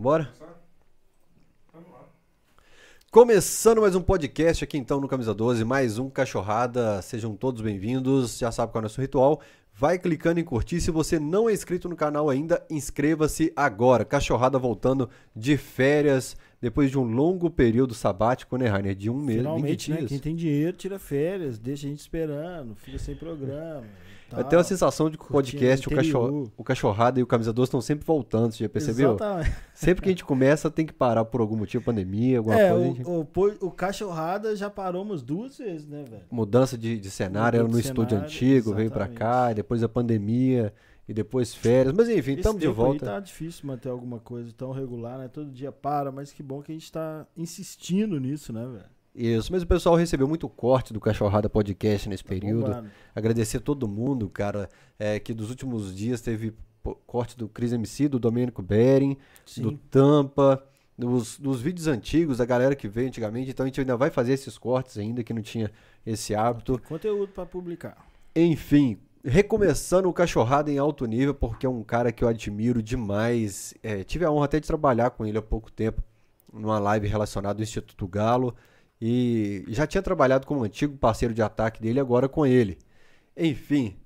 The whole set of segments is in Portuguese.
Bora? Começando mais um podcast aqui então no Camisa 12, mais um Cachorrada. Sejam todos bem-vindos. Já sabe qual é o nosso ritual. Vai clicando em curtir. Se você não é inscrito no canal ainda, inscreva-se agora. Cachorrada voltando de férias depois de um longo período sabático, né, Rainer? De um mês, Finalmente, 20 né? dias. Quem tem dinheiro tira férias, deixa a gente esperando, fica sem programa. E Eu tenho a sensação de que o podcast, o, o cachorro, o Cachorrada e o Camisa 12 estão sempre voltando, você já percebeu? Exatamente. Sempre que a gente começa, tem que parar por algum motivo, pandemia, alguma É, coisa. a gente- o, o, o Cachorrada já parou umas duas vezes, né, velho? Mudança de, de cenário, era no de estúdio cenário, antigo, veio pra exatamente. cá, e depois a pandemia, e depois férias. Mas enfim, estamos de tempo aí volta. tá difícil manter alguma coisa tão regular, né? Todo dia para, mas que bom que a gente tá insistindo nisso, né, velho? Isso, mas o pessoal recebeu muito corte do Cachorrada Podcast nesse período. Bombado. Agradecer a todo mundo, cara, é, que dos últimos dias teve corte do Chris MC, do Domênico Bering, do. Tampa, dos, dos vídeos antigos, da galera que veio antigamente. Então a gente ainda vai fazer esses cortes ainda, que não tinha esse hábito. Tem conteúdo pra publicar. Enfim, recomeçando o Cachorrada em alto nível, porque é um cara que eu admiro demais. É, tive a honra até de trabalhar com ele há pouco tempo, numa live relacionada ao Instituto Galo. E já tinha trabalhado como antigo parceiro de ataque dele, agora com ele. Enfim,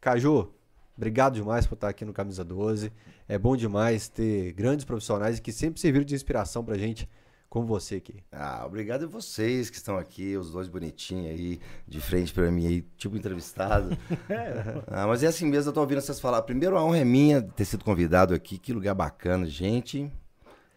Caju, obrigado demais por estar aqui no Camisa 12. É bom demais ter grandes profissionais que sempre serviram de inspiração pra gente, como você aqui. Ah, obrigado a vocês que estão aqui, os dois bonitinhos aí, de frente pra mim aí, tipo entrevistado. ah, mas é assim mesmo, eu tô ouvindo vocês falar. Primeiro, a honra é minha de ter sido convidado aqui, que lugar bacana, gente.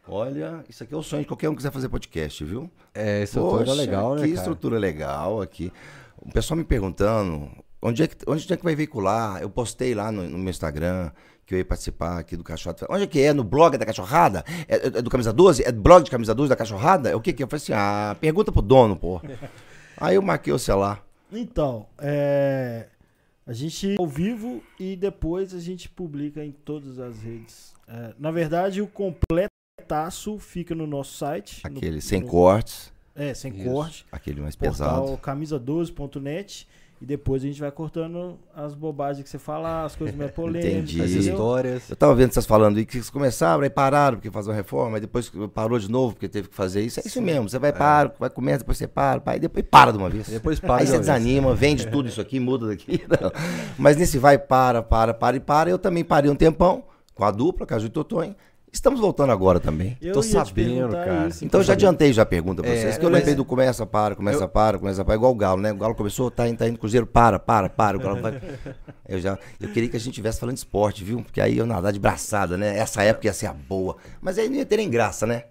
Olha, isso aqui é o sonho de qualquer um que quiser fazer podcast, viu? É, estrutura Poxa, legal, né, Que cara? estrutura legal aqui. O pessoal me perguntando onde é que, onde é que vai veicular. Eu postei lá no, no meu Instagram que eu ia participar aqui do Cachorrada. Onde é que é? No blog da Cachorrada? É, é do Camisa 12? É do blog de Camisa 12 da Cachorrada? É o que que é? Eu falei assim, ah, pergunta pro dono, pô. Aí eu marquei o celular. Então, é, a gente ao vivo e depois a gente publica em todas as redes. É, na verdade, o completaço fica no nosso site. no- Aquele sem no- cortes, É, sem Isso. corte. aquele mais pesado. Portal camisa12.net. E depois a gente vai cortando as bobagens que você fala, as coisas mais polêmicas. Entendi. As histórias. Eu tava vendo vocês falando aí que vocês começaram, aí pararam porque fazer uma reforma, aí depois parou de novo porque teve que fazer isso. É isso mesmo, você vai para, vai começa, depois você para, para, e depois para de uma vez. Depois para Aí de você uma vez. desanima, vende tudo isso aqui, muda daqui. não. Mas nesse vai, para, para, para e para, eu também parei um tempão com a dupla, Caju e Totonho. Estamos voltando agora também. Eu Tô sabendo, cara. isso, Então eu já inclusive. adiantei já a pergunta pra É, vocês, que eu lembrei do começa, para, começa, para, começa, para, igual o Galo, né? O Galo começou, tá indo, tá indo, Cruzeiro, para, para, para, o Galo vai. Eu já, eu queria que a gente estivesse falando de esporte, viu? Porque aí eu nadar de braçada, né? Essa época ia ser a boa. Mas aí não ia ter nem graça, né?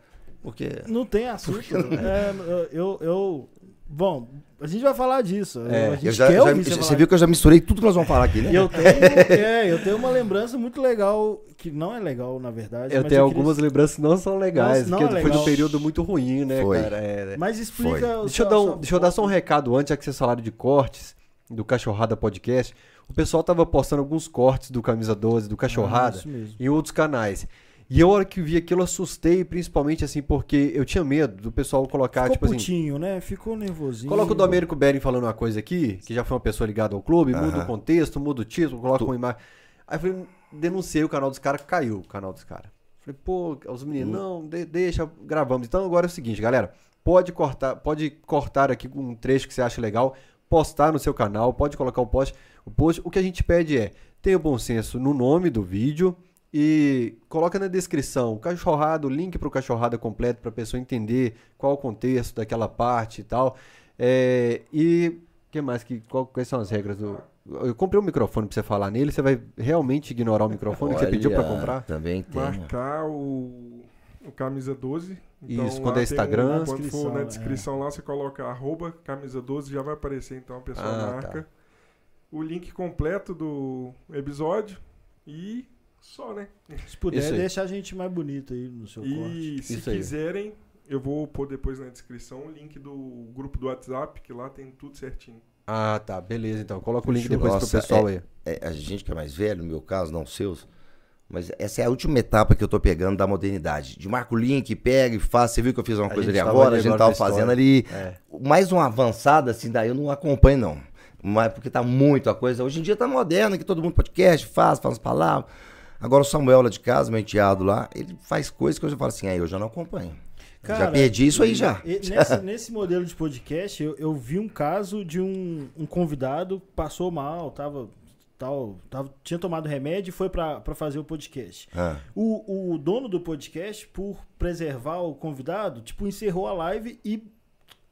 Porque... Não tem assunto. É, eu, eu, eu- Bom, a gente vai falar disso. É, Eu já, já- você falar viu que eu já misturei tudo que nós vamos falar aqui, né? Eu tenho, é, eu tenho uma lembrança muito legal, que não é legal, na verdade. Eu mas tenho queria- algumas lembranças que não são legais, Não- não porque é foi num período muito ruim, né, Foi. cara? É, Mas explica. o Deixa eu, dar um- sua- deixa eu dar só um recado antes, já que vocês falaram de cortes do Cachorrada Podcast. O pessoal tava postando alguns cortes do Camisa 12, do Cachorrada, Ah, em outros canais. E eu, a hora que vi aquilo, assustei, principalmente assim, porque eu tinha medo do pessoal colocar, Ficou tipo assim. putinho, né? Ficou nervosinho. Coloca o Domênico Bering falando uma coisa aqui, que já foi uma pessoa ligada ao clube, muda o contexto, muda o título, coloca Tu- uma imagem. Aí eu falei, denunciei o canal dos caras, caiu o canal dos caras. Falei, pô, os meninos, não, de- deixa, gravamos. Então agora é o seguinte, galera, pode cortar, pode cortar aqui um trecho que você acha legal, postar no seu canal, pode colocar o post. O post, o que a gente pede é, tenha bom senso no nome do vídeo e coloca na descrição, cachorrada, o link pro cachorrada completo pra pessoa entender qual o contexto daquela parte e tal. É, e que mais que qual- quais são as regras do eu comprei um microfone pra você falar nele, você vai realmente ignorar o microfone que você pediu pra Olha, comprar? Também tem. marcar o, o camisa 12. Então, Isso, quando é Instagram. um- Na quando for descrição, na é. descrição lá, você coloca arroba camisa 12, já vai aparecer, então a pessoa Ah, marca. O link completo do episódio e só, né? Se puder, deixa a gente mais bonito aí no seu corte. E se Isso aí. quiserem, eu vou pôr depois na descrição o link do grupo do WhatsApp, que lá tem tudo certinho. Ah, tá, beleza então. Coloca o link depois Nossa, pro pessoal aí. É, a gente que é mais velho, no meu caso, não os seus. Mas essa é a última etapa que eu tô pegando da modernidade. De marca o link, pega e faz. Você viu que eu fiz uma A coisa ali agora? ali A gente agora tava fazendo ali. É. Mais uma avançada, assim, daí eu não acompanho, não. Mas porque tá muito a coisa. Hoje em dia tá moderno, que todo mundo podcast, faz, faz as palavras. Agora o Samuel lá de casa, meu enteado lá, ele faz coisas que eu já falo assim, aí eu já não acompanho. já Cara, perdi isso aí já. Nesse, nesse modelo de podcast, eu, eu vi um caso de um, um convidado que passou mal, tava, tal, tava, tinha tomado remédio e foi pra pra fazer o podcast. Ah, O, o dono do podcast, por preservar o convidado, tipo, encerrou a live e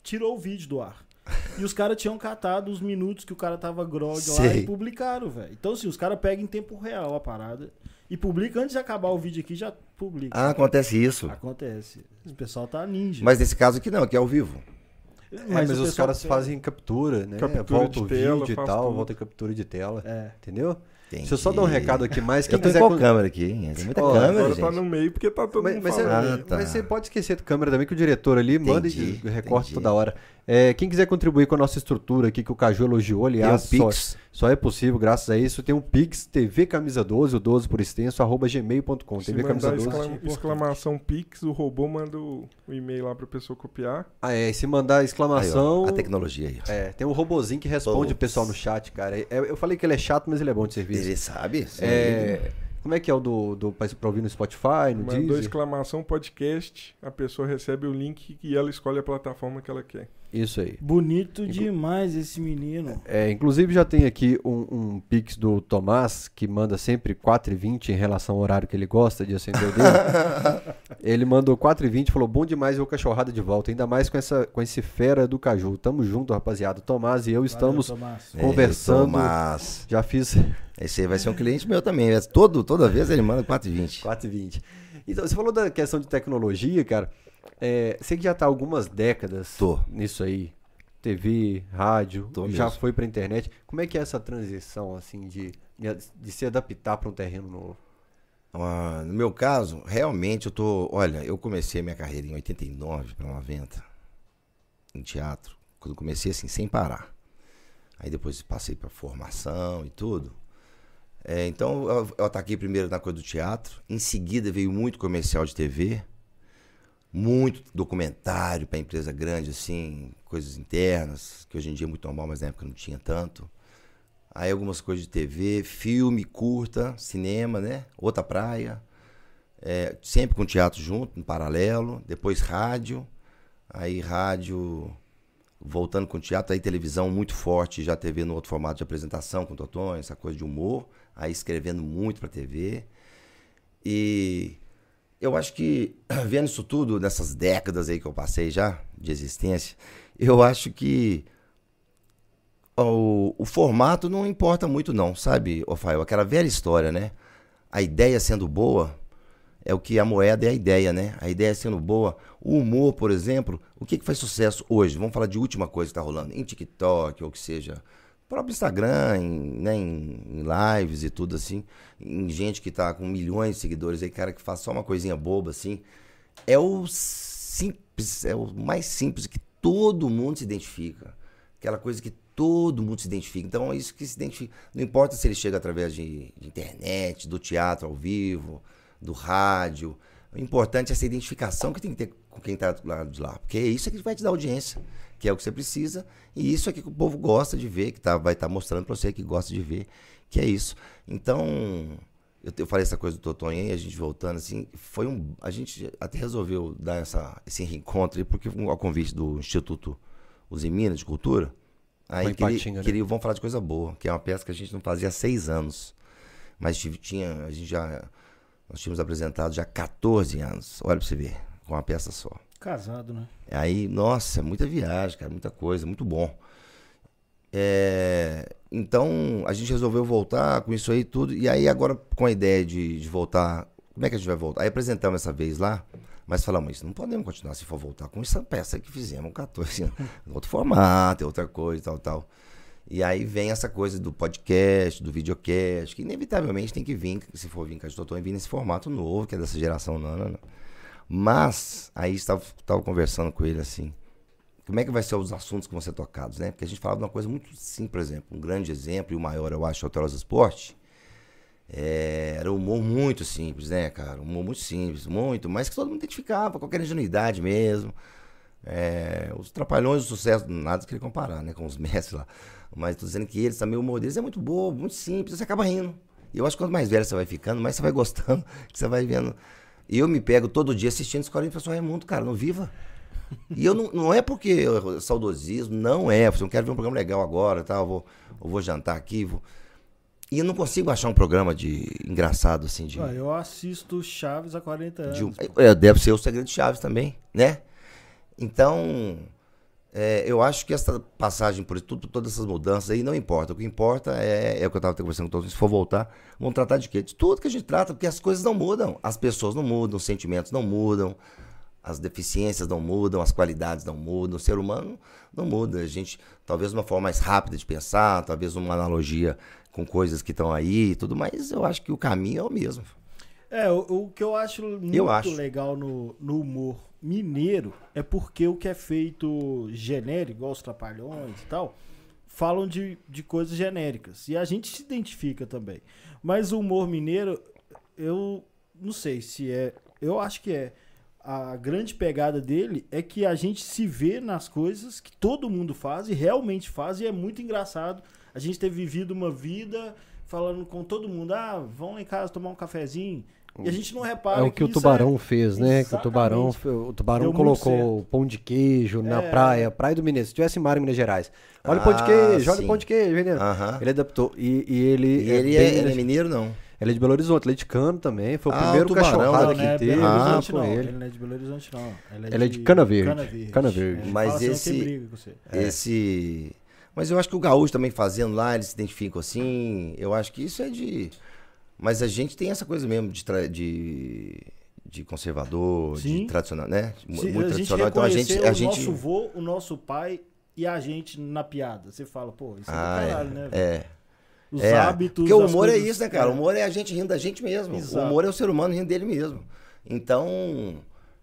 tirou o vídeo do ar. E os caras tinham catado os minutos que o cara tava grog lá Sei. e publicaram, velho. Então, assim, os caras pegam em tempo real a parada e publicam antes de acabar o vídeo aqui, já publica. Ah, acontece isso. Acontece. O pessoal tá ninja. Mas nesse caso aqui não, aqui é ao vivo. É, mas, os caras tem- fazem captura, né? Captura volta de o tela, vídeo e tal, tudo. volta a captura de tela. É. Entendeu? Entendi. Deixa eu só dar um recado aqui mais. Quem Eu tô quiser con- câmera aqui, hein? Tem muita Ó, câmera, Agora gente. tá no meio porque tá todo Mas, mundo mas você. Ah, tá. mas você pode esquecer do câmera também, que o diretor ali manda Entendi, e recorta entendi. toda hora. É, quem quiser contribuir com a nossa estrutura aqui, que o Caju elogiou, aliás, só, Pix. só é possível graças a isso. Tem um Pix, TV Camisa 12, o 12 por extenso, arroba gmail.com. TV Camisa mandar 12. exclama- exclamação Pix, o robô manda o, o e-mail lá pra pessoa copiar. Ah, é, e se mandar Aí, ó, exclamação. a tecnologia aí. é, tem um robozinho que responde o pessoal no chat, cara. É, eu falei que ele é chato, mas ele é bom de serviço. Ele sabe? Sim. É, como é que é o do, do pra pra ouvir no Spotify, no Mandou Deezer? exclamação podcast, a pessoa recebe o link e ela escolhe a plataforma que ela quer. Isso aí. Bonito demais esse menino. É, inclusive já tem aqui um, um pix do Tomás, que manda sempre 4h20 em relação ao horário que ele gosta de acender o dele. ele mandou 4h20 e falou, bom demais ver o Cachorrada de volta, ainda mais com, essa, com esse fera do Caju. Tamo junto, rapaziada. Tomás e eu estamos... Valeu, Tomás. Conversando. Tomás. Já fiz Esse aí vai ser um cliente meu também. né? Todo, toda vez ele manda 4,20. 4h20. Então, você falou da questão de tecnologia, cara. É, você que já tá algumas décadas Tô. nisso aí. TV, rádio, Tô já mesmo. foi pra internet. Como é que é essa transição, assim, de, de se adaptar para um terreno novo? Ah, no meu caso, realmente eu tô. Olha, eu comecei a minha carreira em 89 para 90, em teatro. Quando comecei assim, sem parar. Aí depois passei para formação e tudo. É, então eu, eu ataquei primeiro na coisa do teatro. Em seguida veio muito comercial de TV. Muito documentário para empresa grande, assim, coisas internas, que hoje em dia é muito normal, mas na época não tinha tanto. Aí algumas coisas de TV, filme, curta, cinema, né? Outra praia. É, sempre com teatro junto, em paralelo. Depois rádio. Aí rádio, voltando com teatro. Aí televisão muito forte, já TV no outro formato de apresentação com o Totonho, essa coisa de humor. Aí escrevendo muito pra TV. E eu acho que, vendo isso tudo, nessas décadas aí que eu passei já, de existência, eu acho que o, o formato não importa muito não, sabe, Rafael? Aquela velha história, né? A ideia sendo boa é o que a moeda é a ideia, né? A ideia sendo boa. O humor, por exemplo, o que, que faz sucesso hoje? Vamos falar de última coisa que tá rolando, em TikTok ou que seja. Próprio Instagram, em, né, em, lives e tudo assim. Em gente que tá com milhões de seguidores aí, cara que faz só uma coisinha boba assim. É o simples, é o mais simples que todo mundo se identifica. Aquela coisa que todo mundo se identifica. Então é isso que se identifica. Não importa se ele chega através de, de internet, do teatro ao vivo, do rádio. O importante é essa identificação que tem que ter com quem está do lado de lá. Porque é isso que vai te dar audiência, que é o que você precisa. E isso é que o povo gosta de ver, que tá, vai estar mostrando para você que gosta de ver, que é isso. Então, eu, eu falei essa coisa do Totonho aí, a gente voltando assim, foi um. A gente até resolveu dar essa, esse reencontro aí, porque ao convite do Instituto Uzi Minas de Cultura. Aí queria, né? queria, vamos falar de coisa boa, que é uma peça que a gente não fazia há seis anos. Mas tive- tinha, a gente já. Nós tínhamos apresentado já há 14 anos. Olha pra você ver, com uma peça só. Casado, né? Aí, nossa, muita viagem, cara, muita coisa, muito bom. É, então, a gente resolveu voltar com isso aí tudo. E aí, agora, com a ideia de, de voltar, como é que a gente vai voltar? Aí apresentamos essa vez lá, mas falamos isso, não podemos continuar se for voltar com essa peça que fizemos, 14 anos. Outro formato, é outra coisa tal, tal. E aí vem essa coisa do podcast, do videocast, que inevitavelmente tem que vir, se for vir com a Totó, vir nesse formato novo, que é dessa geração nana. Mas, aí estava, conversando com ele assim, como é que vai ser os assuntos que vão ser tocados, né? Porque a gente falava de uma coisa muito simples, por exemplo, um grande exemplo, e o maior, eu acho, é o Telos Esporte. É, era um humor muito simples, né, cara? Um humor muito simples, muito, mas que todo mundo identificava, qualquer ingenuidade mesmo. É, os trapalhões do sucesso, nada que ele comparar, né, com os mestres lá. Mas tô dizendo que eles também, o humor deles é muito bobo, muito simples, você acaba rindo. E eu acho que quanto mais velho você vai ficando, mais você vai gostando, que você vai vendo. E eu me pego todo dia assistindo Escolinha do Professor Raimundo, cara, no Viva. E eu não, não é porque eu- saudosismo, não é. Eu não quero ver um programa legal agora, tá? Eu vou, eu vou jantar aqui. Vou... E eu não consigo achar um programa de engraçado, assim, de. Ah, eu assisto Chaves há 40 anos. de um- é, deve ser o segredo de Chaves também, né? Então, é, eu acho que essa passagem por tudo, todas essas mudanças aí não importa. O que importa é, é o que eu estava conversando com todos. Se for voltar, vamos tratar de quê? De tudo que a gente trata, porque as coisas não mudam. As pessoas não mudam, os sentimentos não mudam, as deficiências não mudam, as qualidades não mudam, o ser humano não muda. A gente, talvez uma forma mais rápida de pensar, talvez uma analogia com coisas que estão aí e tudo, mas eu acho que o caminho é o mesmo. É, o, o que eu acho muito Eu acho. legal no, no humor mineiro é porque o que é feito genérico, igual os trapalhões e tal, falam de, de coisas genéricas. E a gente se identifica também. Mas o humor mineiro, eu não sei se é. Eu acho que é. A grande pegada dele é que a gente se vê nas coisas que todo mundo faz e realmente faz, e é muito engraçado a gente ter vivido uma vida falando com todo mundo, ah, vão lá em casa tomar um cafezinho. E a gente não repara É o que o isso Tubarão fez, né? Que o. Tubarão, o tubarão Deu colocou pão de queijo na É. praia, praia do Mineiro. Se tivesse em mar em Minas Gerais. Olha o pão de Ah, queijo, olha o pão de queijo, vendendo. Aham. Ele adaptou. E, e ele. E ele bem é, ele é Minas- mineiro, não? ele é de Belo Horizonte, leticano também. Foi o Ah, primeiro o não, não é que Belo teve. Ah, não. ele. Ele não é de Belo Horizonte, não. Ele Ele é de Cana Verde. Cana Verde. Cana Verde. Mas esse- "Eu tenho briga com você." Esse. Mas eu acho que o gaúcho também fazendo lá, eles se identificam assim. Eu acho que isso é de. Mas a gente tem essa coisa mesmo de, de, de conservador, de Sim. tradicional, né? Se Muito a tradicional. Então a gente. A o gente... nosso vô, o nosso pai e a gente na piada. Você fala, pô, isso é Ah, do caralho, é. né? velho? é. Os É, hábitos. Porque o humor é coisas- isso, né, cara? O humor é a gente rindo da gente mesmo. Exato. O humor é o ser humano rindo dele mesmo. Então,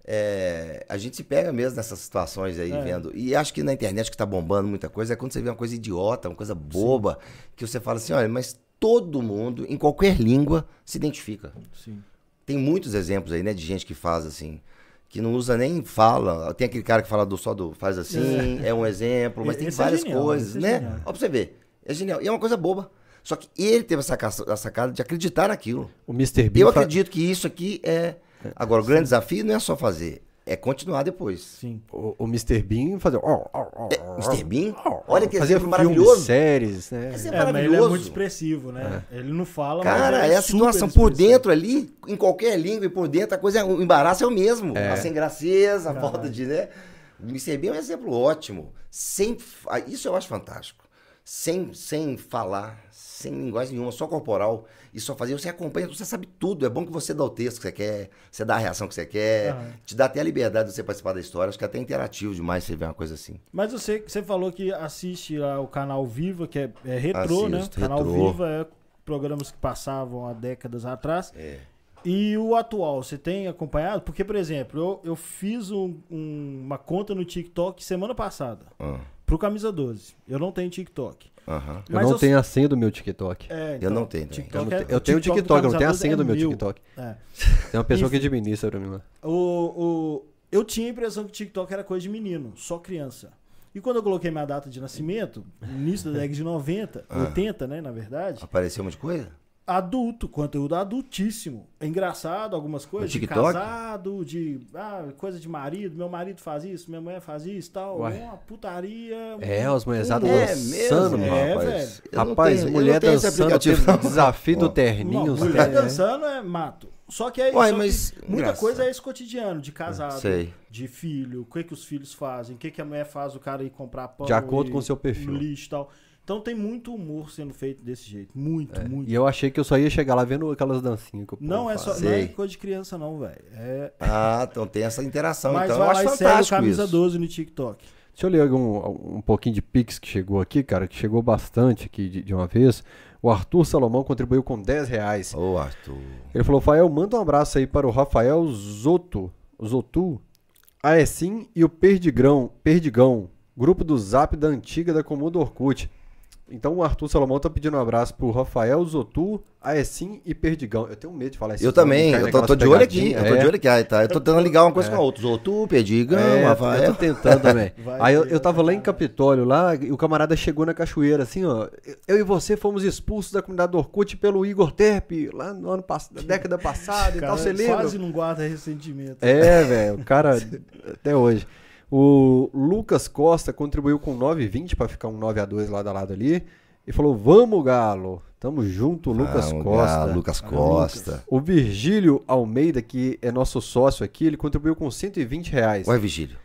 é, a gente se pega mesmo nessas situações aí, É. vendo. E acho que na internet que tá bombando muita coisa é quando você vê uma coisa idiota, uma coisa boba, que você fala assim, olha, mas todo mundo, em qualquer língua, se identifica. Sim. Tem muitos exemplos aí, né, de gente que faz assim, que não usa nem fala. Tem aquele cara que fala do só do faz assim, é, um exemplo, mas tem Esse é várias genial, coisas, é né? genial. Ó, pra você ver. É genial. E é uma coisa boba. Só que ele teve essa sacada, a sacada de acreditar naquilo. O Mr. Bean. Eu acredito que isso aqui é. Agora, o grande desafio não é só fazer, é continuar depois. Sim. O, o Mr. Bean fazia. ó, ó, ó, É, Mr. Bean? Olha que fazia exemplo filmes, maravilhoso. séries, né? Esse é, É, mas ele é maravilhoso. muito expressivo, né? Ele não fala, Cara, mas é é a situação por dentro ali, em qualquer língua e por dentro, a coisa, o embaraço é o mesmo. A sem graceza, a falta de, né? O Mr. Bean é um exemplo ótimo. Sem, fa- isso eu acho fantástico. Sem, sem falar, sem linguagem nenhuma, só corporal. E só fazer, você acompanha, você sabe tudo. É bom que você dá o texto que você quer, você dá a reação que você quer, Aham. te dá até a liberdade de você participar da história. Acho que é até interativo demais você ver uma coisa assim. Mas você, você falou que assiste lá o canal Viva, que é, é retrô, né? Assisto, Canal retrô. Viva é programas que passavam há décadas atrás. É. E o atual, você tem acompanhado? Porque, por exemplo, eu, eu fiz um- um- uma conta no TikTok semana passada, Ah, pro Camisa 12. Eu não tenho TikTok. Aham. Eu não eu- tenho a senha do meu TikTok. É, Eu então, não tenho também. TikTok Eu, não é- tenho- eu tenho o do TikTok, eu não tenho a 12 senha é do meu meu. TikTok. É. Tem uma pessoa que Enfim. administra pra mim lá. O, o, eu tinha a impressão que o TikTok era coisa de menino, só criança. E quando eu coloquei minha data de nascimento, início da década de 90, Ah. 80, né, na verdade, Apareceu um monte de coisa? Adulto, conteúdo adultíssimo. É engraçado algumas coisas, de TikTok? casado, de ah, coisa de marido, meu marido faz isso, minha mulher faz isso, tal, Ué. uma putaria. É, as mulherzadas humor. dançando, É, rapaz. velho. Rapaz, tenho- eu mulher dançando, tipo, não. desafio do terninho. Não, mulher caras- dançando é mato. Só que é Uai, só que mas muita engraçado. coisa é esse cotidiano, de casado, Sei. de filho, o que, que os filhos fazem, o que, que a mulher faz o cara ir comprar pão. De acordo e- com o seu perfil. Lixo e tal. Então tem muito humor sendo feito desse jeito. Muito, muito. E eu achei que eu só ia chegar lá vendo aquelas dancinhas que povo Não é só não é coisa de criança, não, velho. É... Ah, então tem essa interação. Mas então vai eu lá acho segue o fantástico Camisa isso. 12 no TikTok. Deixa eu ler algum- um, pouquinho de Pix que chegou aqui, cara, que chegou bastante aqui de, de uma vez. O Arthur Salomão contribuiu com 10 reais. Ô, Arthur. Ele falou, Fael, manda um abraço aí para o Rafael Zoto, Zotu, Aessim e o Perdigrão, Perdigão, grupo do Zap da antiga da Comum do Orkut. Então o Arthur Salomão tá pedindo um abraço pro Rafael Zotu, Aessim e Perdigão. Eu tenho medo de falar isso. Eu também, eu tô, tô de olho aqui, eu tô de olho aqui, aí, tá? Eu tô tentando ligar uma coisa com a outra. Zotu, Perdigão, É, Rafael. eu tô tentando também. Vai Aí eu, eu tava lá em Capitólio, lá, e o camarada chegou na cachoeira, assim, ó. Eu e você fomos expulsos da comunidade do Orkut pelo Igor Terpe, lá no ano passado, na década passada e Cara, tal, você lembra? quase não guarda ressentimento. É, velho, o cara, até hoje. O Lucas Costa contribuiu com 9,20 pra ficar um 9 a 2 lado a lado ali. E falou: Vamos, Galo. Tamo junto, Lucas Ah, Costa. Lucas Costa. O Virgílio Almeida, que é nosso sócio aqui, ele contribuiu com 120 reais. Ué, Vigílio.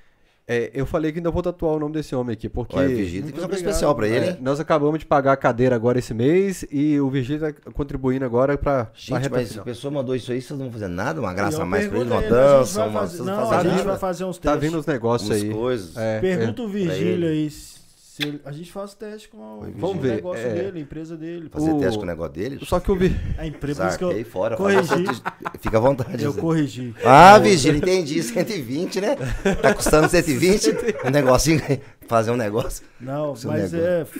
É, eu falei que ainda vou tatuar o nome desse homem aqui, porque. Tem Muito que fazer uma coisa especial pra ele, é, hein? nós acabamos de pagar a cadeira agora esse mês e o Virgílio tá contribuindo agora pra, pra Gente, mas a final. pessoa mandou isso aí, vocês não vão fazer nada? Uma graça a mais pra ele, uma a a dança, uma... fazer- não Não, fazem a gente nada? vai fazer uns Tá testes. vindo os negócios aí. coisas. É, Pergunta o pra Virgílio aí se ele- a gente faz teste com o, Vamos com o ver, negócio é. dele, a empresa dele. Fazer O- teste com o negócio dele? Só que o Vir... A empresa que eu, fora. corrigi. fala- Fica à vontade. eu corrigi. Ah, Vigílio, entendi. 120, né? Tá custando 120? Um negocinho, fazer um negócio. Não, Seu mas negócio.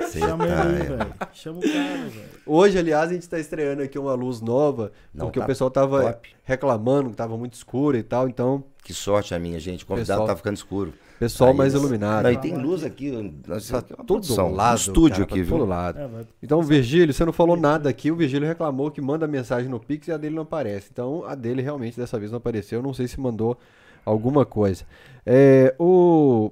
é. Cê Chama ele tá, aí, é. velho. Chama o cara, velho. Hoje, aliás, a gente tá estreando aqui uma luz nova, Não, porque tá o pessoal tava top. reclamando que tava muito escuro e tal, então, Que sorte a minha, gente. O convidado Pessoal- tá ficando escuro. Pessoal Aí, mais iluminado. E tem luz aqui. Tá é todo produção, lado, um estúdio cara, aqui, tá todo viu? lado. É. Então, Virgílio, você não falou nada aqui, o Virgílio reclamou que manda mensagem no Pix e a dele não aparece. Então, a dele realmente dessa vez não apareceu, não sei se mandou alguma coisa. É, o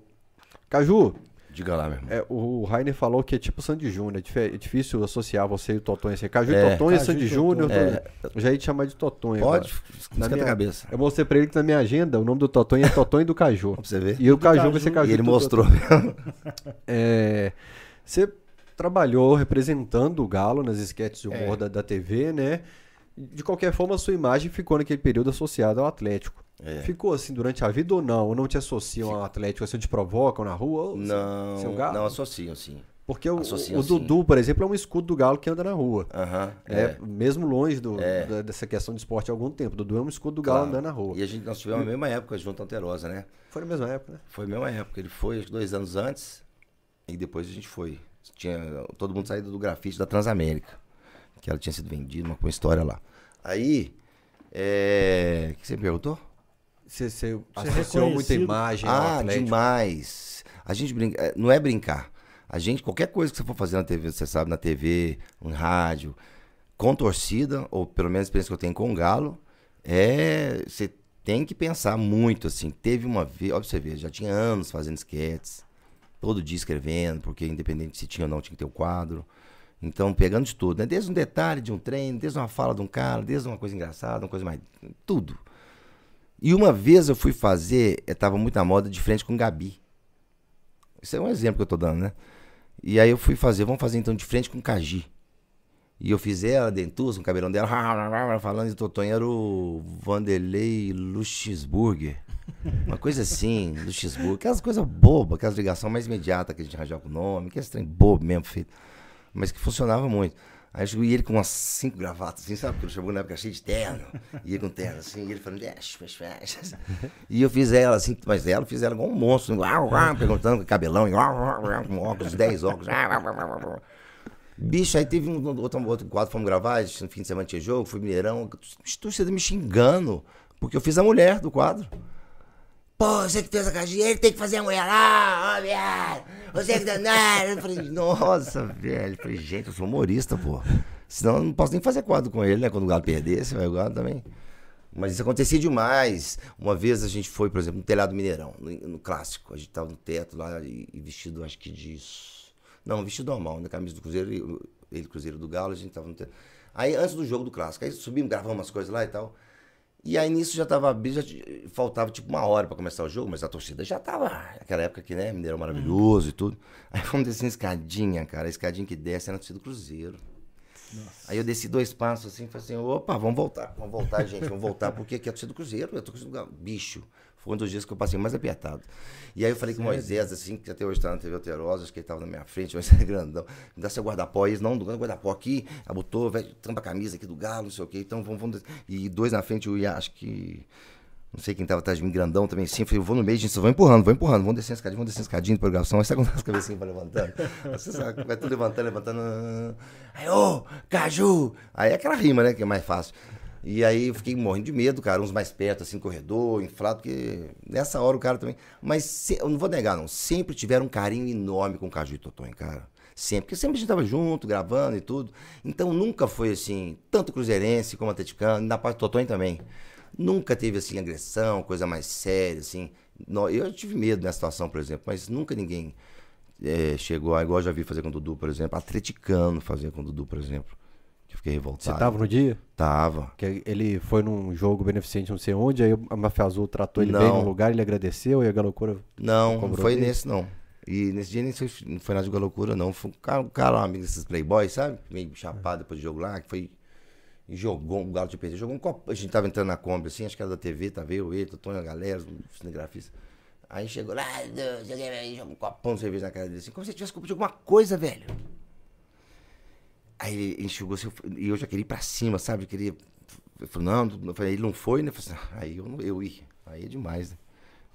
Caju, Diga lá, meu irmão. é, o Rainer falou que é tipo Sandy Júnior, é é difícil associar você e o Totonho. Assim, Caju É. e Totonho é e Sandy. Júnior, É. já ia te chamar de Totonho Pode, agora. esquenta a minha- cabeça. Eu mostrei pra ele que na minha agenda o nome do Totonho é Totonho do Caju. Pra você ver. E o Caju Caju. vai ser Caju E ele mostrou. É, você trabalhou representando o Galo nas esquetes de humor da, da TV, né? De qualquer forma, a sua imagem ficou naquele período associada ao Atlético. É. Ficou assim durante a vida ou não? Ou não te associam ao Atlético? Assim, te provocam na rua? Ou você- Não, é Galo? não associam, sim. Porque o, associam o sim. Dudu, por exemplo, é um escudo do Galo que anda na rua. É, é. mesmo longe do- É. da- dessa questão de esporte há algum tempo. O Dudu é um escudo do Galo Claro. andando na rua. E a gente, nós tivemos a mesma época junto à Alterosa, né? Foi na mesma época, né? Foi a mesma época. Ele foi dois anos antes e depois a gente foi. Tinha todo mundo saído do grafite da Transamérica, que ela tinha sido vendida, uma, uma história lá. Aí, é... O que você me perguntou? Você, você associou muita imagem Ah, demais. A gente brinca, é, não é brincar. A gente, qualquer coisa que você for fazer na TV, você sabe, na TV, no rádio, com torcida, ou pelo menos a experiência que eu tenho com o Galo, é. Você tem que pensar muito, assim. Teve uma vez, ó, pra você ver, já tinha anos fazendo esquetes, todo dia escrevendo, porque independente se tinha ou não, tinha que ter o quadro. Então, pegando de tudo, né? Desde um detalhe de um treino, desde uma fala de um cara, desde uma coisa engraçada, uma coisa mais. Tudo. E uma vez eu fui fazer, eu tava muito na moda de frente com Gabi. Isso é um exemplo que eu tô dando, né? E aí eu fui fazer, vamos fazer então de frente com Cagi. E eu fiz ela, dentuça, o cabelão dela, falando de Totonho, era o Vanderlei Luxemburger. Uma coisa assim, Luxemburger. Aquelas coisas bobas, aquelas ligações mais imediatas que a gente arranjava com o nome, que esse trem bobo mesmo feito. Mas que funcionava muito. Aí chegou e ele com umas cinco gravatas, assim, sabe? Porque ele chegou na época cheio de terno. E ele com terno, assim, e ele falando, deixa, deixa. E eu fiz ela assim, mas ela, fiz ela igual um monstro, uau, perguntando com cabelão, com óculos, 10 óculos. Bicho, aí teve um outro, outro quadro, fomos gravar, no fim de semana tinha jogo, fui Mineirão, torcida me xingando, porque eu fiz a mulher do quadro. Pô, você que fez a caixinha, ele tem que fazer a mulher lá, ó, viado. Você que danado. Eu falei, nossa, velho. Eu falei, gente, eu sou humorista, pô. Senão eu não posso nem fazer quadro com ele, né? Quando o Galo perdesse, vai o Galo também. Mas isso acontecia demais. Uma vez a gente foi, por exemplo, no telhado Mineirão, no, no clássico. A gente tava no teto lá e, e vestido, acho que de. Não, vestido normal, na camisa do Cruzeiro, e ele, Cruzeiro do Galo, a gente tava no teto. Aí, antes do jogo do clássico, aí subimos, gravamos umas coisas lá e tal. E aí nisso já tava abrindo, já faltava tipo uma hora pra começar o jogo, mas a torcida já tava. Naquela época que, né, Mineirão maravilhoso e tudo. Aí fomos descendo a escadinha, cara, a escadinha que desce era na torcida do Cruzeiro. Aí eu desci dois passos assim, falei assim, opa, vamos voltar, vamos voltar, gente, vamos voltar, porque aqui é a torcida do Cruzeiro, eu tô com bicho. Foi um dos dias que eu passei mais apertado. E aí eu falei com o Moisés, assim, que até hoje tá na TV Alterosa, acho que ele tava na minha frente, mas é grandão. Me dá seu guarda-pó aí, não, do guarda-pó aqui, abotou, velho, tampa a camisa aqui do Galo, não sei o quê, então vamos, vamos. E dois na frente, eu ia, acho que Não sei quem tava atrás de mim, grandão também, assim. Eu falei, eu vou no meio, gente, vocês vão empurrando, vão empurrando, vão descendo a escadinha, vão descendo a escadinha de programação. Aí sabe quando as cabecinhas vão levantando? Você sabe, vai tudo levantando, levantando. Aí, ô, Caju! Aí é aquela rima, né, que é mais fácil. E aí eu fiquei morrendo de medo, cara, uns mais perto, assim, corredor, inflado, porque nessa hora o cara também. Mas se- eu não vou negar, não. Sempre tiveram um carinho enorme com o Caju e Totonho, cara. Sempre, porque sempre a gente tava junto, gravando e tudo. Então nunca foi assim, tanto cruzeirense como atleticano, na parte do Totonho também. Nunca teve assim agressão, coisa mais séria, assim. Eu tive medo nessa situação, por exemplo, mas nunca ninguém eh, chegou igual eu já vi fazer com o Dudu, por exemplo, atleticano fazer com o Dudu, por exemplo. Eu fiquei Você revoltado. tava no dia? Tava. Que ele foi num jogo beneficente não sei onde, aí a Mafia Azul tratou ele Não. bem no lugar, ele agradeceu e a loucura. Não, não foi dele? nesse, não. E nesse dia nem foi, não foi nada de loucura, não. Foi um cara, um cara um amigo desses playboys, sabe? Meio chapado depois do jogo lá, que foi. E jogou um galo de PT. Jogou um copo. A gente tava entrando na Kombi, assim, acho que era da TV, tava eu, ele, Tony, a galera, os cinegrafistas. Aí chegou lá, "Ah, joguei jogou um copão de cerveja na cara dele, assim, como se tivesse culpa de alguma coisa, velho. Aí ele enxugou assim, e eu já queria ir pra cima, sabe? Eu queria. Eu falei, não, eu falei, ele não foi, né? Eu falei assim, "Ah, aí eu, não- eu ia. Aí é demais, né?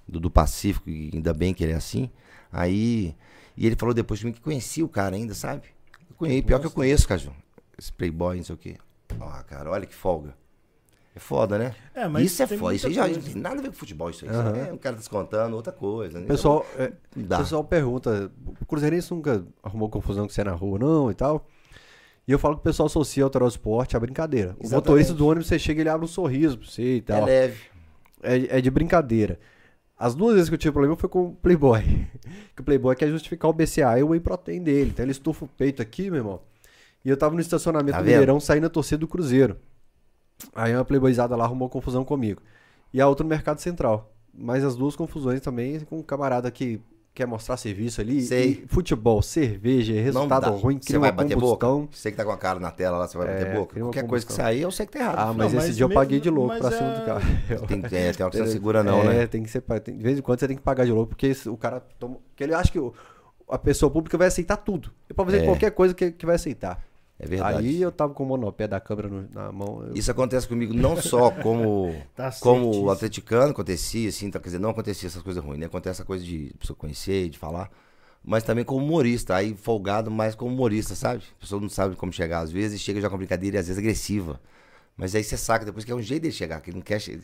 Do, do Pacífico, e ainda bem que ele é assim. Aí. E ele falou depois de mim que conhecia o cara ainda, sabe? Eu conheço, pior que eu conheço, Caju. Esse playboy, não sei o quê. Ah, cara, olha que folga. É foda, né? É, mas isso é foda. Isso aí já não tem nada a ver com futebol, isso aí. Aham. Isso é um cara descontando outra coisa. né? Pessoal, é, Não o dá. pessoal pergunta, o Cruzeirense nunca arrumou confusão com você na rua, não, e tal. E eu falo que o pessoal associa o esporte à brincadeira. O Exatamente. motorista do ônibus, você chega e ele abre um sorriso pra você e É tal. leve. É, é de brincadeira. As duas vezes que eu tive problema foi com o Playboy. que o Playboy quer justificar o BCA e o Whey Protein dele. Então ele estufa o peito aqui, meu irmão. E eu tava no estacionamento Tá do? Mineirão saindo da torcida do Cruzeiro. Aí uma Playboyzada lá arrumou confusão comigo. E a outra no Mercado Central. Mas as duas confusões também com um camarada que quer mostrar serviço ali. Sei. E futebol, cerveja, resultado ruim, Você cria vai bater combustão. boca? Você que tá com a cara na tela lá, você vai É, bater boca? Qualquer coisa que sair, eu sei que tá errado. Ah, mas Não, esse mas dia eu mesmo- paguei de louco pra é- cima do carro. Tem, é, tem hora que você não segura não, é, né? tem que ser. tem- De vez em quando você tem que pagar de louco, porque esse- o cara toma. Porque ele acha que o- a pessoa pública vai aceitar tudo. E pra fazer É. qualquer coisa que, que vai aceitar. É verdade. Aí eu tava com o monopé da câmera no- na mão. eu- Isso acontece comigo não só como, Tá como atleticano, acontecia, assim, tá, quer dizer, não acontecia essas coisas ruins, né? Acontece essa coisa de pessoa conhecer, de falar, mas também como humorista, aí folgado mais como humorista, sabe? A pessoa não sabe como chegar às vezes, chega já com brincadeira e às vezes agressiva. Mas aí você saca depois que é um jeito dele chegar, que ele não quer, che-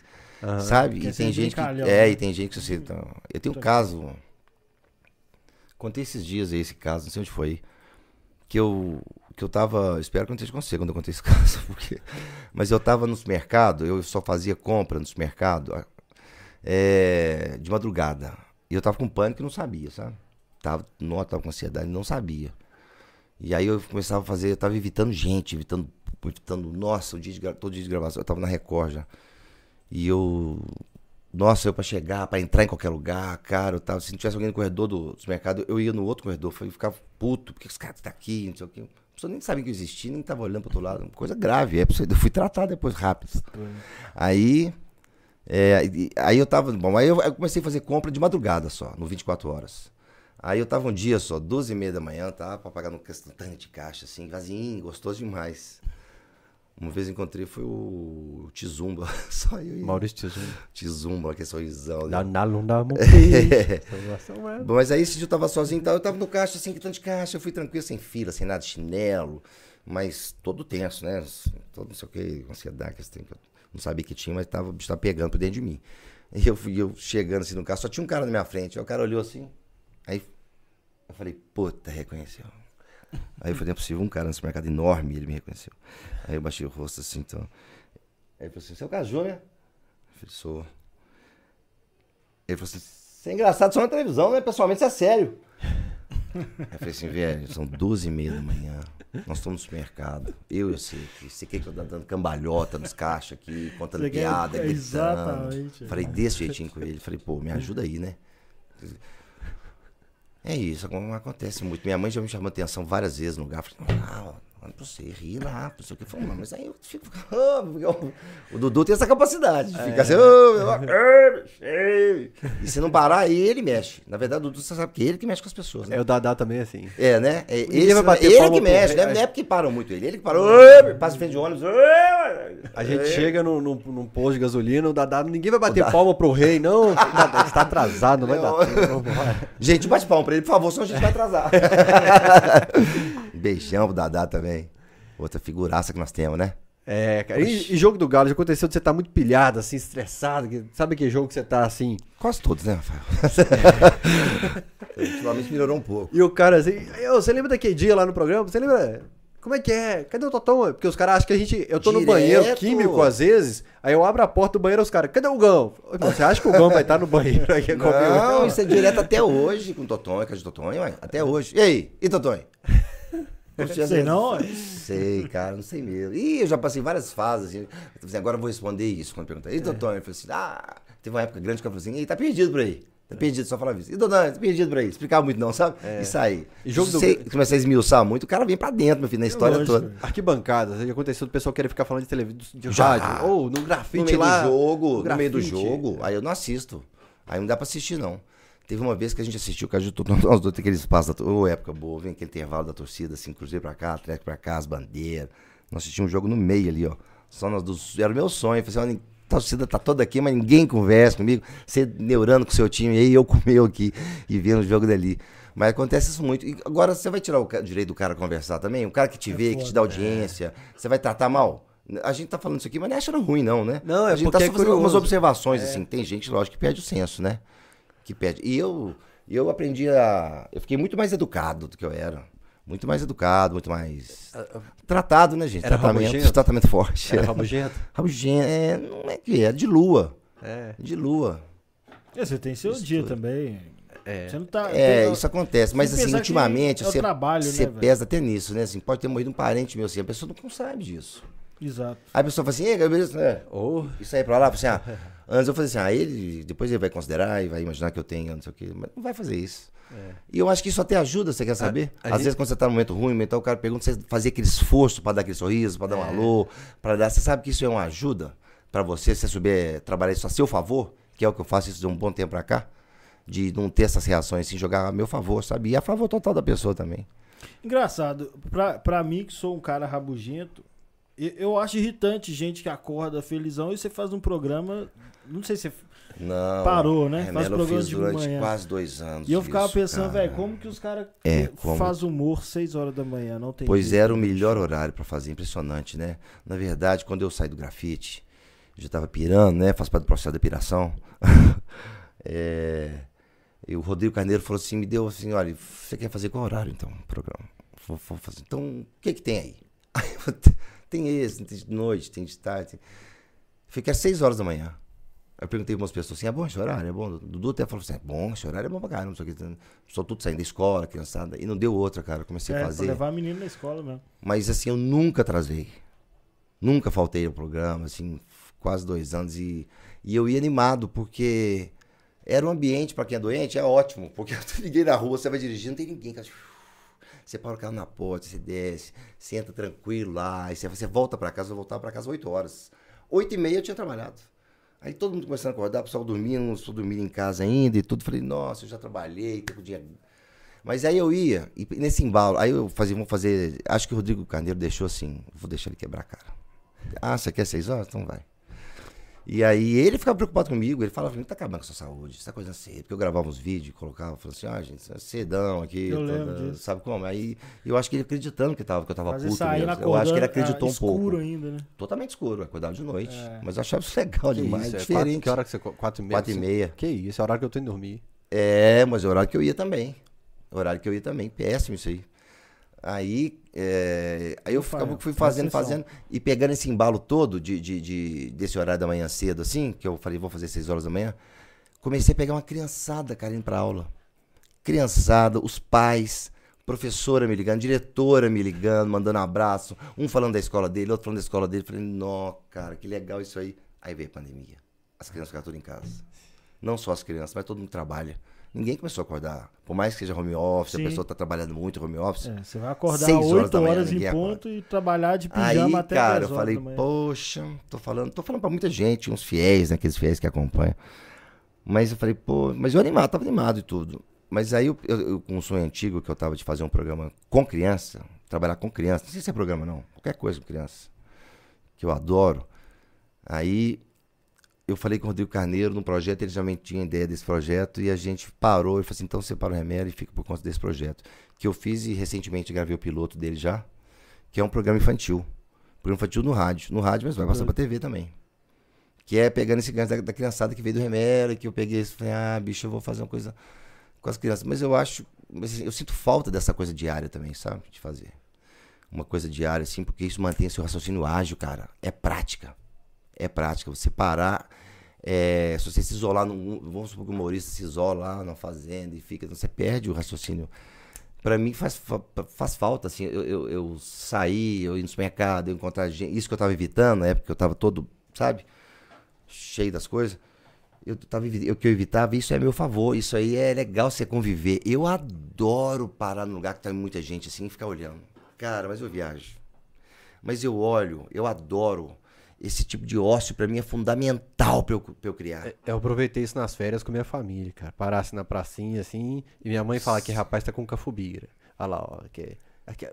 sabe? Quer E tem gente que é, né? e tem gente que você, então, eu tenho um caso Contei esses dias aí esse caso, não sei onde foi. Que eu, que eu tava. Espero que não esteja com você quando eu contei esse caso. Porque, mas eu tava no supermercado, eu só fazia compra no supermercado é, de madrugada. E eu tava com pânico e não sabia, sabe? Tava, não, tava com ansiedade não sabia. E aí eu começava a fazer, eu tava evitando gente, evitando, evitando nossa, o dia de, todo dia de gravação, eu tava na Record já. E eu. Nossa, eu pra chegar, pra entrar em qualquer lugar, cara, eu tava. Se não tivesse alguém no corredor do, do mercado, eu ia no outro corredor, eu ficava puto, porque os caras estão aqui, não sei o quê. Pessoa nem sabia que eu existia, nem tava olhando pro outro lado. Coisa grave. É, eu fui tratar depois rápido. Aí. é, aí eu tava. Bom, aí eu, eu comecei a fazer compra de madrugada só, no 24 horas. Aí eu tava um dia só, 12 e meia da manhã, tá? Pra pagar no tanque de caixa, assim, vazio, gostoso demais. Uma vez encontrei foi o Tizumba, só eu e Maurício Tizum. Tizumba, que é sorrisão. Né? dá, não dá mão. Bom, mas aí esse dia eu tava sozinho tal, eu tava no caixa, assim, que tanto de caixa, eu fui tranquilo, sem fila, sem nada, chinelo, mas todo tenso, né? Todo não sei o que, ansiedade, que esse eu não sabia que tinha, mas tava, tava pegando por dentro de mim. E eu fui eu chegando assim no carro, só tinha um cara na minha frente, aí o cara olhou assim, aí eu falei, puta, reconheceu. Aí foi, não é possível, um cara nesse mercado enorme, ele me reconheceu. Aí eu baixei o rosto assim, então. Aí ele falou assim, você é o Caju, né? Eu falei, sou. Ele falou assim, você é engraçado só na televisão, né? Pessoalmente você é sério. Aí eu falei assim, velho, são 12 e meia da manhã. Nós estamos no supermercado. Eu e você aqui. Você quer que eu tô dando cambalhota nos caixas aqui, contando Você quer- piada, é, gritando. exatamente. Falei desse jeitinho com ele. Falei, pô, me ajuda aí, né? É isso, acon- acontece muito. Minha mãe já me chamou atenção várias vezes no lugar. Falei, ah, Mano, pra você rir lá, não sei o que. Falei, mas aí eu fico. o Dudu tem essa capacidade de ficar assim. "Ô, meu, ei". E se não parar, aí ele mexe. Na verdade, o Dudu você sabe que é ele que mexe com as pessoas. Né? É o Dadá também é assim. É, né? É, esse- vai bater ele que mexe, né? Não é porque param muito ele. Ele que parou, passa em frente de ônibus. A gente é. chega num, num, num posto de gasolina, o Dadá, ninguém vai bater palma pro rei, não. Dadá, Você tá atrasado, não vai dar. Gente, bate palma pra ele, por favor, senão a gente vai atrasar. Beijão pro Dadá também. Outra figuraça que nós temos, né? É, cara. E, e jogo do Galo, já aconteceu de você estar muito pilhado, assim, estressado. que- sabe que jogo que você tá assim? Quase todos, né, Rafael? Ultimamente melhorou um pouco. E o cara assim, "Ô, você lembra daquele dia lá no programa? Você lembra? Como é que é? Cadê o Totão? Porque os caras acham que a gente. Eu tô no Direto. banheiro químico às vezes, aí eu abro a porta do banheiro os caras, cadê o Gão? Irmão, Você acha que o Gão vai estar no banheiro comigo? Não, isso é direto até hoje com o Totonho, que é de Totonho, ué, até hoje. E aí? E Totonho? Não Sei não, é? Sei, cara, não sei mesmo. Ih, eu já passei várias fases, assim. Agora eu vou responder isso quando perguntar. E Totonho? Eu falei assim, ah, teve uma época grande que eu falei assim, ei, tá perdido por aí. Tá perdido, só falava isso. E Totonho, tá perdido por aí. Explicava muito não, sabe? Isso aí. E jogo Se do- você começar a esmiuçar muito, o cara vem pra dentro, meu filho, na história lógico. toda. Arquibancada, já aconteceu do pessoal querer ficar falando de televisão, de Já. rádio, ou no No grafite meio lá. do jogo, no meio do jogo, aí eu não assisto. Aí não dá pra assistir, não. Teve uma vez que a gente assistiu, que a gente nós dois aquele espaço da ô, época boa, vem aquele intervalo da torcida, assim, Cruzeiro pra cá, Atlético pra cá, as bandeiras. Nós assistimos um jogo no meio ali, ó. Só nós dos. Era o meu sonho. Eu falei assim, a torcida tá toda aqui, mas ninguém conversa comigo. Você neurando com o seu time, e aí eu com o meu aqui e vendo o jogo dali. Mas acontece isso muito. E agora você vai tirar o direito do cara conversar também? O cara que te vê, que te dá audiência, você vai tratar mal? A gente tá falando isso aqui, mas não é achando ruim, não, né? Não, é a gente tá é só fazendo algumas observações, assim. Tem gente, lógico, que perde o senso, né? Que perde. E eu, eu aprendi a. Eu fiquei muito mais educado do que eu era. Muito mais educado, muito mais. Tratado, né, gente? Era tratamento, rabugento? tratamento forte. Era rabugento? Rabugento, é, não é que é, de lua. É. De lua. É, Você tem seu dia também. É. Você não tá. É, tem- isso acontece. Mas assim, ultimamente, é você, trabalho, né, você velho? pesa até nisso, né? Assim, pode ter morrido um parente meu assim, a pessoa não sabe disso. Exato. Aí a pessoa fala assim, ei, né? Ou. Isso aí pra lá, assim, ah, antes eu falei assim, ah, ele, depois ele vai considerar e vai imaginar que eu tenho, não sei o quê, mas não vai fazer isso. E eu acho que isso até ajuda, você quer saber? a Às gente- vezes quando você tá num momento ruim, mental, o cara pergunta, você fazer aquele esforço pra dar aquele sorriso, pra dar um alô, pra dar, você sabe que isso é uma ajuda pra você, se você souber trabalhar isso a seu favor, que é o que eu faço isso de um bom tempo pra cá, de não ter essas reações, assim, jogar a meu favor, sabe? E a favor total da pessoa também. Engraçado, pra, pra mim que sou um cara rabugento, eu acho irritante gente que acorda felizão e você faz um programa. Não sei se você. Não. Parou, né? É, Faz eu programa fiz de durante manhã. quase dois anos. E eu ficava isso, pensando, velho, como que os caras É, como- fazem humor 6 horas da manhã? Não tem Pois jeito. era o melhor horário pra fazer, impressionante, né? Na verdade, quando eu saí do grafite, eu já tava pirando, né? Faz parte do processo de piração. é, e o Rodrigo Carneiro falou assim, me deu assim, olha, você quer fazer qual horário então, o programa? Vou, vou fazer. Então, o que que tem aí? Aí eu tem esse, tem de noite, tem de tarde. Tem... Fiquei às 6 horas da manhã. Eu perguntei para umas pessoas assim, é bom esse horário? É bom? Dudu até falou assim, é bom, esse horário é bom pra caramba, o que. Só tudo saindo da escola, criançada. E não deu outra, cara. Eu Comecei É, a pra fazer. levar a menina na escola mesmo. Mas assim, eu nunca atrasei. Nunca faltei ao programa, assim, quase dois anos. E, e eu ia animado, porque era um ambiente, pra quem é doente, é ótimo. Porque eu liguei na rua, você vai dirigindo, não tem ninguém. Cara. Você para o carro na porta, você desce, senta tranquilo lá, e você, você volta pra casa, eu voltava pra casa 8 horas. 8 e meia eu tinha trabalhado. Aí todo mundo começando a acordar, o pessoal dormindo, o pessoal dormindo em casa ainda e tudo. Falei, nossa, eu já trabalhei, tempo dia. Mas aí eu ia, e nesse embalo, aí eu fazia, vamos fazer. Acho que o Rodrigo Carneiro deixou assim, vou deixar ele quebrar a cara. Ah, você quer seis horas? Então vai. E aí ele ficava preocupado comigo, ele falava, tá acabando com a sua saúde, você tá coisa cedo. Porque eu gravava uns vídeos, colocava, falava assim, ah, gente, é cedão aqui, Eu toda- lembro disso. sabe como? Aí eu acho que ele acreditando que, tava, que eu tava Fazer puto mesmo. Eu acho que ele acordando, acreditou ah, um pouco. escuro ainda, né? Totalmente escuro, acordava de noite. É. Mas eu achava isso legal Que demais, isso, é diferente. quatro, que hora que você. Quatro e meia? Quatro e meia. Que isso, é o horário que eu tô indo dormir. É, mas é o horário que eu ia também. O horário que eu ia também. Péssimo isso aí. Aí, é, aí eu ficava, fui fazendo, fazendo. E pegando esse embalo todo de, de, de- desse horário da manhã cedo, assim, que eu falei, vou fazer 6 horas da manhã. Comecei a pegar uma criançada, cara, indo pra aula. Criançada, os pais, professora me ligando, diretora me ligando, mandando um abraço. Um falando da escola dele, outro falando da escola dele. Falei, nó, cara, que legal isso aí. Aí veio a pandemia. As crianças ficaram tudo em casa. Não só as crianças, mas todo mundo trabalha. Ninguém começou a acordar. Por mais que seja home office, Sim. a pessoa tá trabalhando muito home office. É, você vai acordar Seis 8 horas horas, da manhã, em ninguém ponto e trabalhar de Aí, pijama até cara, 10 eu horas falei, poxa, tô falando, tô falando pra muita gente, uns fiéis, né? Aqueles fiéis que acompanham. Mas eu falei, pô, mas eu animado, tava animado e tudo. Mas aí, eu, eu, com um sonho antigo que eu tava de fazer um programa com criança, trabalhar com criança, não sei se é programa não, qualquer coisa com criança, que eu adoro. Aí eu falei com o Rodrigo Carneiro no projeto, ele também tinha ideia desse projeto e a gente parou e falou assim, então separa o remédio e fica por conta desse projeto. Que eu fiz e recentemente gravei o piloto dele já, que é um programa infantil. Programa infantil no rádio. No rádio, mas vai passar pra TV também. Que é pegando esse gancho da, da criançada que veio do remédio, que eu peguei e falei, ah, bicho, eu vou fazer uma coisa com as crianças. Mas eu acho, assim, eu sinto falta dessa coisa diária também, sabe? De fazer. Uma coisa diária, assim, porque isso mantém seu raciocínio ágil, cara. É prática. É prática. Você parar. é, se você se isolar, num, vamos supor que o humorista se isola lá na fazenda e fica. Você perde o raciocínio. Pra mim faz, fa- faz falta, assim, eu, eu, eu sair, eu ir no supermercado, eu encontrar gente. Isso que eu tava evitando, na época que eu tava todo, sabe? Cheio das coisas. Eu tava, eu que eu evitava, isso é meu favor. Isso aí é legal você conviver. Eu adoro parar num lugar que tá muita gente assim e ficar olhando. Cara, mas eu viajo. Mas eu olho, eu adoro. Esse tipo de ócio pra mim é fundamental pra eu, eu criar. Eu aproveitei isso nas férias com minha família, cara. Parasse na pracinha, assim, e minha mãe fala que rapaz tá com cafubira. Olha lá, ó. Que,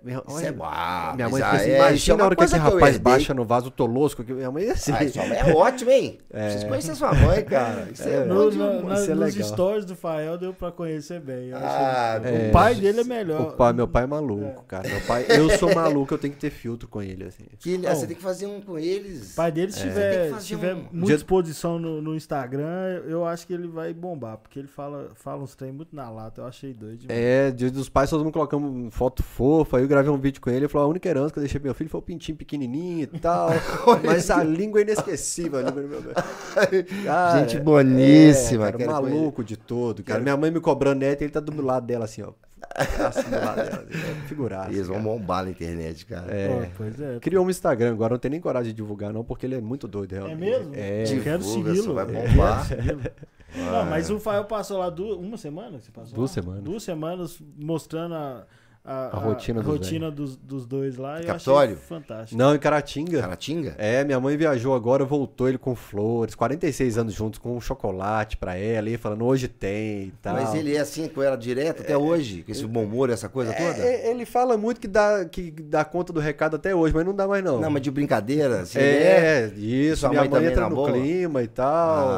minha, Isso olha, é uau, minha mãe assim, é, é imagina uma a hora que esse coisa que eu rapaz herdei. baixa no vaso Tolosco, que minha mãe é assim. Sua mãe é ótima, hein? Preciso conhecer sua mãe, cara. Isso é, É, bom No, demais. na- isso é nos legal. stories do Fael deu pra conhecer bem. Ah, é. o pai dele é melhor. O pai, meu pai é maluco, cara. Meu pai, eu sou maluco, eu tenho que ter filtro com ele, assim. Que ah, você tem que fazer um com eles. O pai dele, se tiver, tiver um- muita exposição no, no Instagram, eu acho que ele vai bombar. Porque ele fala, fala uns trem muito na lata. Eu achei doido demais. É, dia dos pais, todo mundo colocando foto fofa. Aí eu gravei um vídeo com ele. Ele falou: a única herança que eu deixei meu filho foi o pintinho pequenininho e tal. mas a língua é inesquecível. Língua do meu... Cara, Gente boníssima, é, cara, maluco de todo. Cara, minha mãe me cobrando neto e ele tá do lado dela, assim, ó. Assim, do lado dela. Assim, é. Eles vão bombar na internet, cara. É. Pô, pois é. Criou um Instagram agora, não tem nem coragem de divulgar, não, porque ele é muito doido, realmente. mesmo? É. Eu quero Divulga, segui-lo. só vai bombar. quero segui-lo. Não, mas o Fael passou lá du- uma semana? Você passou Duas lá? semanas. Duas semanas mostrando a, a, A rotina dos rotina dos, dos dois lá. Eu achei fantástico. Não, em Caratinga. Caratinga? É, minha mãe viajou agora, voltou ele com flores, 46 anos juntos, com um chocolate pra ela, e falando, hoje tem e tal. Mas ele é assim com ela direto até hoje? Com esse bom humor, essa coisa toda? É, ele fala muito que dá, que dá conta do recado até hoje, mas não dá mais não. Não, mas de brincadeira, assim, é. é, isso, Sua minha mãe mãe, entra no boa? clima e tal.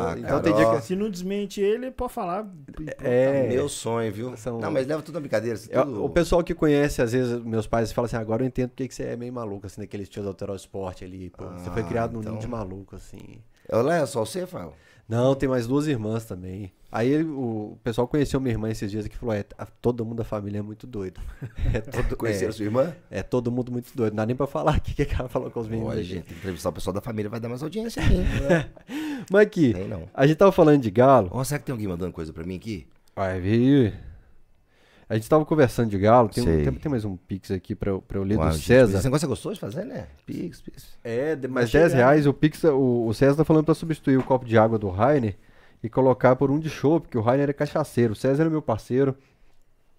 Ah, então tem dia que... Se não desmente ele, pode falar. pronto. É. Meu sonho, viu? São- Não, mas leva tudo na brincadeira. Eu- tudo- o pessoal que conhece, às vezes, meus pais falam assim, agora eu entendo porque que você é meio maluco, assim, daqueles tios alterar o esporte ali, pô. você foi Ah, criado num então. ninho de maluco, assim. Eu levo só você, Fael? Não, tem mais duas irmãs também. Aí o pessoal conheceu minha irmã esses dias e falou: é, todo mundo da família é muito doido. É todo, Conheceram é, sua irmã? é todo mundo muito doido. Não dá nem pra falar o que, que ela falou com os meninos. Olha, gente, entrevistar o pessoal da família, vai dar mais audiência aí. Mas aqui, a gente tava falando de galo. Ó, será que tem alguém mandando coisa pra mim aqui? Vai vir. A gente tava conversando de galo. Tem, um- tem, tem mais um pix aqui pra, eu- pra eu ler Uau, do gente, César. Esse negócio é gostoso de fazer, né? Pix, pix. É, de- mas Vai 10 chegar. reais. O, pix, o, o César tá falando pra substituir o copo de água do Rainer e colocar por um de chopp, porque o Rainer é cachaceiro. O César é meu parceiro.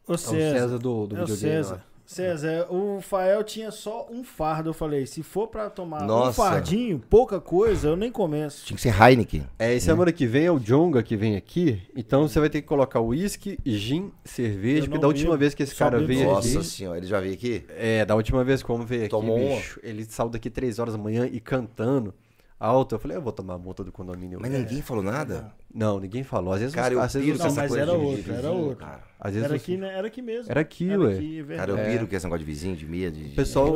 É o César. César do, do é o videogame. César. César, o Fael tinha só um fardo. Eu falei, se for pra tomar um Nossa. fardinho, pouca coisa, eu nem começo. Tinha que ser Heineken. É, e semana que vem é o Jonga que vem aqui. Então você vai ter que colocar uísque, gin, cerveja. Porque da última vez que esse cara bebo veio Nossa aqui. senhora, ele já veio aqui? É, da última vez que o homem veio aqui, Tomou uma? bicho, ele saiu daqui 3 horas da manhã e cantando alto. Eu falei, eu vou tomar a multa do condomínio. Mas É. ninguém falou nada? Não, ninguém falou. Às vezes, Cara, eu às vezes piro os- com Não, essa mas coisa era de outro, era vizinho, outro. cara. às vezes Era aqui, né? Era aqui mesmo. Era aqui, Era ué. aqui, é Cara, eu verdade. piro com esse negócio de vizinho, de medo, de... O pessoal,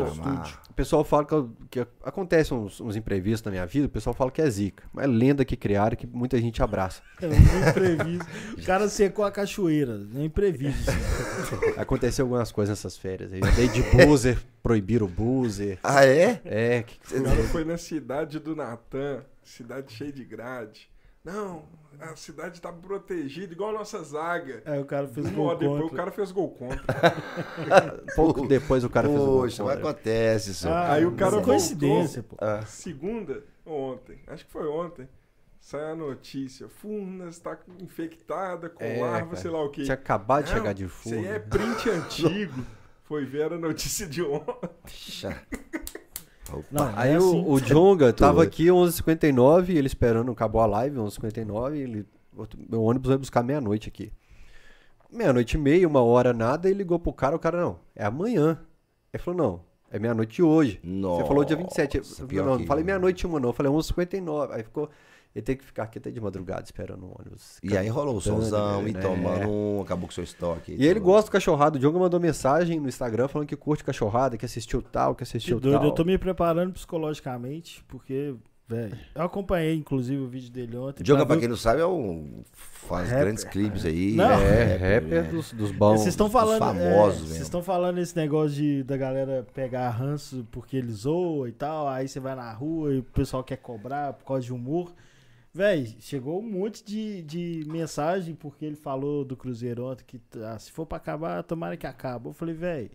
o pessoal fala que, que acontece uns, uns imprevistos na minha vida, o pessoal fala que é zica. Mas é lenda que criaram que muita gente abraça. É um imprevisto. O cara secou a cachoeira. É imprevisto. assim. Aconteceu algumas coisas nessas férias aí. Eu dei de buzzer, proibiram o buzzer. Ah, é? É, que, que O cara foi na cidade do Natan, cidade cheia de grade. Não, a cidade tá protegida, igual a nossa zaga. Aí o cara fez Uma gol depois o contra. cara fez gol contra. pouco depois o cara fez o gol Poxa, contra. acontece isso. Ah, Aí o cara é coincidência, pô. Ah. Segunda, ontem, acho que foi ontem. sai a notícia. Furnas está infectada com É, larva, cara. sei lá o quê. Tinha acabado de Não, chegar de Isso fundo. aí é print antigo. Foi ver a notícia de ontem. Puxa. Opa. Não, Aí é o, assim. o Jonga tava aqui 11h59, ele esperando, acabou a live, 11h59, ele, meu ônibus vai buscar meia-noite aqui. Meia-noite e meia, uma hora nada, e ligou pro cara, o cara, não, é amanhã. Ele falou, não, é meia-noite hoje. Você falou dia 27. Eu Nossa, falei, pior não, não falei meia-noite e uma não, eu falei 11h59. Aí ficou, ele tem que ficar aqui até de madrugada esperando o ônibus. E aí rolou o somzão, e né? tomando um, acabou com o seu estoque. E ele gosta do cachorrado. O Diogo mandou mensagem no Instagram falando que curte cachorrada, que assistiu tal, que Que assistiu doido, tal. eu tô me preparando psicologicamente, porque, velho, eu acompanhei inclusive o vídeo dele ontem. Joga, pra ver- quem não sabe, é um. Faz Rapper. grandes clipes aí. Não. É, rapper, rapper né? dos, dos bons. Vocês estão dos falando, famosos é, vocês estão falando esse negócio de da galera pegar ranço porque ele zoa e tal, aí você vai na rua e o pessoal quer cobrar por causa de humor. Véi, chegou um monte de, de mensagem porque ele falou do Cruzeiro ontem que ah, se for pra acabar, tomara que acabe. Eu falei, véi,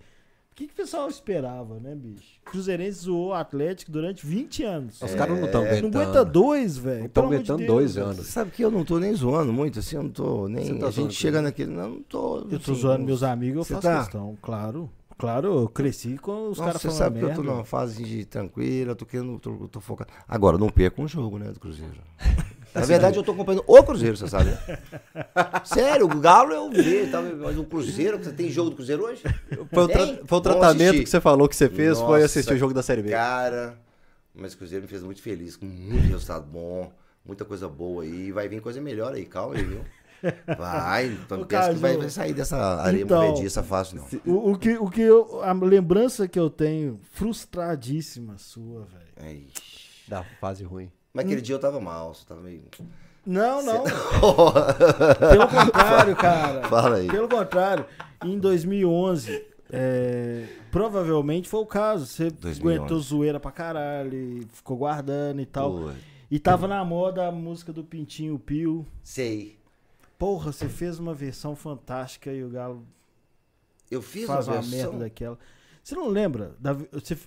o que, que o pessoal esperava, né, bicho? Cruzeirense zoou o Atlético durante 20 anos. Os caras não estão Não aguentando. aguenta dois, velho. Não estão de aguentando Deus, dois velho. anos. Você sabe que eu não tô nem zoando muito, assim, eu não tô nem. Tá a gente chega naquele. Não, não tô. Eu tô assim, zoando não- meus amigos, eu Você faço tá? questão. Claro. Claro, eu cresci com os caras você falando sabe que eu merda. tô numa fase de tranquila, eu tô querendo, tô, tô focado. Agora, eu não perco um jogo, né, do Cruzeiro. Na verdade, eu tô acompanhando o Cruzeiro, você sabe. Sério, o Galo eu vi, tá, mas o Cruzeiro, você tem jogo do Cruzeiro hoje? Foi o, tra- foi o tratamento assistir. que você falou que você fez, foi Nossa, assistir o jogo da Série B. Cara, mas o Cruzeiro me fez muito feliz, com muito resultado bom, muita coisa boa aí. Vai vir coisa melhor aí, calma aí, viu? Vai, então pensa que vai, sair dessa areia então, movediça fácil, não. O, o que, o que eu, a lembrança que eu tenho, frustradíssima sua, velho. Da fase ruim. Mas aquele dia eu tava mal, você tava meio. Não, não. Pelo contrário, cara. Fala aí. Pelo contrário. Em 2011, é, provavelmente foi o caso. Você 2011. aguentou zoeira pra caralho, ficou guardando e tal. Pô, E tava na moda a música do Pintinho Pio. sei. Porra, você fez uma versão fantástica e o Galo Eu fiz faz uma uma versão. merda daquela. Você não lembra? Da- você,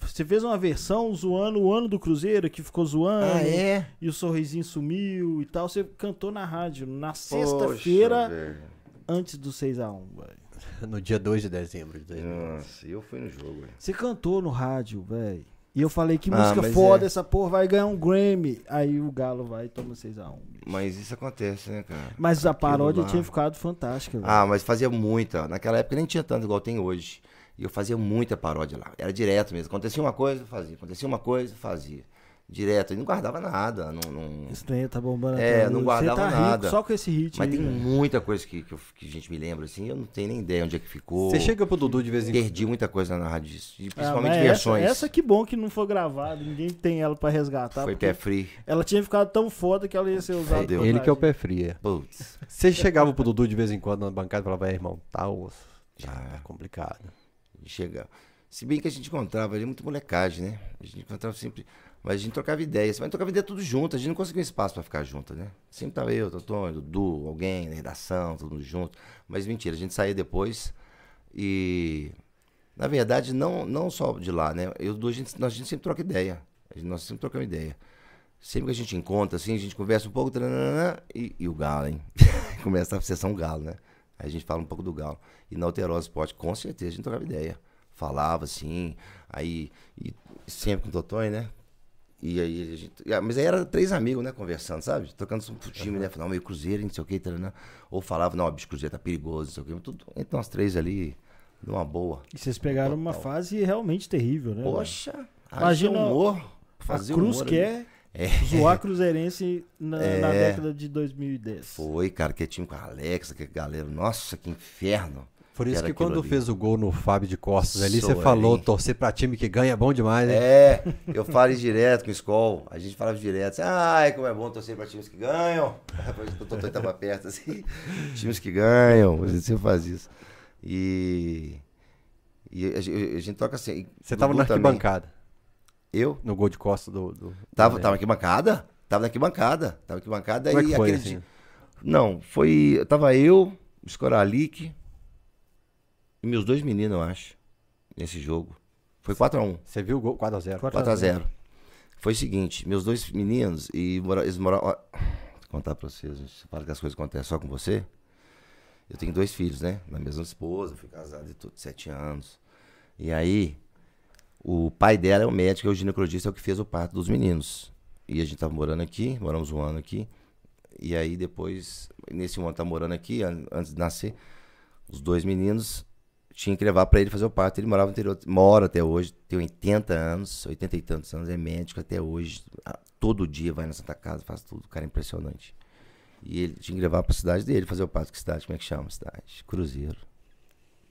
você fez uma versão zoando o ano do Cruzeiro, que ficou zoando, Ah, é? e o sorrisinho sumiu e tal. Você cantou na rádio na sexta-feira antes do 6x1, velho. No dia 2 de dezembro de 2009. Nossa, eu fui no jogo, velho. Você cantou no rádio, velho. E eu falei, que Ah, música mas foda, é. essa porra vai ganhar um Grammy. Aí o Galo vai e toma 6x1. Mas isso acontece, né, cara? Mas a Aquilo paródia lá. tinha ficado fantástica. Ah, mas fazia muita. Naquela época nem tinha tanto igual tem hoje. E eu fazia muita paródia lá. Era direto mesmo. Acontecia uma coisa, fazia. Acontecia uma coisa, fazia. Direto. E não guardava nada. Não, não- trem tá bombando É, não guardava Você tá nada. rico só com esse hit Mas aí, tem velho. muita coisa que, que, eu- que a gente me lembra, assim. Eu não tenho nem ideia onde é que ficou. Você chega pro Dudu de vez em quando. Perdi muita coisa na rádio disso. Ah, Principalmente mas versões. Essa, essa que bom que não foi gravada, ninguém tem ela pra resgatar. Foi pé free. Ela tinha ficado tão foda que ela ia ser usada. Ele que é o pé frio. é. Putz. Você chegava pro Dudu de vez em quando na bancada e falava, é, irmão, tá osso. Já Ah. tá complicado. Chega. Se bem que a gente encontrava ali muito molecagem, né? A gente encontrava sempre. Mas a gente trocava ideias. Mas trocava ideia tudo junto. A gente não conseguia espaço pra ficar junto, né? Sempre tava eu, Totônio, Dudu, alguém na redação, todo mundo junto. Mas mentira, a gente saía depois e. Na verdade, não, não só de lá, né? Eu a gente, nós, a gente sempre troca ideia. Gente- nós sempre trocamos ideia. Sempre que a gente encontra, assim, a gente conversa um pouco, e, e o galo, hein? Começa a sessão galo, né? Aí a gente fala um pouco do galo. E na Alterosa Esporte, com certeza, a gente trocava ideia. Falava, assim, aí, e sempre com o Totonho, né? E aí a gente. Mas aí era três amigos, né, conversando, sabe? Tocando pro time, né? Falando, meio Cruzeiro, não sei o que, taranã. Ou falava, não, bicho, Cruzeiro tá perigoso, não sei o que. Tudo entre nós três ali, numa boa. E vocês pegaram uma Total. fase realmente terrível, né? Poxa, Imagina humor. a fazer Cruz humor quer É. zoar Cruzeirense na, na É. década de 2010. Foi, cara, que tinha com a Alexa, que galera, nossa, que inferno. Por isso que aquilo quando ali. fez o gol no Fábio de Costas ali, você falou, torcer pra time que ganha é bom demais, hein? É, eu falei direto com o Skol, a gente falava direto, assim, ai, como é bom torcer pra times que ganham. Depois que o Totô tava perto, assim, times que ganham, a gente sempre faz isso. E, e a, gente, a gente toca assim. Você tava na também. arquibancada, Eu? no gol de Costa do... do Tava, do- tava na arquibancada? Tava na arquibancada. Tava na arquibancada Como é e que foi, aquele assim? dia- Não, foi. Tava eu, o Scoralic e meus dois meninos, eu acho, nesse jogo. Foi 4x1. Você viu o gol? 4x0. 4 a 0. 4x0. Foi o seguinte, meus dois meninos, e mora- eles moravam. Vou contar pra vocês, gente. Você fala que as coisas acontecem só com você. Eu tenho dois filhos, né? Na mesma esposa, fui casado de tudo, sete anos. E aí, o pai dela é o médico, é o ginecologista, é o que fez o parto dos meninos. E a gente tava morando aqui, moramos um ano aqui. E aí depois, nesse um ano tá morando aqui, an- antes de nascer, os dois meninos tinha que levar pra ele fazer o parto. Ele morava no interior, mora até hoje, tem 80 anos, 80 e tantos anos, é médico até hoje. Todo dia vai na Santa Casa, faz tudo, o cara é impressionante. E ele tinha que levar pra cidade dele fazer o parto. Que cidade? Como é que chama a cidade? Cruzeiro.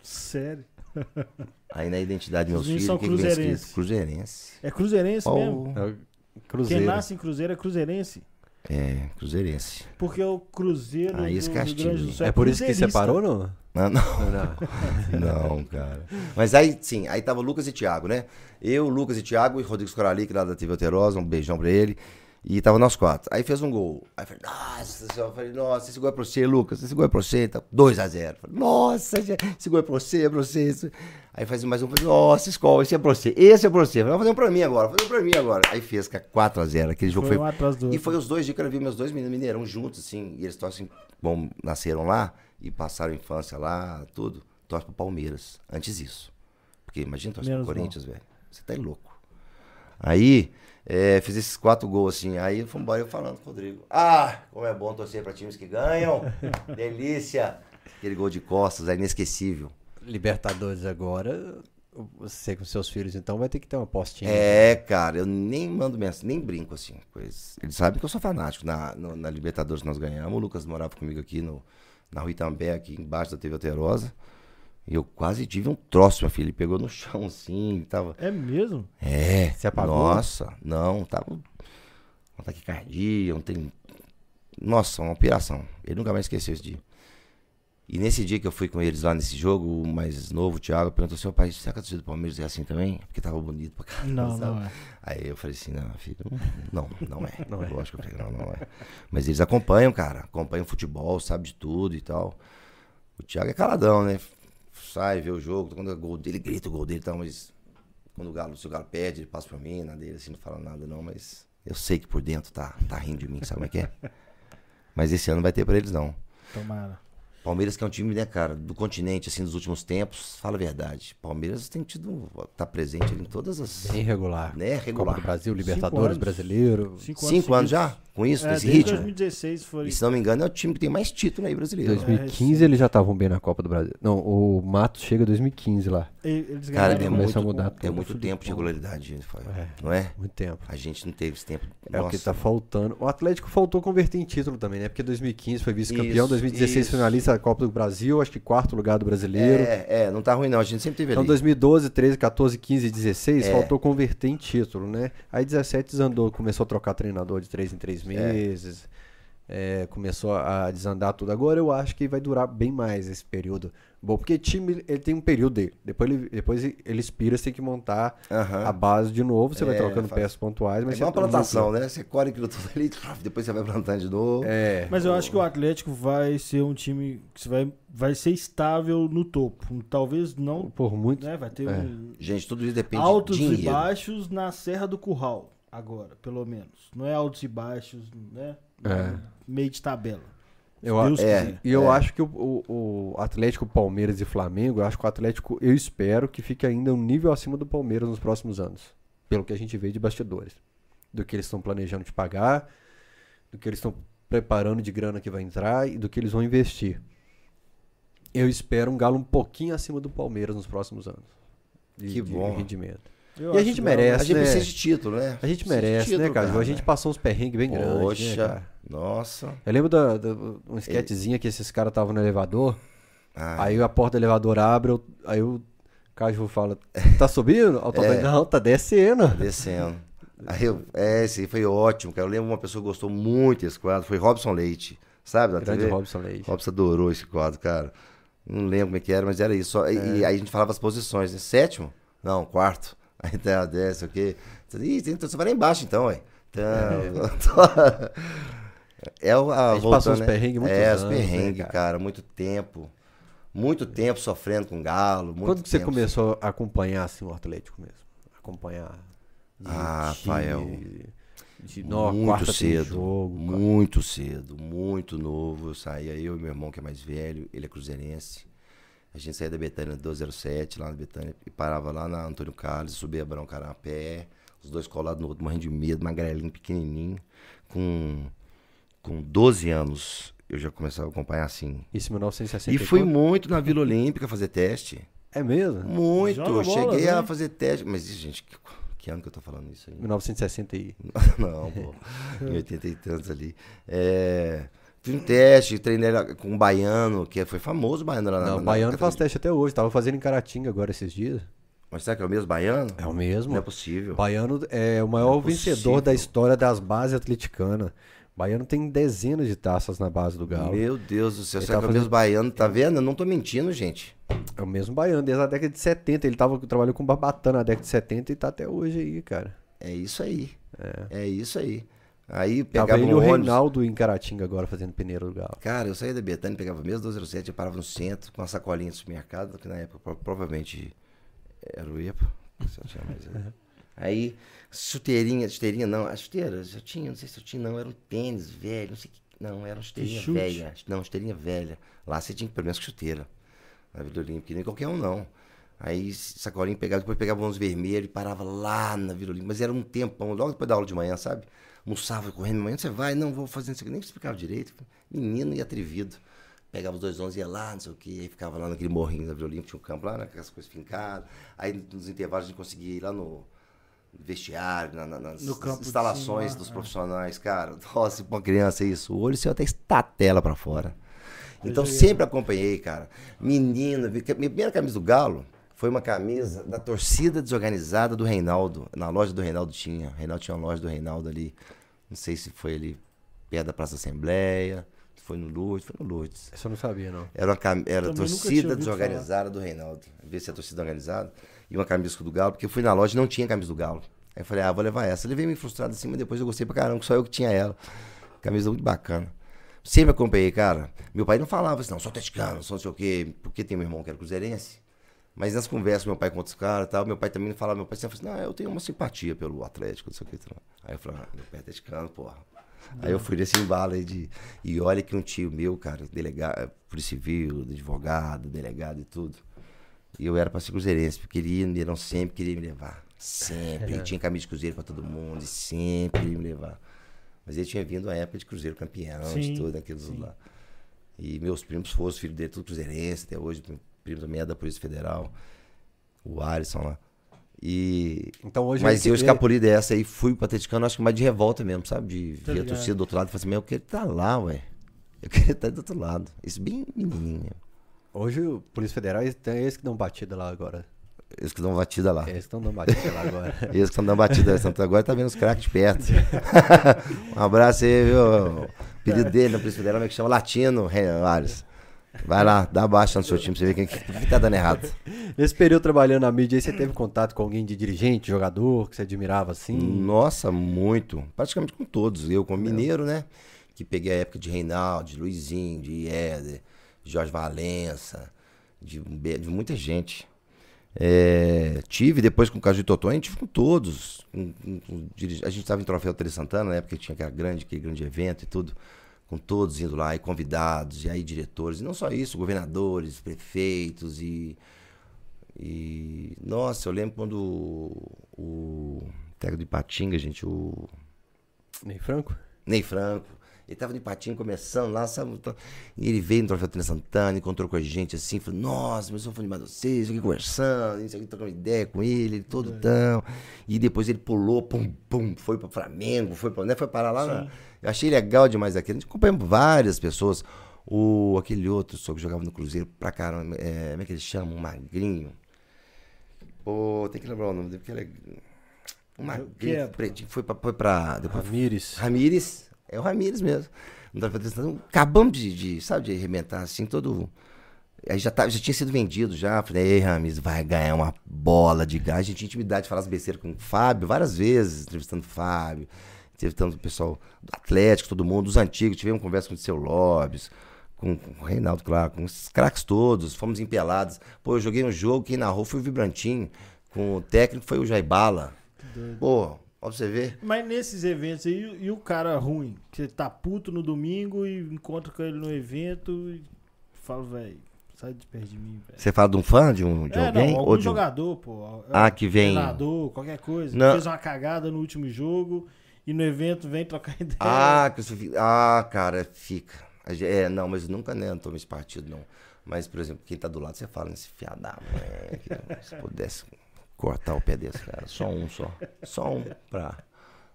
Sério. Aí na identidade meus filhos, são o que que vem escrito? cruzeirenses. Cruzeirense. É cruzeirense mesmo? É o Quem Cruzeiro. nasce em Cruzeiro é cruzeirense. É, cruzeirense. Porque o Cruzeiro Ah, do esse Rio Grande do. Sul É por isso que separou, não? Não, não. Não, não. Cara. Mas aí, sim, aí tava o Lucas e Thiago, né? Eu, Lucas e Thiago e Rodrigo Scoralic, lá da TV Alterosa, um beijão pra ele. E tava nós quatro. Aí fez um gol. Aí falei, nossa eu falei, nossa, esse gol é pra você, Lucas, esse gol é pra você. Tá 2x0. Nossa, esse gol é pra você, é pra você. Aí faz mais um, falei, nossa, Skol, esse é pra você, esse é pra você. Vai fazer um pra mim agora, fazer um pra mim agora. Aí fez, cara, 4x0. Aquele jogo Foi foi. um atrás do E foi os dois dias que eu vi meus dois meninos mineirão juntos, assim, e eles torcem, bom, nasceram lá e passaram a infância lá, tudo. Torcem pro Palmeiras. Antes disso. Porque imagina torcer pro. Corinthians, velho. Você tá louco. Aí, é, fiz esses quatro gols assim. Aí fui embora eu falando com o Rodrigo. Ah, como é bom torcer pra times que ganham. Delícia. Aquele gol de costas, é inesquecível. Libertadores agora, você com seus filhos, então, vai ter que ter uma postinha. É, cara, eu nem mando mensagem, nem brinco assim. Pois eles sabem que eu sou fanático. Na, no- na Libertadores nós ganhamos. O Lucas morava comigo aqui no, na Rua Itambé, aqui embaixo da TV Alterosa. Eu quase tive um troço, meu filho. Ele pegou no chão assim, tava. É mesmo? É. Se apagou? Nossa, não, tava. Um ataque cardíaco, não tem. Nossa, uma operação. Ele nunca mais esqueceu esse dia. E nesse dia que eu fui com eles lá nesse jogo, o mais novo, o Thiago, perguntou: seu pai, será que a torcida do Palmeiras é assim também? Porque tava bonito pra caramba. Não, sabe? não é. Aí eu falei assim, não, filho, não, não é. Não é. Lógico que eu falei, não, não é. Mas eles acompanham, cara, acompanham futebol, sabe de tudo e tal. O Thiago é caladão, né? Sai, vê o jogo, quando é gol dele, grita o gol dele e tal, mas quando o Galo, se o Galo perde, ele passa pra mim, na dele, assim, não fala nada não, mas eu sei que por dentro tá, tá rindo de mim, sabe como é que é? Mas esse ano não vai ter pra eles não. Tomara. Palmeiras que é um time, né, cara, do continente, assim, dos últimos tempos, fala a verdade. Palmeiras tem tido, tá presente ali em todas as... Bem regular. Né, Copa regular. do Brasil, Cinco Libertadores, anos. brasileiro. Cinco, Cinco anos já? Com isso, É, desse desde ritmo? 2016 foi. E se não me engano, é o time que tem mais título aí brasileiro. 2015 eles já estavam bem na Copa do Brasil. Não, o Matos chega em 2015 lá. Eles Cara, ganharam é começa muito, a mudar é tudo. muito tempo de regularidade. É. não é? Muito tempo. A gente não teve esse tempo. É o que tá faltando. O Atlético faltou converter em título também, né? Porque 2015 foi vice-campeão, Isso, 2016 isso. finalista da Copa do Brasil, acho que quarto lugar do brasileiro. É, é, não tá ruim não, a gente sempre teve Então ali. 2012, 13, 14, 15 e 16 É. faltou converter em título, né? Aí 17 desandou, começou a trocar treinador de 3 em 3 meses. é, começou a desandar tudo. Agora eu acho que vai durar bem mais esse período. Bom, porque time ele tem um período dele. Depois ele, depois ele expira, você tem que montar Aham. a base de novo. Você vai É, trocando faz- peças pontuais, É mas igual uma um plantação, né? Você colhe aquilo tudo ali, depois você vai plantando de novo. É. Mas eu acho que o Atlético vai ser um time que você vai, vai ser estável no topo. Talvez não, Por muito. né? Vai ter É. um Gente, tudo isso depende altos de e dinheiro. baixos na Serra do Curral, agora, pelo menos. Não é altos e baixos, né? É. Meio de tabela. Eu, Deus é. E eu É. acho que o, o- o Atlético, Palmeiras e Flamengo, eu acho que o Atlético, eu espero que fique ainda um nível acima do Palmeiras nos próximos anos. Pelo que a gente vê de bastidores. Do que eles estão planejando de pagar, do que eles estão preparando de grana que vai entrar e do que eles vão investir. Eu espero um galo um pouquinho acima do Palmeiras nos próximos anos. De, Que de bom. rendimento. Eu E a gente merece. A gente né? precisa de título, né? A gente Precisa merece, né, título, cara? A gente passou uns perrengues bem grandes, né, Poxa, cara? nossa. Eu lembro da, da um esquetezinha que esses caras estavam no elevador. Ah, Aí a porta do elevador abre, eu- aí o Caju fala, tá subindo? Totonho, É. não, tá descendo. Descendo. Aí eu, é, esse foi ótimo, cara. Eu lembro uma pessoa que gostou muito desse quadro, foi Robson Leite, sabe? Da Grande TV? Robson Leite. Robson adorou esse quadro, cara. Não lembro como é que era, mas era isso. E, e aí a gente falava as posições, né? Sétimo? Não, quarto. Aí tem desce, o quê? Ih, então você vai lá embaixo então, ué. Então, é o, a, A gente voltando, passou uns né? perrengues muitos É, os anos, né, perrengues, cara? cara? muito tempo. Muito tempo sofrendo com galo. Muito Quando que você começou a acompanhar assim o Atlético mesmo? Acompanhar. de Ah, Rafael. De, nó, muito quarta tem cedo. jogo, muito cedo, muito novo. Eu saía, eu e meu irmão, que é mais velho, ele é cruzeirense. A gente saía da Betânia 207, lá na Betânia, e parava lá na Antônio Carlos, subia Barão Carapé, os dois colados no outro, morrendo de medo, magrelinho, pequenininho. Com, com 12 anos, eu já começava a acompanhar assim. Isso em 1960. E fui muito na Vila Olímpica fazer teste. É mesmo? Muito. Joga bola, Cheguei a né? fazer teste. Mas, gente, que, que ano que eu tô falando isso aí? 1960 e... Não, pô. Em 80 e tantos ali. É, fiz um teste, treinei com um baiano, que foi famoso o baiano lá na Não, o Baiano faz teste até hoje. Tava fazendo em Caratinga agora esses dias. Mas será que é o mesmo baiano? É o mesmo. Não é possível. Baiano é o maior Não é vencedor da história das bases atleticanas. Baiano tem dezenas de taças na base do Galo. Meu Deus do céu, será que é o mesmo baiano? Tá vendo? Eu não tô mentindo, gente. É o mesmo Baiano, desde a década de 70. Ele tava, trabalhou com Barbatana na década de 70 e tá até hoje aí, cara. É isso aí. É, isso aí. Aí Tava pegava ele e um o ônibus. Reinaldo em Caratinga agora fazendo peneira do Galo. Cara, eu saía da Betânia, pegava mesmo 207, eu parava no centro com uma sacolinha de supermercado, que na época pro- provavelmente era o EPA. se eu tinha mais aí. Chuteirinha, chuteirinha não, a chuteira, já tinha, não sei se eu tinha, não, era um tênis velho, não sei que. Não, era uma chuteirinha chute? velha. Não, chuteirinha velha. Lá você tinha pelo menos chuteira. Na Vila Olímpica, nem qualquer um não. Aí sacolinha pegava, depois pegava uns vermelhos e parava lá na Vila Olímpica. Mas era um tempão, logo depois da aula de manhã, sabe? Almoçava correndo, manhã você vai, não, vou fazendo isso aqui. Nem explicava direito. Menino e atrevido. Pegava os dois onze, ia lá, não sei o quê, aí ficava lá naquele morrinho da Olímpica, tinha um campo lá, né, com aquelas coisas fincadas. Aí nos intervalos a gente conseguia ir lá no vestiário, na- na- nas No campo de instalações cima, dos é. profissionais, cara. Nossa, pra uma criança é isso, o olho seu até estatela pra fora. Então sempre acompanhei, cara. Menino, vi- minha primeira camisa do Galo foi uma camisa da torcida desorganizada do Reinaldo. Na loja do Reinaldo tinha. O Reinaldo tinha uma loja do Reinaldo ali. Não sei se foi ali perto da Praça Assembleia, se foi no Lourdes, foi no Lourdes. Isso eu não sabia, não. Era, uma cam... era Também torcida desorganizada do Reinaldo. Ver se é a torcida organizada. E uma camisa do Galo, porque eu fui na loja e não tinha camisa do Galo. Aí eu falei, ah, vou levar essa. Eu levei meio frustrado assim, mas depois eu gostei pra caramba, que só eu que tinha ela. Camisa muito bacana. Sempre acompanhei, cara. Meu pai não falava assim, não, sou atleticano, sou não sei o quê, porque tem meu irmão que era cruzeirense. Mas nas conversas com meu pai com outros caras e tal, meu pai também não falava, meu pai sempre falou assim, não, eu tenho uma simpatia pelo Atlético, não sei o que. Aí eu falei, ah, meu pai é atleticano, porra. Aí eu fui nesse embalo aí de. E olha que um tio meu, cara, delegado, polícia civil, advogado, delegado e tudo. E eu era pra ser cruzeirense, porque ele ia, ele não sempre queria me levar. Sempre. Ele tinha camisa de cruzeiro pra todo mundo, e sempre queria me levar. Mas ele tinha vindo a época de cruzeiro campeão, de Sim, tudo aquilo sim. lá. E meus primos foram, os filhos dele, tudo cruzeirense, até hoje, primo também é da Polícia Federal, o Alisson lá. E. Então hoje Mas eu escapuli dessa aí, fui pro Atleticano, acho que mais de revolta mesmo, sabe? De Tá ver a torcida do outro lado e falar assim, meu, eu queria estar lá, ué. Eu queria estar do outro lado. Isso bem menininho. Hoje o Polícia Federal tem eles que dão batida lá agora. Eles que dão batida lá. Eles que estão dando batida lá agora. Eles que estão dando batida. Santo agora tá vendo os craques de perto. um abraço aí, viu? O pedido dele na Polícia Federal é que chama Latino, Vários. Vai lá, dá baixa no seu time pra você ver quem que, que tá dando errado. Nesse período trabalhando na mídia aí, você teve contato com alguém de dirigente, jogador, que você admirava assim? Nossa, muito. Praticamente com todos. Eu, como mineiro, né? Que peguei a época de Reinaldo, de Luizinho, de Éder, de Jorge Valença, de, de muita gente. É, tive depois com o Caju e Totó, a gente tive com todos. Com- com- com a gente estava em Troféu Tere Santana, na época que tinha aquela grande, aquele grande evento e tudo. Com todos indo lá, e convidados, e aí diretores. E não só isso, governadores, prefeitos e. E. Nossa, eu lembro quando o, o de Patinga, gente, o Ney Franco? Ney Franco. Ele tava de patinho começando lá, sabe? E ele veio no Troféu Tênis Santana, encontrou com a gente assim, falou, nossa, mas eu sou fã demais de vocês, aqui conversando, isso aqui, trocando ideia com ele, ele todo tão. E depois ele pulou, pum, pum, foi pro Flamengo, foi pra onde? Foi parar lá. na- Eu achei legal demais aquilo. A gente acompanhou várias pessoas. O, aquele outro só que jogava no Cruzeiro pra caramba, é, como é que ele chama? Um magrinho. Pô, tem que lembrar o nome dele, porque ele é. Um magrinho, pretinho, foi pra. Foi pra depois Ramires. Ramires, é o Ramires mesmo. Não tava. Acabamos de, de, sabe, de arrebentar assim, todo. Aí já, tava, já tinha sido vendido já. Falei, ei, Ramires, vai ganhar uma bola de gás. A gente tinha intimidade de falar as besteiras com o Fábio várias vezes, entrevistando o Fábio, entrevistando o pessoal do Atlético, todo mundo, dos antigos. Tivemos conversa com o seu Lopes, com, com o Reinaldo, claro, com os craques todos. Fomos empelados. Pô, eu joguei um jogo, quem narrou foi o Vibrantinho. Com o técnico foi o Jaibala. Pô, ó pra você ver. Mas nesses eventos aí, e o cara ruim? Que você tá puto no domingo e encontra com ele no evento e fala, velho, sai de perto de mim, velho. Você fala de um fã, de, um, de É, alguém? não, algum ou de um... jogador, pô. Ah, que vem. Treinador, qualquer coisa. Não. Fez uma cagada no último jogo e no evento vem trocar ideia. Ah, que você fica. Ah, cara, fica. É, não, mas nunca né, não tomo esse partido, não. Mas, por exemplo, quem tá do lado, você fala nesse fiado da mãe. Se pudesse cortar o pé desse cara. Só um só. Só um pra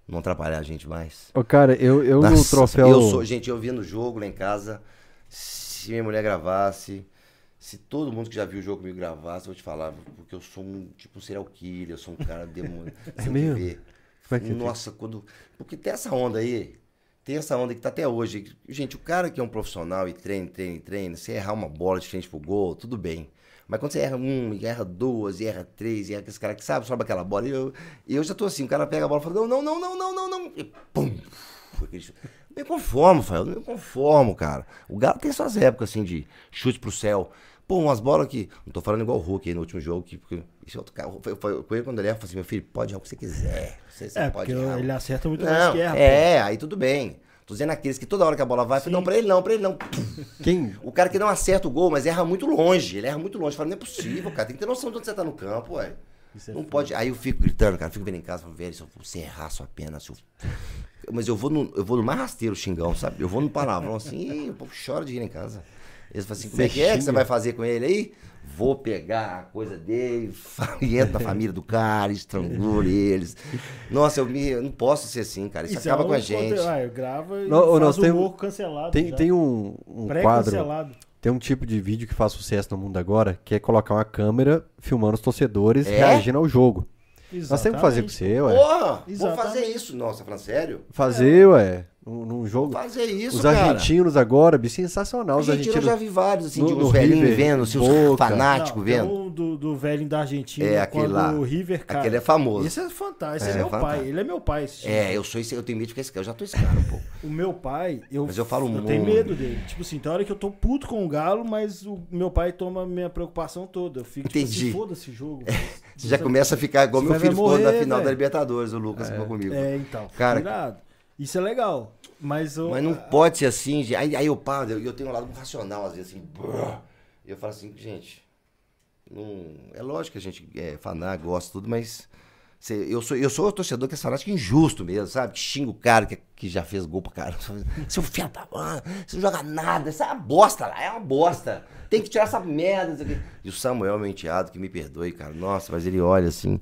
não atrapalhar a gente mais. Ô, cara, eu, eu no Nossa, troféu. Eu sou, gente, eu vi no jogo lá em casa. Se minha mulher gravasse, se todo mundo que já viu o jogo comigo gravasse, eu vou te falar, porque eu sou um tipo um serial killer, eu sou um cara demônio. Que mesmo? ver. É que Nossa, quando. Porque tem essa onda aí. Tem essa onda que tá até hoje. Gente, o cara que é um profissional e treina, treina, treina, você errar uma bola de frente pro gol, tudo bem. Mas quando você erra um, erra duas, erra três, e erra aquele cara que sabe, sobe aquela bola, e eu, eu já tô assim, o cara pega a bola e fala, não, não, não, não, não, não, e pum! Não me conformo, Fael, não me conformo, cara. O Galo tem suas épocas, assim, de chute pro céu. Pô, umas bolas que. Não tô falando igual o Hulk aí no último jogo, que. Porque, esse outro cara, foi, foi, foi quando ele erra, eu falei assim, meu filho, pode errar o que você quiser. Você, você É, pode porque errar. ele acerta muito mais Não, que erra. pô. é, aí tudo bem. Tô dizendo aqueles que toda hora que a bola vai, não, pra ele não, pra ele não. Quem? O cara que não acerta o gol, mas erra muito longe. Ele erra muito longe. Fala, não é possível, cara. Tem que ter noção de onde você tá no campo, ué. É não pode. Aí eu fico gritando, cara. Fico vendo em casa, falo, velho, se você errar sua pena, se eu... Mas eu vou, no, eu vou no mais rasteiro xingão, sabe? Eu vou no palavrão assim, e o povo chora de rir em casa. Eles falam assim, como é que é que você vai fazer com ele aí? Vou pegar a coisa dele, e entro na família do cara, estrangulo eles. Nossa, eu, me, eu não posso ser assim, cara. Isso, Isso acaba é com a gente. Ah, eu gravo e Não, faz nós o temos- humor cancelado. Tem, já. tem um, um quadro. Tem um tipo de vídeo que faz sucesso no mundo agora, que é colocar uma câmera filmando os torcedores É? reagindo ao jogo. Nós temos que fazer com Exatamente. você, ué. Porra, vou Exatamente. fazer isso. Nossa, falando sério? Fazer, ué. Num, num jogo. Fazer isso, Os cara. argentinos agora, bi, sensacional. Os Argentina eu argentinos. já vi vários, assim, No- de uns velhinhos vendo, assim, Boca. fanáticos vendo. um do, do velho da Argentina, É, aquele quando lá. o River cai. Aquele é famoso. Esse é fantástico. Esse É, é, meu fantástico. pai. Ele é meu pai. esse É, eu sou esse, eu tenho medo de ficar esse cara. Eu já tô esse cara um pouco. O meu pai, eu, Mas eu falo eu muito. tenho medo dele. Tipo assim, tem hora que eu tô puto com o Galo, mas o meu pai toma minha preocupação toda. Eu fico Entendi. tipo assim, foda-se jogo. Você já começa a ficar igual Você meu filho ficou na final da. Libertadores, o Lucas ficou comigo. É, então. Cara-. Isso é legal. Mas, eu, Mas não pode ser assim, gente. Aí, aí eu paro, eu, eu tenho um lado racional, às vezes, assim. brrr. E eu falo assim, gente. Não, é lógico que a gente é fanático, gosta tudo, mas. cê- eu, sou, eu sou o torcedor que é fanático injusto mesmo, sabe? Que xinga o cara que, que já fez gol pra caramba. Seu filho da mãe, você não joga nada, isso é uma bosta lá, é uma bosta. Tem que tirar essa merda. E o Samuel, meu enteado, que me perdoe, cara. Nossa, mas ele olha assim.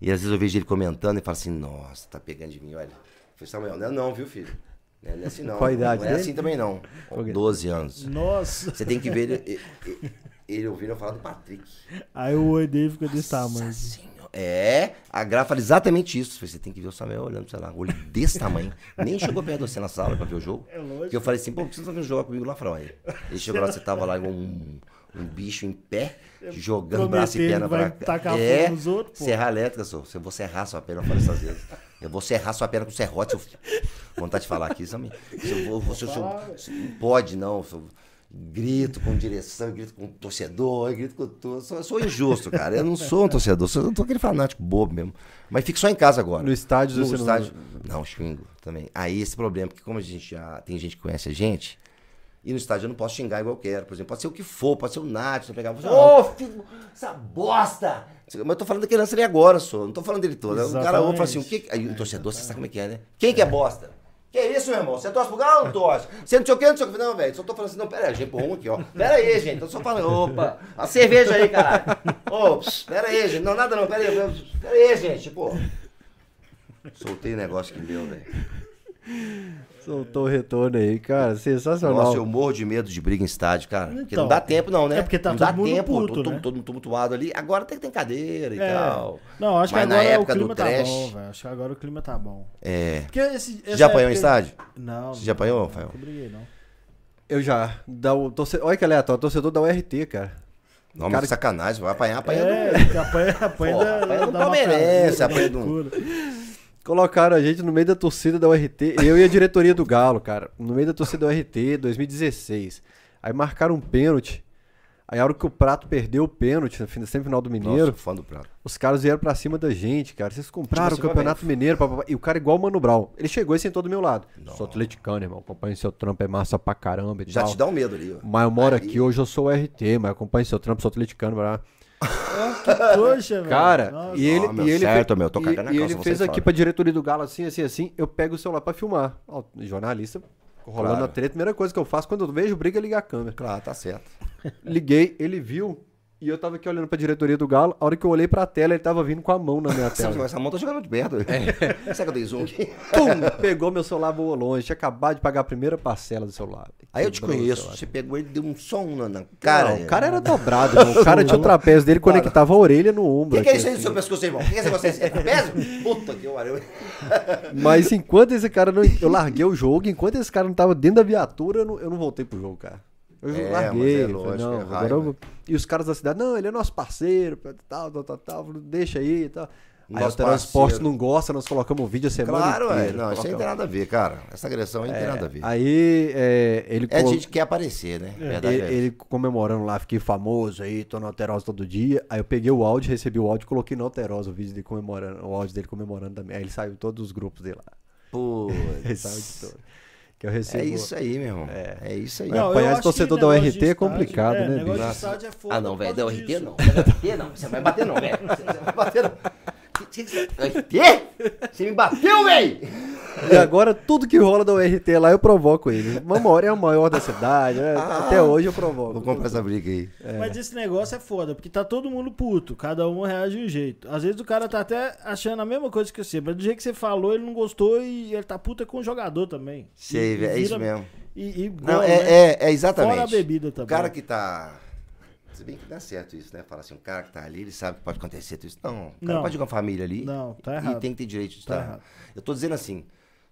E às vezes eu vejo ele comentando e falo assim, nossa, tá pegando de mim, olha. Falei, Samuel, não é não, viu, filho? Não é não é assim não. Qual a idade não é dele? assim também não. É? 12 anos. Nossa. Você tem que ver ele, ele, ele ouvindo eu falar do Patrick. Aí o olho dele fica desse tamanho. Senhora. É, a Gra fala exatamente isso. Você tem que ver o Samuel olhando, sei lá, olho desse tamanho. Nem chegou perto de você na sala pra ver o jogo. É lógico. Porque eu falei assim, pô, por que você tá vendo jogar comigo lá fora? Aí Ele chegou lá, você tava lá igual um, um bicho em pé, jogando braço e Prometendo perna pra tacar É, serrar elétrica, só. Eu vou serrar sua perna, eu falo essas vezes. Eu vou serrar sua perna com serrote. Eu... Vontade de falar aqui, sabe? Se eu vou, se eu- se eu- se- não pode, não. se eu grito com direção, grito com torcedor, grito com tudo. Eu sou, sou injusto, cara. Eu não sou um torcedor, sou, eu tô aquele fanático bobo mesmo. Mas fico só em casa agora. No estádio no você não- estádio, não... xingo também. Aí esse problema, porque como a gente já tem gente que conhece a gente, e no estádio eu não posso xingar igual eu quero. Por exemplo, pode ser o que for, pode ser o Nath, você pegar, ô, filho, essa bosta! Mas eu tô falando daquele lance ali agora, só. Não tô falando dele todo. O cara ouve e fala assim, o que. Aí o torcedor, você sabe como é que é, né? Quem que é bosta? Que isso, meu irmão? Você torce pro galo ou não torce? Você não sei o que, não sei o que. Não, velho. Só tô falando assim, não, pera aí, gente, um aqui, ó. Pera aí, gente. Tô só falando, opa, a cerveja aí, caralho. Ô, pera aí, gente. Não, nada não, pera aí. Pera aí, gente, pô. Soltei o negócio que deu, velho. Soltou o retorno aí, cara. Sensacional. Nossa, eu morro de medo de briga em estádio, cara. porque Então, não dá tempo, não, né? é porque tá não todo dá mundo tempo, puto, todo, né? todo mundo tumultuado ali. Agora tem que ter cadeira e É. tal. Não, acho Mas que na agora época o do clima tá trash- bom, velho. Acho que agora o clima tá bom. É. Porque esse, Você já apanhou em época- estádio? Não. Você já apanhou, não, Rafael? Briguei, não. Eu já. Da, o torce... Olha que aleatório, torcedor da URT, cara. Não, Cara mas sacanagem. Vai apanhar, apanha É, do... apanha, apanha, Porra, da, apanha do da palmeirense, apanha da do- loucura. Colocaram a gente no meio da torcida da URT, eu e a diretoria do Galo, cara. No meio da torcida da URT, 2016. Aí marcaram um pênalti. Aí a hora que o Prato perdeu o pênalti, no semifinal do Mineiro, Nossa, fã do prato. os caras vieram pra cima da gente, cara. Vocês compraram o Campeonato Mineiro, e o cara igual o Mano Brown. Ele chegou e sentou do meu lado. Sou atleticano, irmão. Acompanho seu trampo, é massa pra caramba e Já tal. te dá um medo ali, ó. Mas eu moro Ali. aqui, hoje eu sou o RT, mas acompanho seu trampo, sou atleticano. Blá. Ó, que trouxa, velho. Cara, Nossa. e ele, meu, e ele certo, fez, meu, tô e- cagando na e calça, ele fez aqui pra diretoria do Galo, assim, assim, assim. Eu pego o celular pra filmar. Ó, jornalista, rolando Claro. a treta, primeira coisa que eu faço quando eu vejo briga é ligar a câmera. Claro, tá certo. Liguei, ele viu, e eu tava aqui olhando pra diretoria do Galo. A hora que eu olhei pra tela, ele tava vindo com a mão na minha tela. essa mão tá jogando de perto. É. Será que eu dei zoom aqui? Pum, pegou meu celular, voou longe. Tinha acabado de pagar a primeira parcela do celular. Aí eu te o conheço. Você pegou ele, deu um som na, na cara. Não, o cara era dobrado, irmão. O cara tinha o trapézio dele, conectava a orelha no O ombro. que, que é isso aí do assim. seu pescoço, irmão? O que, é esse negócio? É trapézio? Puta que pariu. Mas enquanto esse cara não. Eu larguei o jogo, enquanto esse cara não tava dentro da viatura, eu não, eu não voltei pro jogo, cara. Eu É, larguei. mas é falei, lógico, não, é agora raiva. eu E os caras da cidade, não, ele é nosso parceiro, tal, tal, tal, tal. Deixa aí e tal. Aí o transporte não gosta, nós colocamos o vídeo a semana Claro, é. inteira. Não, isso aí não tem nada a ver, cara. Essa agressão aí não tem nada a ver. Aí é, ele, É, a gente quer aparecer, né? Verdade ele, é. ele comemorando lá, fiquei famoso aí, tô na Alterosa todo dia. Aí eu peguei o áudio, recebi o áudio e coloquei na Alterosa o vídeo dele comemorando, o áudio dele comemorando também. Aí ele saiu todos os grupos dele lá. Ele saiu de Putz. Que eu recebo. É isso aí, meu irmão. É, isso aí. Não, apanhar de torcedor da URT de é complicado, é, né, negócio de bicho? estádio é foda Ah, não, velho. Da causa RT disso. não. Da RT não. Você vai bater não, velho. Você vai bater não. Que-? Você me bateu, velho! E agora tudo que rola da URT lá eu provoco ele. Mamora é a maior da cidade, né? Até hoje eu provoco. Vou comprar essa briga aí. Mas esse negócio é foda, porque tá todo mundo puto, cada um reage de um jeito. Às vezes o cara tá até achando a mesma coisa que você, mas do jeito que você falou, ele não gostou e ele tá puto é com o jogador também. Sei, E- e é isso vira- mesmo. E, e Não, é, né? é, é exatamente. Fora a bebida também. O cara que tá. Se bem que dá certo isso, né? Fala assim, um cara que tá ali, ele sabe que pode acontecer tudo isso. Não, o cara Não. pode ir com a família ali. Não, tá E errado. tem que ter direito de Tá estar. errado. Eu tô dizendo assim,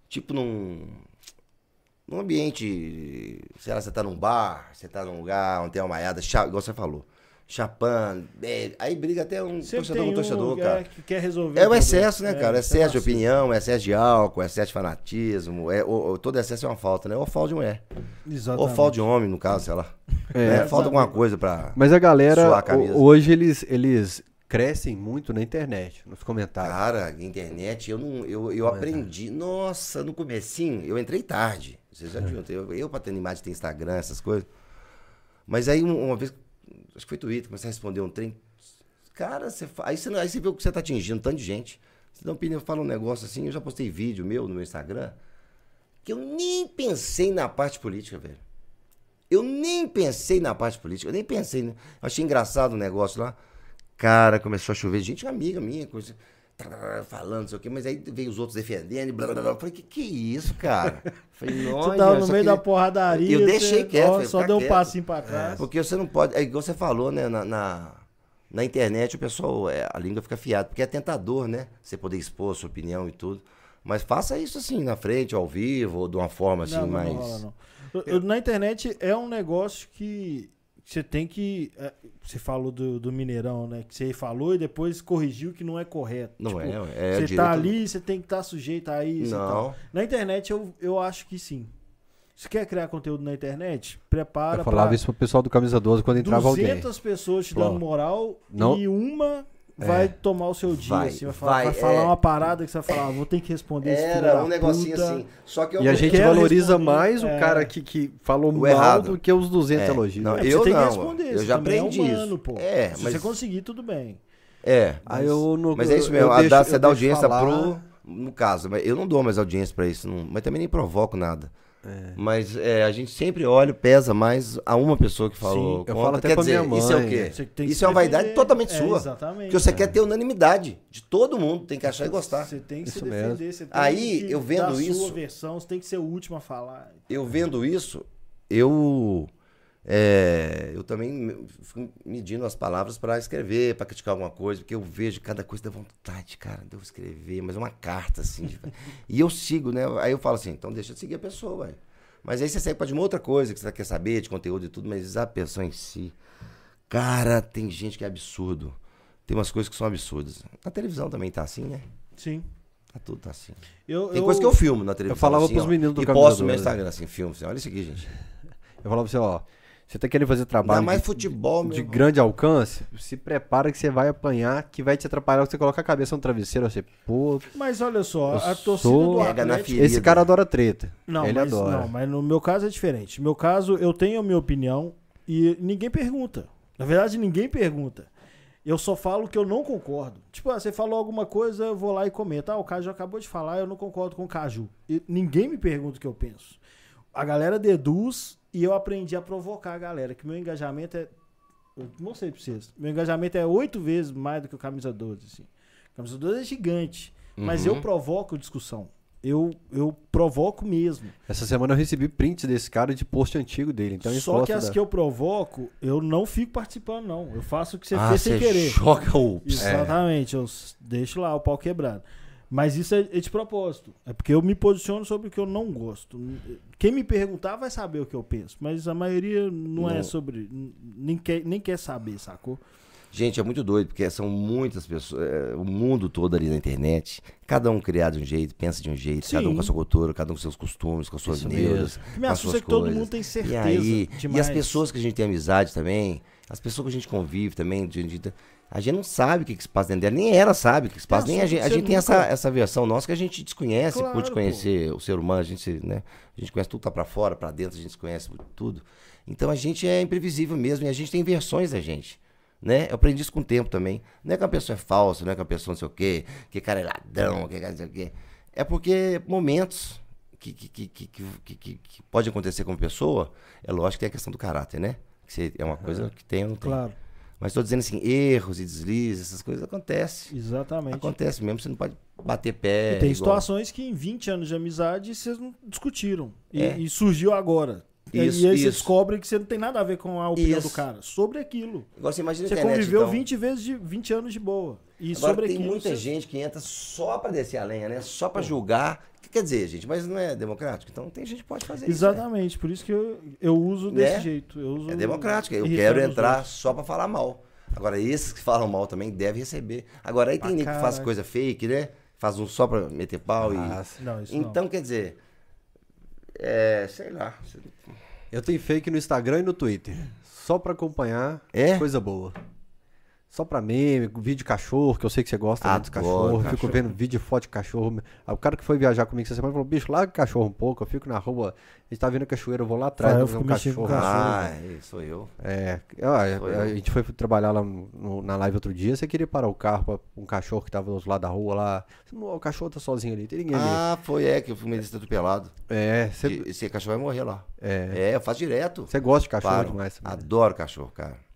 tipo num. Num ambiente. Sei lá, você tá num bar, você tá num lugar onde tem uma maiada, igual você falou. Chapando, é, aí briga até um Sempre torcedor com um torcedor, é, cara. que quer resolver. É o excesso, né, cara? É, excesso de opinião, excesso de álcool, excesso de fanatismo. É, o- o- todo excesso é uma falta, né? Ou falta de mulher. Exatamente. Ou falta de homem, no caso, sei lá. É. Né? Falta alguma coisa pra. Mas a galera, Suar a hoje eles, eles crescem muito na internet, nos comentários. Cara, internet, eu não. Eu, eu aprendi. Nossa, no comecinho, eu entrei tarde. Vocês já viram. Eu, eu pra ter imagem tem Instagram, essas coisas. Mas aí um- uma vez. Acho que foi Twitter, comecei a responder um trem. Cara, você aí, você, aí você vê o que você tá atingindo, tanto de gente. Você dá opinião, fala um negócio assim, eu já postei vídeo meu no meu Instagram, que eu nem pensei na parte política, velho. Eu nem pensei na parte política, eu nem pensei. né? Achei engraçado o negócio lá. Cara, começou a chover, gente amiga minha, coisa, falando, não sei o quê, mas aí veio os outros defendendo, blá, blá, blá. Eu falei, que que é isso, cara? Eu Falei, nossa. Você tava no meio da porradaria. Eu deixei quieto, ó, falei, Só deu um passinho pra trás. Porque você não pode, é igual você falou, né? Na, na, na internet o pessoal, é, a língua fica fiada, porque é tentador, né? Você poder expor a sua opinião e tudo. Mas faça isso assim, na frente, ao vivo, ou de uma forma assim, não, mais. não rola, não. Eu- Na internet é um negócio que você tem que. é, Você falou do, do Mineirão, né? Que você falou e depois corrigiu que não é correto. Não Tipo, é, é Você direito- tá ali, você tem que estar sujeito a isso. e Não. tal. Na internet eu, eu acho que sim. Se quer criar conteúdo na internet, prepara Eu falava pra isso pro pessoal do Camisa 12 quando entrava 200 alguém. pessoas te dando moral não- e uma vai tomar o seu dia. Vai, assim, vai, falar, vai, vai falar é. uma parada que você vai falar, ah, vou ter que responder esse Era um negocinho puta. assim. Só que eu E a gente valoriza responder, mais o é. cara que, que falou O mal errado. do que os 200 É, elogios. não? É, eu você tem não, que responder. eu já também aprendi é humano, isso. pô. É, Se mas- você conseguir, tudo bem. É. Aí eu não- Mas é isso mesmo, eu a deixo- dar- eu você dá audiência falar. pro. No caso, mas eu não dou mais audiência pra isso, não- mas também nem provoco nada. Mas é, a gente sempre olha, pesa mais a uma pessoa que falou. Sim, eu falo até Quer dizer, minha Isso é o mãe. quê? Isso é uma vaidade totalmente É, sua. exatamente. Porque você quer ter unanimidade de todo mundo, tem que achar e gostar. Você tem que Isso se mesmo. defender. Você tem Aí, que eu vendo dar a isso- sua versão, você tem que ser o último a falar. Eu vendo isso, eu. É, eu também fico medindo as palavras pra escrever, pra criticar alguma coisa, porque eu vejo cada coisa da vontade, cara, de eu escrever, mas é uma carta, assim. de- e eu sigo, né? Aí eu falo assim, então deixa de seguir a pessoa, velho. Mas aí você segue pra de uma outra coisa que você quer saber, de conteúdo e tudo, mas a pessoa em si. Cara, tem gente que é absurdo. Tem umas coisas que são absurdas. Na televisão também tá assim, né? Sim. Tá tudo tá assim. Eu, Tem coisa que eu filmo na televisão. falava assim, pros ó, meninos do E posto no meu 12. Instagram, assim, filme. Assim, olha isso aqui, gente. Eu falava assim, ó, Você tá querendo fazer trabalho mais de, futebol, de irmão. grande alcance, se prepara que você vai apanhar, que vai te atrapalhar, que você coloca a cabeça no travesseiro, você, pô, Mas olha só, a torcida sou- do Atlético... esse cara adora treta. Não, Ele mas, adora. não, mas no meu caso é diferente. No meu caso, eu tenho a minha opinião e ninguém pergunta. Na verdade, ninguém pergunta. Eu só falo que eu não concordo. Tipo, ah, você falou alguma coisa, eu vou lá e comento. Ah, o Caju acabou de falar, eu não concordo com o Caju. E ninguém me pergunta o que eu penso. A galera deduz e eu aprendi a provocar a galera, que meu engajamento é. Eu não sei pra vocês. Meu engajamento é oito vezes mais do que o Camisa 12. Assim. Camisa 12 é gigante. Mas Uhum. eu provoco discussão. Eu, eu provoco mesmo. Essa semana eu recebi prints desse cara de post antigo dele, então Só que as da- que eu provoco, eu não fico participando, não. Eu faço o que você ah, fez sem você querer. joga o... Exatamente, eu s- deixo lá o pau quebrado. Mas isso é, é de propósito. É porque eu me posiciono sobre o que eu não gosto. Quem me perguntar vai saber o que eu penso. Mas a maioria não, é Não. sobre. n- Nem quer, nem quer saber, sacou? Gente, é muito doido, porque são muitas pessoas, é, o mundo todo ali na internet, cada um criado de um jeito, pensa de um jeito, cada um Sim. com a sua cultura, cada um com seus costumes, com as suas neuras, O que me assusta é que todo mundo tem certeza. E aí, e as pessoas que a gente tem amizade também, as pessoas que a gente convive também, de- de- a gente não sabe o que, que se passa dentro dela, nem ela sabe o que se passa, É nem a gente, a gente tem nunca- essa, essa versão nossa que a gente desconhece, Claro, pô. conhecer o ser humano, a gente, né, a gente conhece tudo tá pra fora, pra dentro, a gente conhece tudo. Então a gente é imprevisível mesmo e a gente tem versões da gente. Né? Eu aprendi isso com o tempo também. Não é que a pessoa é falsa, não é que a pessoa não sei o quê, que cara é ladrão, que cara não sei o quê. É porque momentos que, que, que, que, que, que, que pode acontecer com a pessoa, é lógico que tem a questão do caráter, né? Que é uma coisa que tem ou não tem. Claro, Mas estou dizendo assim, erros e deslizes, essas coisas acontecem. exatamente. Acontece mesmo, você não pode bater pé. E tem igual- situações que em 20 anos de amizade vocês não discutiram. E, É. e surgiu agora. E- Isso, e aí você descobre que você não tem nada a ver com a opinião Isso. do cara. Sobre aquilo. Igual você imagina Você internet, conviveu então. 20 vezes de 20 anos de boa. E Agora sobre tem aquilo. muita você- gente que entra só pra descer a lenha, né? Só pra julgar. O que quer dizer, gente? Mas não é democrático? Então tem gente que pode fazer isso. né? Exatamente, por isso que eu, eu uso desse Né? jeito. Eu uso É democrático. Eu quero entrar outros. só pra falar mal. Agora, esses que falam mal também devem receber. Agora, aí tem nego que faz coisa fake, né? Faz um só pra meter pau Ah, e. Não, isso Então, quer dizer. É, sei lá. Eu tenho fake no Instagram e no Twitter. Só pra acompanhar É? coisa boa. Só pra meme, vídeo de cachorro, que eu sei que você gosta né, dos cachorros. Fico cachorro. vendo vídeo foto de cachorro. Aí O cara que foi viajar comigo essa semana falou: bicho, larga o cachorro um pouco. Eu fico na rua, a gente tá vendo a cachoeira, eu vou lá atrás Ah, eu ver um fico cachorro. cachorro. Ah, é, sou eu. É, ah, Sou a, a eu. gente foi trabalhar lá no- na live outro dia. Você queria parar o carro pra um cachorro que tava do outro lado da rua lá. O cachorro tá sozinho ali, tem ninguém ali. Ah, foi, é, que eu fui meio atropelado. É, você E- Esse cachorro vai morrer lá. é, É, eu faço direto. você gosta de cachorro Paro. demais. também, né? Adoro cachorro, cara.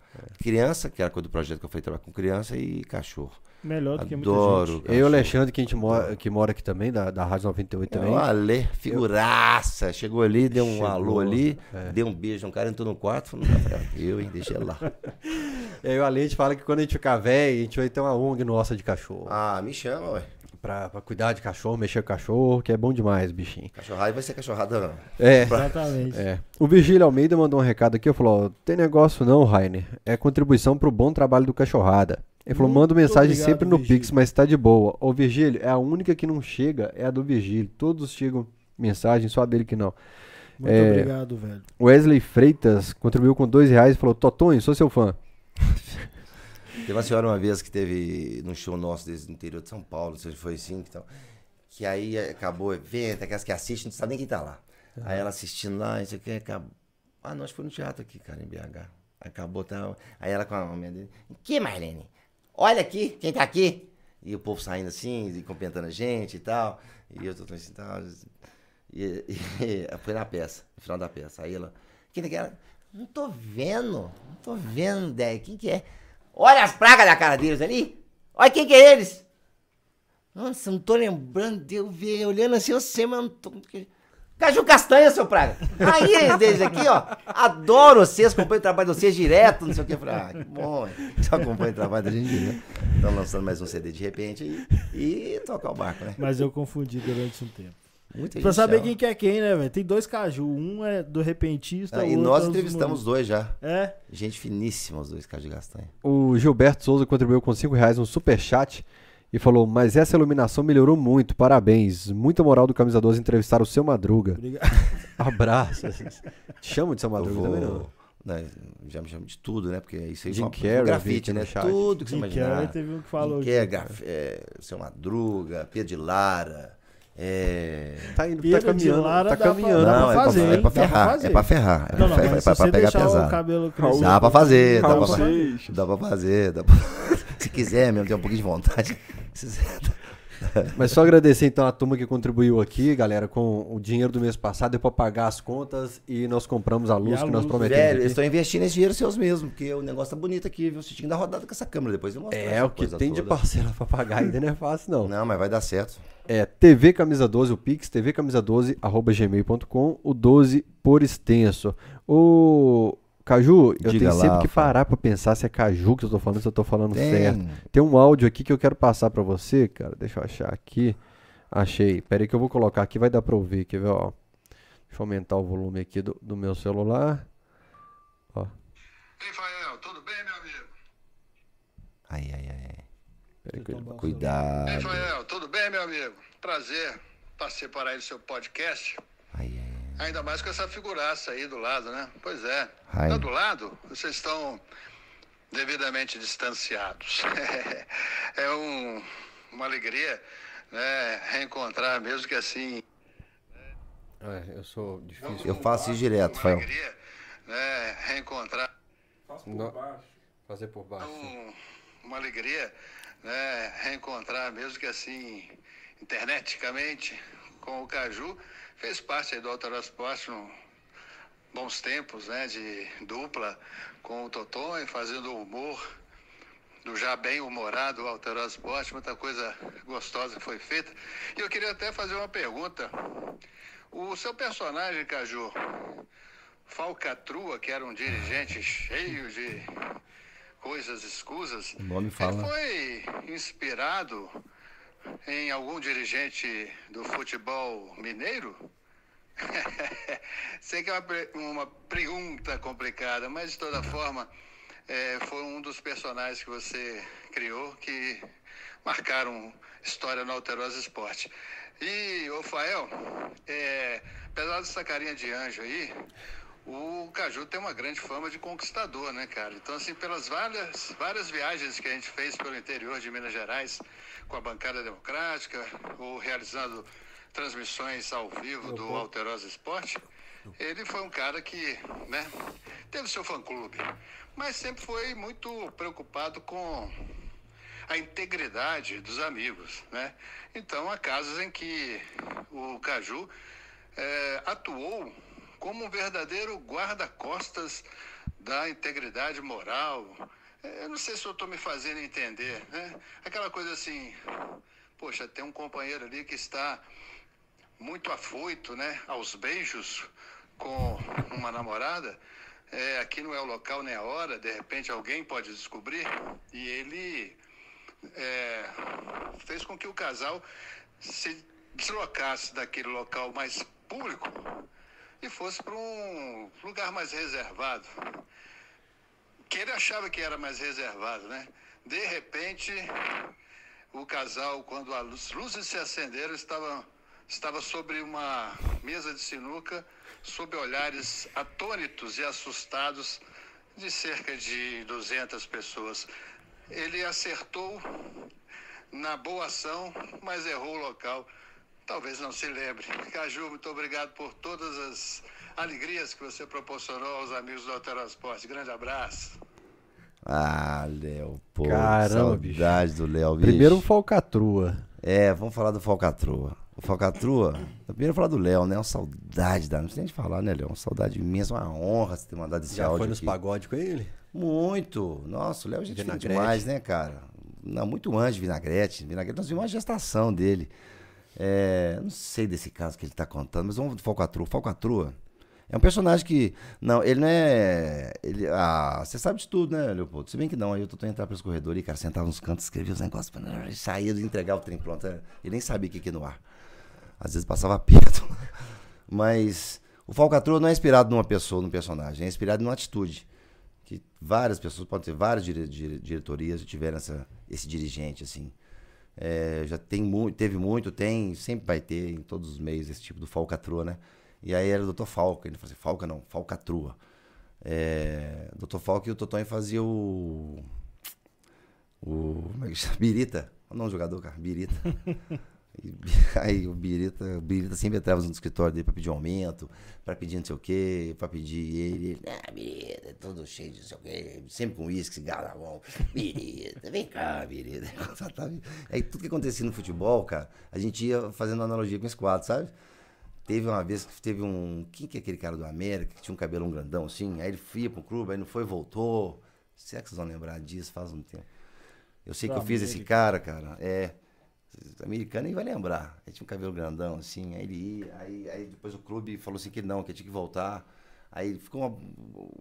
Criança, que era coisa do projeto que eu fui trabalhar com criança, e cachorro. Melhor do que muita Adoro. gente. Eu e o Alexandre, que a gente mora, que mora aqui também, da, da Rádio 98 também. É o Ale, figuraça. Chegou ali, deu um Chegou, alô ali, é. deu um beijo, um cara entrou no quarto, falou, não dá pra eu, hein, deixa ele lá. E aí o Ale, a gente fala que quando a gente ficar velho, a gente vai ter uma ONG nossa de cachorro. Ah, me chama, ué. Pra, pra cuidar de cachorro, mexer com cachorro, que é bom demais, bichinho. Cachorrada vai ser cachorrada, não. É. Exatamente. É. O Virgílio Almeida mandou um recado aqui, eu falou, tem negócio não, Rainer. É contribuição pro bom trabalho do Cachorrada. Ele falou, manda mensagem obrigado, sempre no Virgílio. Pix, mas tá de boa. Ô Virgílio, é a única que não chega, é a do Virgílio. Todos chegam mensagem, só a dele que não. Muito É. obrigado, velho. Wesley Freitas contribuiu com dois reais e falou, Totonho, sou seu fã. Teve uma senhora uma vez que teve num show nosso desde o interior de São Paulo, se foi assim, que, tal, que aí acabou o evento, aquelas que assistem, não sabe nem quem tá lá. Aí ela assistindo lá, isso aqui, acabou. Ah, nós foi no teatro aqui, cara, em BH. Acabou, tá. Aí ela com a mulher dele, que, Marlene? Olha aqui, quem tá aqui? E o povo saindo assim, e cumprimentando a gente e tal. E eu tô assim, tal. E, e- foi na peça, no final da peça. Aí ela, quem que era? Não tô vendo, não tô vendo, Dé, quem que é? Olha as pragas da cara deles ali. Olha quem que é eles. Nossa, não tô lembrando eu ver, olhando assim, eu sei, mas não tô... Caju Castanha, seu praga. Aí, deles aqui, ó, adoro vocês, acompanho o trabalho de vocês direto, não sei o que. Falei, ah, que bom, só acompanho o trabalho da gente direto. Estão lançando mais um CD de repente aí e tocar o barco, né? Mas eu confundi durante um tempo. Muita Pra saber chama. quem que é quem, né, velho? Tem dois caju. Um é do repentista. Ah, e outro nós é os entrevistamos os dois já. É? Gente finíssima, os dois Caju Castanha. O Gilberto Souza contribuiu com 5 reais no superchat e falou: Mas essa iluminação melhorou muito, parabéns. Muita moral do Camisa 12 entrevistar o seu Madruga. Obrigado. Abraço. Te chamo de seu Eu Madruga vou, também não. né, já me chamo de tudo, né? Porque isso aí Jim foi Carrey, vi grafite, né? chat. Tudo que você Jim imaginar. Carrey teve um que falou Jim aqui. Carrey, graf- é, Seu Madruga, Pedro de Lara. É... Tá indo, tá Pedro de caminhando, Lara tá pra- caminhando. dá Não, pra é, fazer, pra, é pra pra ferrar. fazer. É pra ferrar. É Não, não, pra, mas é pra, você pra pegar pesado. o cabelo Raul- crescer... Dá pra fazer, dá pra, dá pra fazer. Dá pra... Se quiser mesmo, tem um pouquinho de vontade. Mas só agradecer então a turma que contribuiu aqui, galera, com o dinheiro do mês passado, deu pra pagar as contas e nós compramos a luz a que nós luz, prometemos. Velho, aqui. eles estão investindo esse dinheiro seus mesmo, porque o negócio tá bonito aqui, viu? Você tinha que dar rodada com essa câmera depois. eu mostro É, o que tem de toda. parcela pra pagar ainda não é fácil, não. Não, mas vai dar certo. É TV Camisa 12, o Pix, tvcamisa12, arroba gmail.com, o 12 por extenso. Ô, Caju, eu Diga tenho sempre lá, que Fábio. parar pra pensar se é Caju que eu tô falando, se eu tô falando Tem. certo. Tem um áudio aqui que eu quero passar pra você, cara. Deixa eu achar aqui. Achei. Pera aí que eu vou colocar aqui, vai dar pra ouvir, quer ver, ó. Deixa eu aumentar o volume aqui do, do meu celular. Ó, Ei, Fael, tudo bem, meu amigo? Ai, ai, ai. Pera aí que eu- Então, Cuidado. Ei, Fael, tudo bem, meu amigo? Prazer participar aí do seu podcast. Ai, ai, ai. Ainda mais com essa figuraça aí do lado, né? Pois é. Ai. Tá do lado, vocês estão devidamente distanciados. é um, uma alegria, né? Reencontrar, mesmo que assim. É, eu sou difícil. Eu faço isso direto, Uma Fael. alegria, né? Reencontrar. Faço por Não. baixo. Fazer por baixo. um- uma alegria né, reencontrar, mesmo que assim, interneticamente, com o Caju. Fez parte do Autorosport bons tempos, né, de dupla com o Toton, fazendo humor do já bem humorado Autorosport, muita coisa gostosa foi feita. E eu queria até fazer uma pergunta. O seu personagem, Caju, Falcatrua, que era um dirigente cheio de coisas escusas, O nome ele fala. foi inspirado em algum dirigente do futebol mineiro? Sei que é uma, uma pergunta complicada, mas de toda forma, é, foi um dos personagens que você criou que marcaram história no Alterosa Esporte. E, ô Fael, é, apesar dessa carinha de anjo aí, o Caju tem uma grande fama de conquistador, né, cara? Então, assim, pelas várias, várias viagens que a gente fez pelo interior de Minas Gerais com a bancada democrática, ou realizando transmissões ao vivo do Alterosa Esporte, ele foi um cara que, né, teve seu fã-clube, mas sempre foi muito preocupado com a integridade dos amigos, né? Então, há casos em que o Caju eh, atuou como um verdadeiro guarda-costas da integridade moral. Eh, Eu não sei se eu estou me fazendo entender, né? Aquela coisa assim, poxa, tem um companheiro ali que está muito afoito, né, aos beijos com uma namorada. É, aqui não é o local nem a hora, de repente alguém pode descobrir. E ele é, fez com que o casal se deslocasse daquele local mais público e fosse para um lugar mais reservado. Que ele achava que era mais reservado, né? De repente, o casal, quando as luzes se acenderam, estava, estava sobre uma mesa de sinuca, sob olhares atônitos e assustados de cerca de 200 pessoas. Ele acertou na boa ação, mas errou o local. Talvez não se lembre. Caju, muito obrigado por todas as alegrias que você proporcionou aos amigos do Alterosport. Grande abraço. Ah, Léo, pô. Caramba, bicho. saudade do Léo, bicho. Primeiro o Falcatrua. É, vamos falar do Falcatrua. O Falcatrua, primeiro falar do Léo, né? Uma saudade, da... não precisa nem de falar, né, Léo? Uma saudade imensa, uma honra você ter mandado esse Já áudio foi nos aqui. pagodes com ele? Muito. Nossa, o Léo é gente demais, né, cara? Não, muito antes de Vinagrete. Vinagrete, nós vimos uma gestação dele. É, não sei desse caso que ele tá contando, mas vamos do Falcatrua. Falcatrua é um personagem que. Não, ele não é. Ele, ah, você sabe de tudo, né, Leopoldo? Se bem que não, aí eu tô tentando entrar pelos corredores e, cara, sentava nos cantos, escrevia os negócios, saía de entregar o trem pronto. Ele nem sabia o que que no ar. Às vezes passava perto. Mas o Falcatrua não é inspirado numa pessoa, num personagem, é inspirado numa atitude que várias pessoas, podem ter várias dire- dire- diretorias tiveram essa, esse dirigente, assim. É, já tem muito, teve muito, tem, sempre vai ter em todos os meios esse tipo do falcatrua, né? E aí era o Dr. Falca, ele assim, Falca não, falcatrua. É, Dr. Falk e o Totonho faziam o. O. Como é que chama? Birita. O nome do jogador, cara. Birita. E, aí o Birita, o Birita sempre entrava no escritório dele pra pedir um aumento, pra pedir não sei o quê, pra pedir ele. ele ah, Birita, todo cheio de não sei o quê, sempre com uísque, cigarro na mão. Birita, vem cá, Birita. Aí tudo que acontecia no futebol, cara, a gente ia fazendo analogia com esse quadro, sabe? Teve uma vez que teve um. Quem que é aquele cara do América que tinha um cabelão grandão assim? Aí ele ia pro clube, aí não foi, voltou. Será que vocês vão lembrar disso? Faz um tempo. Eu sei que eu fiz esse cara, cara. É. Americano nem vai lembrar. Ele tinha um cabelo grandão, assim. Aí ele ia. Aí, aí depois o clube falou assim que não, que tinha que voltar. Aí ficou uma,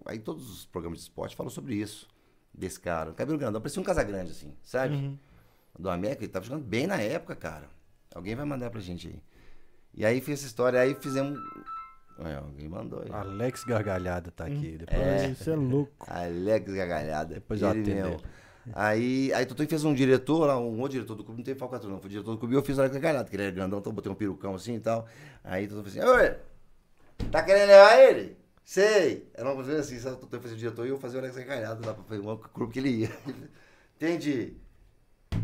Aí todos os programas de esporte falam sobre isso. Desse cara. Cabelo grandão, parecia um Casagrande, assim, sabe? Uhum. Do América, ele tava jogando bem na época, cara. Alguém vai mandar pra gente aí. E aí fiz essa história, aí fizemos. Ué, alguém mandou aí. Alex Gargalhada tá aqui. Depois, É, Isso é louco. Alex Gagalhada. Depois eu atendo. Aí, aí Tutu fez um diretor, lá, um outro diretor do clube, não teve falcatrua, não. Foi diretor do clube e eu fiz o Alex Gagalhada, que ele era grandão, então botei um perucão assim e tal. Aí Tutu fez assim, oi, tá querendo levar ele? Sei. Era uma coisa assim, sabe? O Tutu fazia o diretor e eu fazia o Alex Gagalhada lá pra fazer um clube que ele ia. Entendi.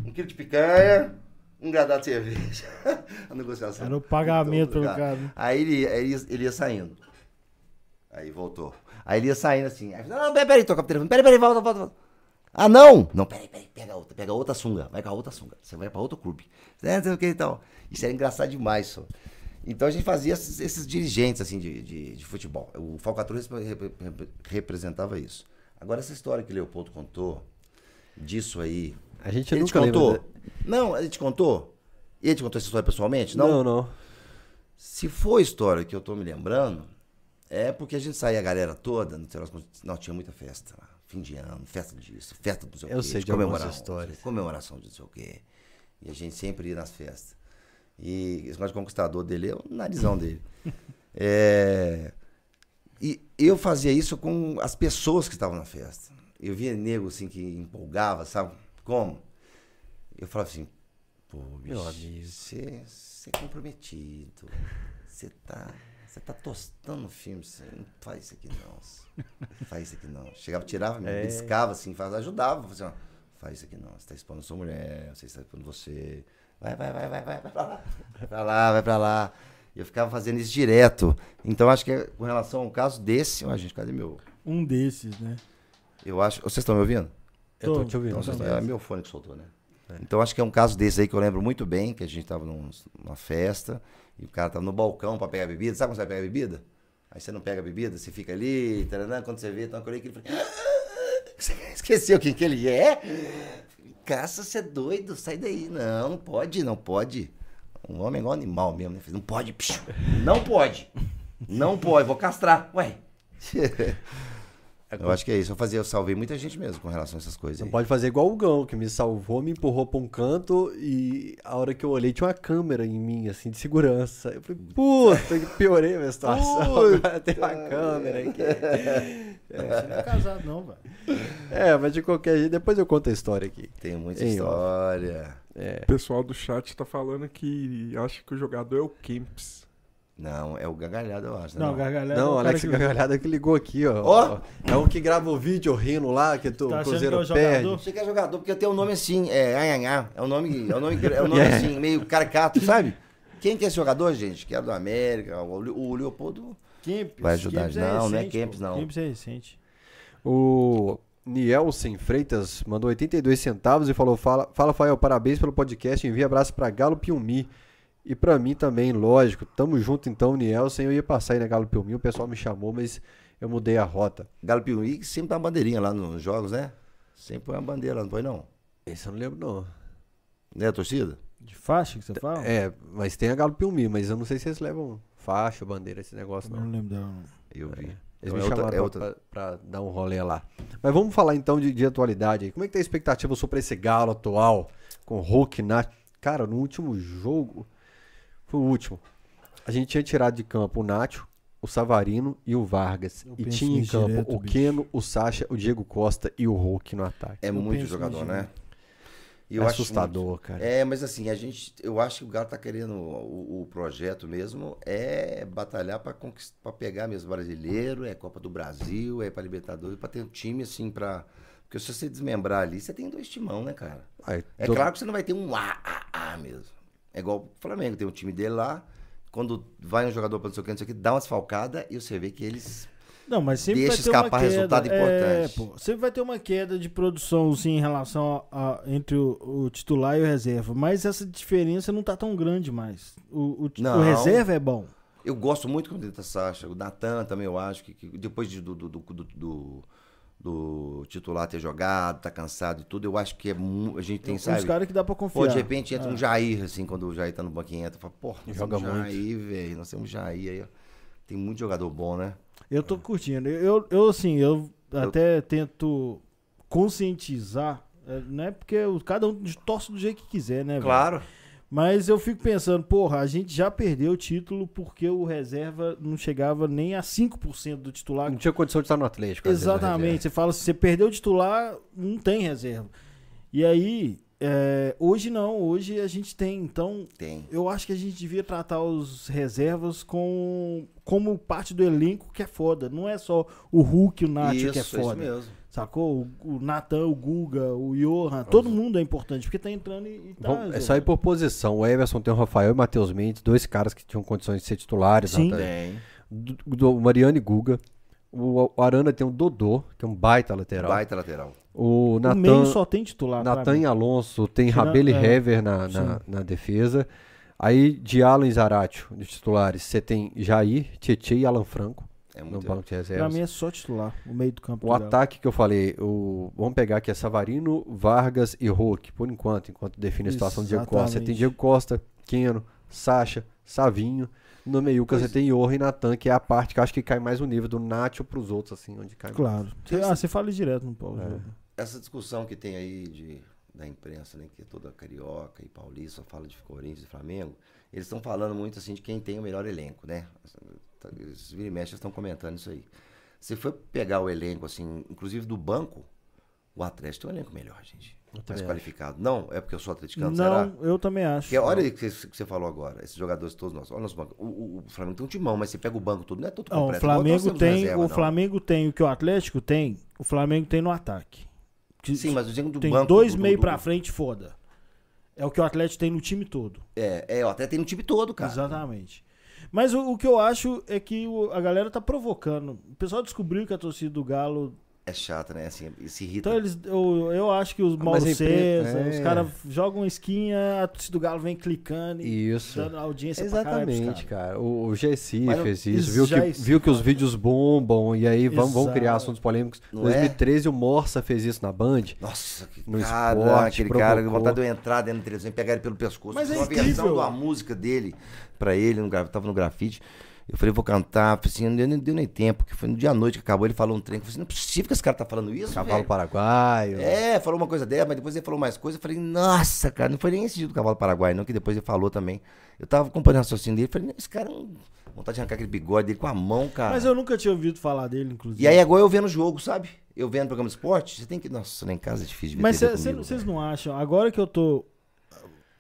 Um quilo de picanha, um gradado de cerveja. A negociação. Era o pagamento Então, pelo cara. né? Aí ele, ele, ia, ele ia saindo. Aí voltou. Aí ele ia saindo assim. Aí, não, não, peraí, peraí, toca pro telefone. Peraí, peraí, volta, volta, volta. Ah, não! Não, peraí, peraí, pega outra, pega outra sunga. Vai com a outra sunga. Você vai pra outro clube. É, não sei o que e tal. Isso era engraçado demais, só. Então a gente fazia esses, esses dirigentes, assim, de, de, de futebol. O repre- representava isso. Agora, essa história que o Leopoldo contou, disso aí. A gente ele te nunca lembra. contou? da- Não, ele te contou? Ele te contou essa história pessoalmente? Não, não. Se for a história que eu tô me lembrando, é porque a gente saía a galera toda, não, tinha muita festa lá. Fim de ano, festa disso, festa do sei Eu quê, sei de comemoração, histórias. Comemoração de não sei o quê. E a gente sempre ia nas festas. E esse negócio de conquistador dele é o narizão dele. É, E eu fazia isso com as pessoas que estavam na festa. Eu via nego assim que empolgava, sabe? Como? Eu falava assim, pô, Meu bicho, você é comprometido. Você tá, você tá tostando o filme. Você não faz isso aqui não. Não faz isso aqui não. Chegava, tirava, me É. beliscava assim, faz, ajudava. Fazia, assim, ó, faz isso aqui não. Você tá expondo sua mulher, você está expondo você. Vai, vai, vai, vai, vai, vai pra lá. Vai pra lá, vai pra lá. E eu ficava fazendo isso direto. Então acho que é, com relação ao caso desse, ó, gente, cadê meu? Um desses, né? Eu acho. Vocês estão me ouvindo? Eu tô Tô. te ouvindo. Então, estão- é meu fone que soltou, né? Então acho que é um caso desse aí que eu lembro muito bem, que a gente tava num- numa festa e o cara tava no balcão pra pegar bebida. Sabe quando você vai pegar bebida? Aí você não pega a bebida, você fica ali, taranã, quando você vê, tá uma coisa que ele fala, "Ah, Você esqueceu quem que ele é? Caça, você é doido, sai daí. Não, não pode, não pode. Um homem é igual animal mesmo, né? Não pode, não pode. Não pode, vou castrar. Ué. Eu acho que é isso. Eu fazia, eu salvei muita gente mesmo com relação a essas coisas. Não aí. pode fazer igual o Gão, que me salvou, me empurrou pra um canto e a hora que eu olhei tinha uma câmera em mim, assim, de segurança. Eu falei, puta, piorei a minha situação. Agora tem uma câmera aqui. Você não é casado, não, velho. É, mas de qualquer jeito, depois eu conto a história aqui. Tem muita história. É. O pessoal do chat tá falando que acha que o jogador é o Kemps. Não, é o gargalhado, eu acho. né? Não, gargalhada. Não, é o o Alex que- Gargalhada que ligou aqui, ó. Ó. É o que grava o vídeo rindo lá, que tu, Tá o achando Cruzeiro que é o perde. jogador? Você que é jogador, porque tem um nome assim, é Anhanhá. É um nome, é um nome, é um nome assim, meio caricato, sabe? Quem que é esse jogador, gente? Que é do América, o, Le- o Leopoldo. Kempis. Vai ajudar. Kempis Não, não é recente, Kempis, pô. não. Kempis é recente. O Nielsen Freitas mandou 82 centavos e falou: Fala, fala Fael, parabéns pelo podcast. Envia abraço pra Galo Piumi. E pra mim também, lógico. Tamo junto então, Nielsen. Eu ia passar aí na Galo Piumi, o pessoal me chamou, mas eu mudei a rota. Galo que sempre dá uma bandeirinha lá nos jogos, né? Sempre põe uma bandeira lá, não põe não? Esse eu não lembro, não. Né, torcida? De faixa que você fala? É, mas tem a Galo Piumi, mas eu não sei se eles levam faixa, bandeira, esse negócio, Eu não. não lembro não. Eu vi. Eles Então me é outra- chamaram é pra, outra- pra- pra dar um rolê lá. Mas vamos falar então de, de atualidade aí. Como é que tá a expectativa sobre esse Galo atual? Com Hulk, Nath. Cara, no último jogo. Foi o último. A gente tinha tirado de campo o Nacho, o Savarino e o Vargas. Eu e tinha em campo direto, o bicho. Keno, o Sacha, o Diego Costa e o Hulk no ataque. É Eu muito jogador, né? E eu é acho assustador, muito- cara. É, mas assim, a gente, eu acho que o Galo tá querendo, o, o projeto mesmo é batalhar pra conquistar, para pegar mesmo brasileiro, é Copa do Brasil, é pra Libertadores, pra ter um time assim pra. Porque se você desmembrar ali, você tem dois timão, né, cara? É do- claro que você não vai ter um A, A, A mesmo. É igual o Flamengo, tem um time dele lá, quando vai um jogador pra não sei o que, não sei o que, dá uma desfalcada e você vê que eles. Não, mas sempre Deixa vai ter uma escapar queda. resultado É, importante. pô, sempre vai ter uma queda de produção assim, em relação a, a- entre o, o titular e o reserva. Mas essa diferença não tá tão grande mais. O, o, ti- o Não. reserva é bom. Eu gosto muito quando entra Sacha. O Natan também, eu acho que, que depois de- do, do, do, do, do- titular ter jogado, tá cansado e tudo, eu acho que é a gente tem, Uns sabe? caras que dá pra confiar. Pô, de repente entra Ah. um Jair, assim, quando o Jair tá no banquinho, entra, fala, pô, nós Joga temos muito. Jair, velho, nós temos Jair aí, ó. Tem muito jogador bom, né? Eu tô curtindo. Eu, eu assim, eu até tento conscientizar. é, Não é porque o- cada um torce do jeito que quiser, né? Claro. Mas eu fico pensando, porra, a gente já perdeu o título porque o reserva não chegava nem a 5% do titular. Não tinha condição de estar no Atlético. Exatamente. Você fala, se você perdeu o titular, não tem reserva. E aí, é, hoje não, hoje a gente tem. Então, Tem. eu acho que a gente devia tratar os reservas com, como parte do elenco que é foda. Não é só o Hulk e o Nath isso, que é isso foda. mesmo. Sacou? O, o Natan, o Guga, o Johan, todo mundo é importante, porque tá entrando e, e tá. Vamos- é reserva. só ir por posição. O Everson tem o Rafael e o Matheus Mendes, dois caras que tinham condições de ser titulares. Sim. Tem. Do, do- o Mariano e Guga. O, o Arana tem o Dodô, que é um baita lateral. Baita lateral. O O meio Natan, só tem titular. Natan e Alonso, tem Rabelo e é, Hever na, na, na defesa. Aí, Diallo e Zaratio, de titulares, você tem Jair, Tietchan e Alan Franco É no muito. banco de Pra reservas. mim é só titular, o meio do campo. O do Galo. ataque que eu falei, o, vamos pegar aqui é Savarino, Vargas e Hulk, por enquanto, enquanto define a situação do Diego Costa. Você tem. Diego Costa, Keno, Sacha, Savinho. No meiuca você tem Johan e Natan, que é a parte que eu acho que cai mais o nível do Nacho pros outros, assim, onde cai Claro. Cê- ah, você fala direto no Paulo. É. Essa discussão que tem aí de, da imprensa, né, que é toda carioca e paulista, fala de Corinthians e Flamengo, eles estão falando muito assim de quem tem o melhor elenco, né? Esses vira e mexe estão comentando isso aí. Se for pegar o elenco, assim, inclusive do banco, o Atlético tem um elenco melhor, gente. Mais qualificado. Não, é porque eu sou atleticano, Não, será? eu também acho. Porque olha o que você você falou agora, esses jogadores todos nossos. Olha o nosso banco. O, o- o Flamengo tem um timão, mas você pega o banco todo, não é todo Não, o completo. igual nós Flamengo tem, reserva, o não. Flamengo tem o que o Atlético tem, o Flamengo tem no ataque. Que- Sim, mas eu digo do tem banco. dois do- do- meio do- pra frente foda. É o que o Atlético tem no time todo. É, é, até tem no time todo, cara. Exatamente. Mas o, o que eu acho é que o- a galera tá provocando. O pessoal descobriu que a torcida do Galo. É chato, né? Assim, se irrita. Então eles. Eu, eu acho que os Mauro mas a imprensa- César, é. os caras jogam esquinha, a torcida do Galo vem clicando e Isso. dando audiência pra caralho Exatamente, caras. cara. O, o GSI fez isso, isso viu que, isso, viu que os cara. vídeos bombam e aí vamos, vamos criar assuntos polêmicos. Em Não 2013 o Morsa fez isso na Band. Nossa, que No cara, esporte, aquele cara, provocou. vontade de eu entrar dentro da televisão e pegar ele pelo pescoço. Mas é uma versão incrível. de uma música dele pra ele, no, tava no grafite. Eu falei, vou cantar. Falei assim, não deu, nem- tempo, que foi no dia à noite que acabou, ele falou um trem. Eu falei assim, não é possível que esse cara tá falando isso, Cavalo velho. Paraguaio. É, falou uma coisa dela, mas depois ele falou mais coisa. Eu falei, nossa, cara, não foi nem esse dia do cavalo paraguai, não, que depois ele falou também. Eu tava acompanhando o raciocínio dele, falei, esse cara, não... vontade de arrancar aquele bigode dele com a mão, cara. Mas eu nunca tinha ouvido falar dele, inclusive. E aí agora eu vendo o jogo, sabe? Eu vendo programa de esporte, você tem que. Nossa, lá em casa é difícil de ver Mas vocês não acham? Agora que eu tô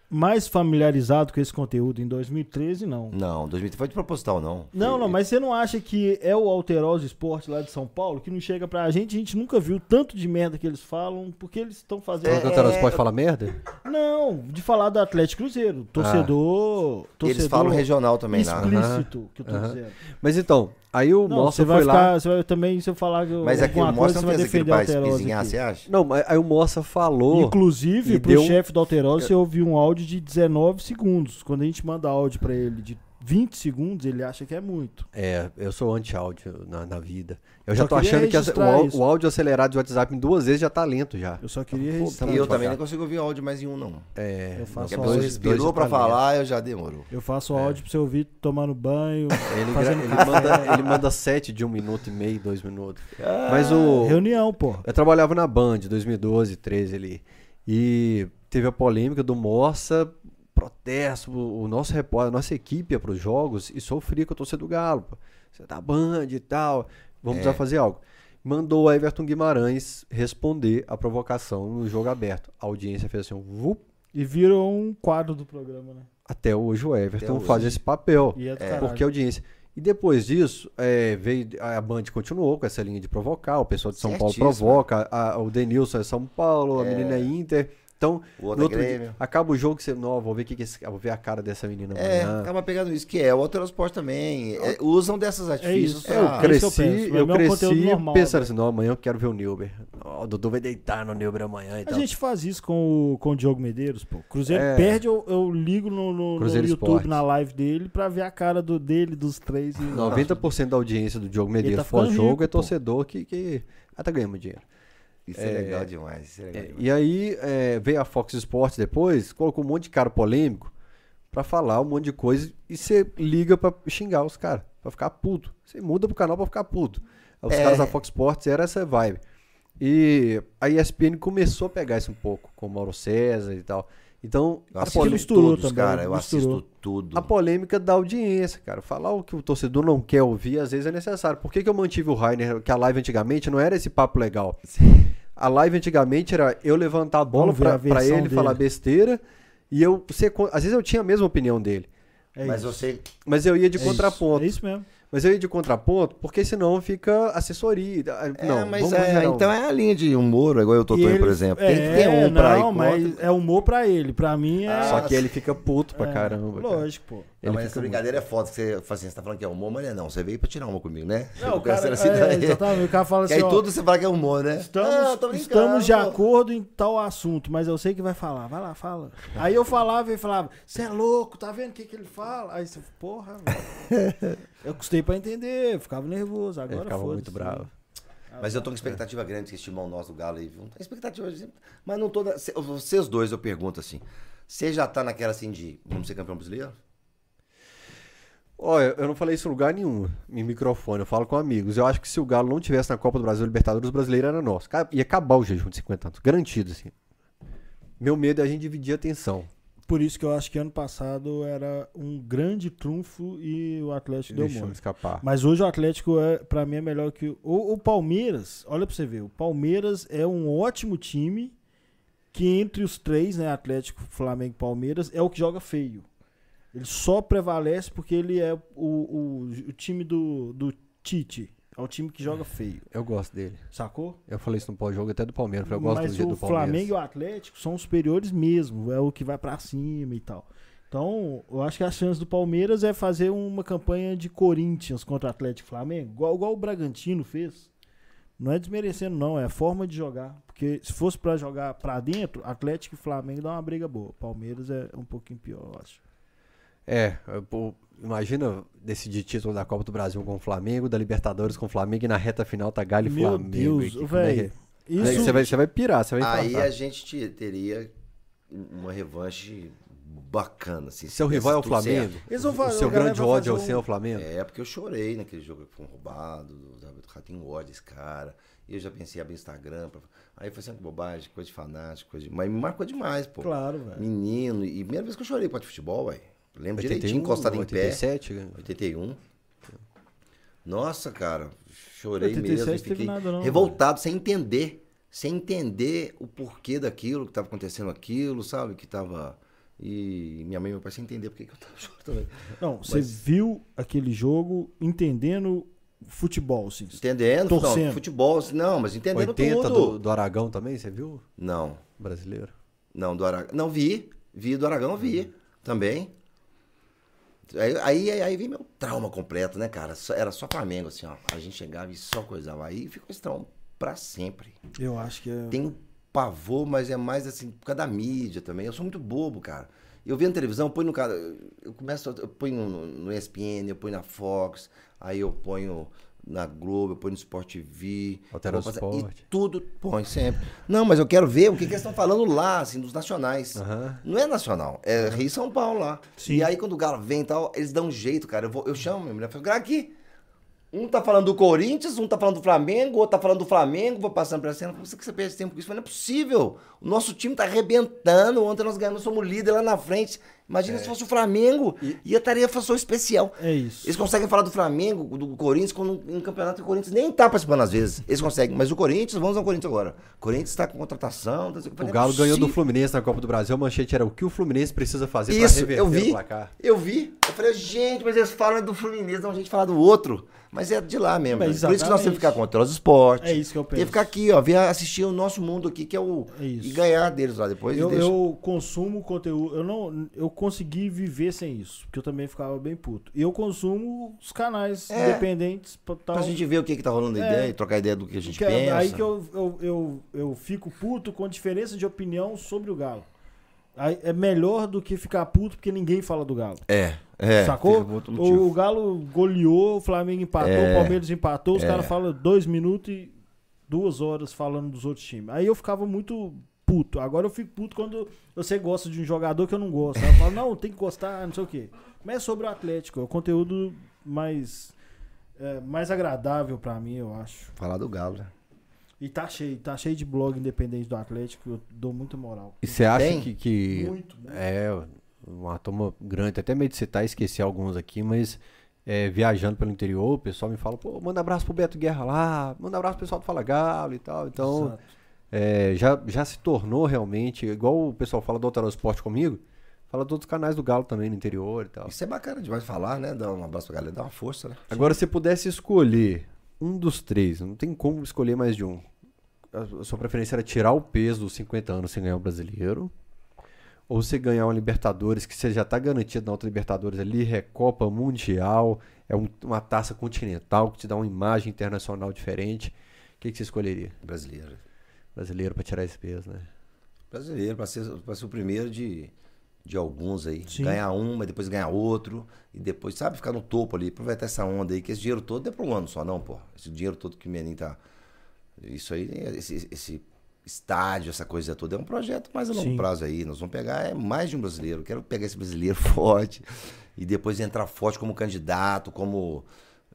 mais familiarizado com esse conteúdo em 2013, não. Não, 2000 foi de proposital, não. Não, Foi- não, mas você não acha que é o Alterosa Esporte lá de São Paulo que não chega pra gente? A gente nunca viu tanto de merda que eles falam, porque eles estão fazendo. Fala que o Alterosa pode falar merda? Não, de falar do Atlético Cruzeiro. Torcedor. torcedor Eles falam regional também lá. explícito que eu tô Aham. dizendo. Mas então, aí o Não, vai foi lá. ficar. Você vai também, se eu falar que eu- Mas aqui o coisa, Mostra você não vai fez aquele aqui. você acha? Não, mas aí o Mossa falou. Inclusive, pro deu- chefe do Alterosa, você ouviu um áudio de 19 segundos. Quando a gente manda áudio pra ele de 20 segundos, ele acha que é muito. É, eu sou anti-áudio na, na vida. Eu já Só tô queria achando que o, o áudio acelerado de WhatsApp em duas vezes já tá lento já. Eu só queria Pô, registrar. E eu também não consigo ouvir áudio mais em um, não. É, Eu faço áudio. respirou pra já falar, eu já demorou. Eu faço áudio pra você ouvir tomando banho, Ele, fazendo ele, manda, ele manda sete de um minuto e meio, dois minutos. Mas o. Reunião, pô. Eu trabalhava na Band, 2012, 13 ali. E teve a polêmica do Moça, protesto, o nosso repórter, a nossa equipe ia pros jogos e sofria com a torcida do Galo. pô. Você tá Band e tal, vamos É. precisar fazer algo. mandou o Everton Guimarães responder a provocação no jogo aberto. A audiência fez assim, um vup. E virou um quadro do programa, né? Até hoje o Everton Até faz hoje. esse papel. E é do É. Porque a audiência. E depois disso, é, veio, a Band continuou com essa linha de provocar, o pessoal de São Paulo Certíssimo. provoca, a- o Denilson é São Paulo, a menina é Inter. Então, O outro no outro é dia, acaba o jogo, você, não, vou ver, que que esse- vou ver a cara dessa menina É, amanhã. acaba pegando isso, que é o Autorosport também. é, usam dessas artifícios. É, eu pra- É que eu cresci, é eu conteúdo cresci normal, pensando né? assim, não, amanhã eu quero ver o Nilber. O Dudu vai deitar no Nilber amanhã e A tal. gente faz isso com o, com o Diogo Medeiros, pô. Cruzeiro É. perde, eu, eu ligo no, no- no YouTube, na live dele, pra ver a cara do, dele, dos três. E... 90% da audiência do Diogo Medeiros tá ficando pós-jogo rico, é pô. torcedor que, que até ganhamos dinheiro. Isso é, legal demais. Isso é legal É, demais. e aí é, veio a Fox Sports depois, colocou um monte de cara polêmico pra falar um monte de coisa e você liga pra xingar os caras, pra ficar puto. Você muda pro canal pra ficar puto. Os É. caras da Fox Sports era essa vibe. E a ESPN começou a pegar isso um pouco, com o Mauro César e tal. Então, Eu a, assisto polê- misturou todos, também, cara. Eu misturou. assisto tudo. a polêmica da audiência, cara. Falar o que o torcedor não quer ouvir, às vezes é necessário. Por que, que eu mantive o Rainer, que a live antigamente não era esse papo legal? A live antigamente era eu levantar a bola pra, pra ele falar dele. besteira e eu ser, con- às vezes eu tinha a mesma opinião dele, É Mas isso. você. mas eu ia de É isso, contraponto. É isso mesmo. Mas eu ia de contraponto porque senão fica assessoria. Ah, É, não, mas vamos é, gerar um- então é a linha de humor, igual eu tô ele- por exemplo. Tem que é, ter um pra ir Não, mas é humor pra ele. Pra mim é. Só que ele fica puto pra é, caramba. cara. Lógico, pô. Não, mas essa brincadeira é foda. que Você, fala assim, você tá falando que é humor, mas não é não. Você veio pra tirar uma comigo, né? Não, o cara, assim, é, exatamente, o cara fala Que assim, aí ó, tudo você fala que é humor, né? Estamos, Ah, estamos de acordo em tal assunto, mas eu sei que vai falar. Vai lá, fala. Aí eu falava e falava, você é louco, tá vendo o que, que ele fala? Aí você, porra, velho. Eu custei pra entender, eu ficava nervoso. Agora ficava foda-se. muito bravo. Mas eu tô com expectativa grande com esse timão nosso do Galo aí, viu? Expectativa, mas não toda. cê- Vocês dois, eu pergunto assim. Você já tá naquela assim de vamos ser campeão brasileiro? Olha, eu não falei isso em lugar nenhum, em microfone, eu falo com amigos. Eu acho que se o Galo não tivesse na Copa do Brasil Libertadores, o brasileiro era nosso. Ia acabar o jejum de 50 anos, garantido, assim. Meu medo é a gente dividir a atenção. Por isso que eu acho que ano passado era um grande trunfo e o Atlético deu mole. escapar. Mas hoje o Atlético, é, pra mim, é melhor que o, o, Palmeiras. Olha pra você ver, o Palmeiras é um ótimo time que entre os três, né, Atlético, Flamengo e Palmeiras, é o que joga feio. Ele só prevalece porque ele é o, o, o time do, do Tite. É o time que joga feio. Eu gosto dele. Sacou? Eu falei isso no pós-jogo até do Palmeiras. Eu gosto Mas do jeito o do Palmeiras. Flamengo e o Atlético são superiores mesmo. É o que vai pra cima e tal. Então, eu acho que a chance do Palmeiras é fazer uma campanha de Corinthians contra Atlético e Flamengo, igual, igual o Bragantino fez. Não é desmerecendo, não, é a forma de jogar. Porque se fosse pra jogar pra dentro, Atlético e Flamengo dá uma briga boa. Palmeiras é um pouquinho pior, eu acho. É, pô, imagina decidir título da Copa do Brasil com o Flamengo, da Libertadores com o Flamengo e na reta final tá Galo e Meu Flamengo. Deus, é velho. Aí Isso, Você vai, você vai pirar, você vai Aí infartar. a gente te- teria uma revanche bacana. Assim, Seu se rival é o Flamengo? Eles vão o seu grande ódio é o seu um- Flamengo? É, porque eu chorei naquele jogo que foi um roubado, o cara tem um ódio esse cara. E eu já pensei em abrir Instagram. Pra... Aí foi sempre bobagem, coisa de fanático, coisa de... mas me marcou demais, pô. Claro, velho. Menino, e primeira vez que eu chorei de futebol, ué. Lembro 81, direitinho, encostado em pé. 87, né? 81. Nossa, cara, chorei 87 mesmo. teve Fiquei nada não, revoltado, sem entender. Sem entender o porquê daquilo, que estava acontecendo aquilo, sabe? Que tava. E minha mãe e meu pai sem entender por que que eu tava chorando também. Não, você viu aquele jogo entendendo futebol, assim. Entendendo? Torcendo. Não, futebol, não, mas entendendo 80 tudo. do, do Aragão também, você viu? Não, Brasileiro. não, do Aragão. Não, vi. Vi do Aragão, vi. Também. Aí, aí, aí vem meu trauma completo, né, cara? Só- Era só Flamengo, assim, ó. A gente chegava e só coisava. Aí ficou esse trauma pra sempre. Eu acho que é. Tem pavor, mas é mais assim, por causa da mídia também. Eu sou muito bobo, cara. Eu na televisão, eu ponho no cara. Eu começo, eu ponho no, no ESPN, eu ponho na Fox, aí eu ponho na Globo, eu ponho no Sport TV. Altera fazer- Sport. E tudo põe sempre. Não, mas eu quero ver o que, que eles estão falando lá, assim, dos nacionais. Aham. Não é nacional, é Rio e São Paulo lá. Sim. E aí quando o Galo vem e tal, eles dão um jeito, cara. Eu, vou, eu chamo minha mulher, falo, "Gra, aqui. Um tá falando do Corinthians, um tá falando do Flamengo, outro tá falando do Flamengo, vou passando pra cena. Como você que você perde tempo com isso? Mas não é possível. O nosso time tá arrebentando. Ontem nós ganhamos, somos líder lá na frente. Imagina se fosse o Flamengo, ia estaria fação especial. É isso. Eles conseguem falar do Flamengo, do Corinthians, quando em campeonato o Corinthians nem tá participando às vezes. Eles conseguem. Mas o Corinthians, vamos ao Corinthians agora. O Corinthians está com contratação. tá- O Galo ganhou do Fluminense na Copa do Brasil. A manchete era o que o Fluminense precisa fazer pra Isso, reverter eu o vi. placar. Eu vi. Eu falei, gente, mas eles falam do Fluminense, não a gente fala do outro. Mas é de lá mesmo. Mas Por isso que nós temos que ficar contra os esportes. É isso que eu penso. Tem que ficar aqui, ó, ver, assistir o nosso mundo aqui, que é o. É isso. E ganhar deles lá depois. e Eu, eu consumo conteúdo. Eu não, eu consegui viver sem isso, porque eu também ficava bem puto. E eu consumo os canais É. independentes pra tal. Pra gente ver o que, que tá rolando É. ideia, trocar ideia do que a gente que é pensa. aí que eu, eu, eu, eu fico puto com diferença de opinião sobre o Galo. Aí é melhor do que ficar puto porque ninguém fala do Galo. É, é. Sacou? O, o Galo goleou, o Flamengo empatou, É. o Palmeiras empatou, os É. caras falam dois minutos e duas horas falando dos outros times. Aí eu ficava muito puto. Agora eu fico puto quando você gosta de um jogador que eu não gosto. Aí eu falo, não, tem que gostar, não sei o quê. Mas é sobre o Atlético, é o conteúdo mais, é, mais agradável pra mim, eu acho. Falar do Galo, né? E tá cheio, tá cheio de blog independente do Atlético, eu dou muita moral. E você acha Tem? que, que Muito, muito. é uma turma grande, até meio de citar, esqueci alguns aqui, mas é, viajando pelo interior, o pessoal me fala, pô, manda abraço pro Beto Guerra lá, manda abraço pro pessoal do Fala Galo e tal. Então, Exato. É, já, já se tornou realmente, igual o pessoal fala do Altarão Esporte comigo, fala de outros canais do Galo também no interior e tal. Isso é bacana demais falar, né? Dar um abraço pra galera, dar uma força, né? Agora, se pudesse escolher um dos três, não tem como escolher mais de um. A sua preferência era tirar o peso dos 50 anos sem ganhar o brasileiro? Ou você ganhar uma Libertadores, que você já está garantido na outra Libertadores ali, Recopa Mundial, é um- uma taça continental que te dá uma imagem internacional diferente. O que, que você escolheria? Brasileiro. Brasileiro para tirar esse peso, né? Brasileiro, pra ser, pra ser o primeiro de, de alguns aí. Sim. Ganhar um, mas depois ganhar outro. E depois, sabe, ficar no topo ali. Aproveitar essa onda aí, que esse dinheiro todo é pra um ano só, não, pô. Esse dinheiro todo que o Menin tá. Isso aí, esse, esse estádio, essa coisa toda, é um projeto mais a longo Sim. prazo aí. Nós vamos pegar é mais de um brasileiro. Quero pegar esse brasileiro forte e depois entrar forte como candidato, como.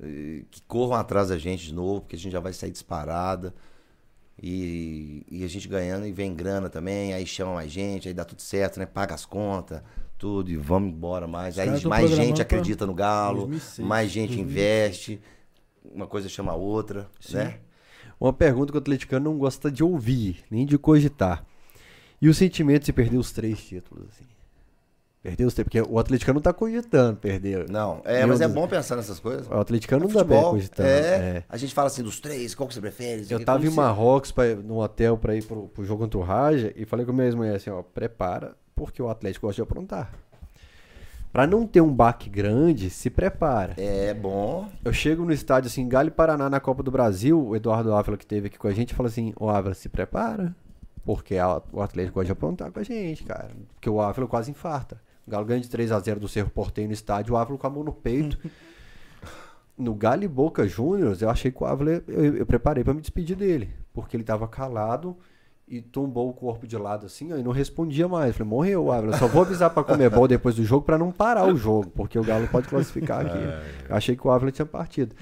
eh, que corram atrás da gente de novo, porque a gente já vai sair disparada. E, e a gente ganhando e vem grana também, aí chama mais gente, aí dá tudo certo, né? Paga as contas, tudo, e vamos embora mais. Aí mais gente acredita no Galo, 2006, mais gente 2000. investe, uma coisa chama a outra, né? Uma pergunta que o atleticano não gosta de ouvir, nem de cogitar. E o sentimento de se perder os três títulos, assim? Perder os três, porque o atleticano não tá cogitando perder. Não, é, mas é bom pensar nessas coisas. O atleticano É não dá bem futebol, cogitando. é, é. A gente fala assim dos três, qual que você prefere? Eu tava em Marrocos, pra, num hotel pra ir pro, pro jogo contra o Raja, e falei com a minha ex-mulher assim, ó, prepara, porque o Atlético gosta de aprontar. Pra não ter um baque grande, se prepara. É bom. Eu chego no estádio, assim, Galo e Paraná, na Copa do Brasil, o Eduardo Ávila, que teve aqui com a gente, fala assim, ô Ávila, se prepara, porque a- o Atlético gosta de aprontar com a gente, cara. Porque o Ávila quase infarta. O Galo ganha de 3 a 0 do Cerro Porteiro no estádio, o Ávila com a mão no peito. No Galo e Boca Juniors, eu achei que o Ávila, eu, eu preparei pra me despedir dele, porque ele tava calado e tombou o corpo de lado assim, ó, e não respondia mais. Falei, morreu o Ávila, só vou avisar pra Comebol depois do jogo pra não parar o jogo, porque o Galo pode classificar aqui. Eu achei que o Ávila tinha partido.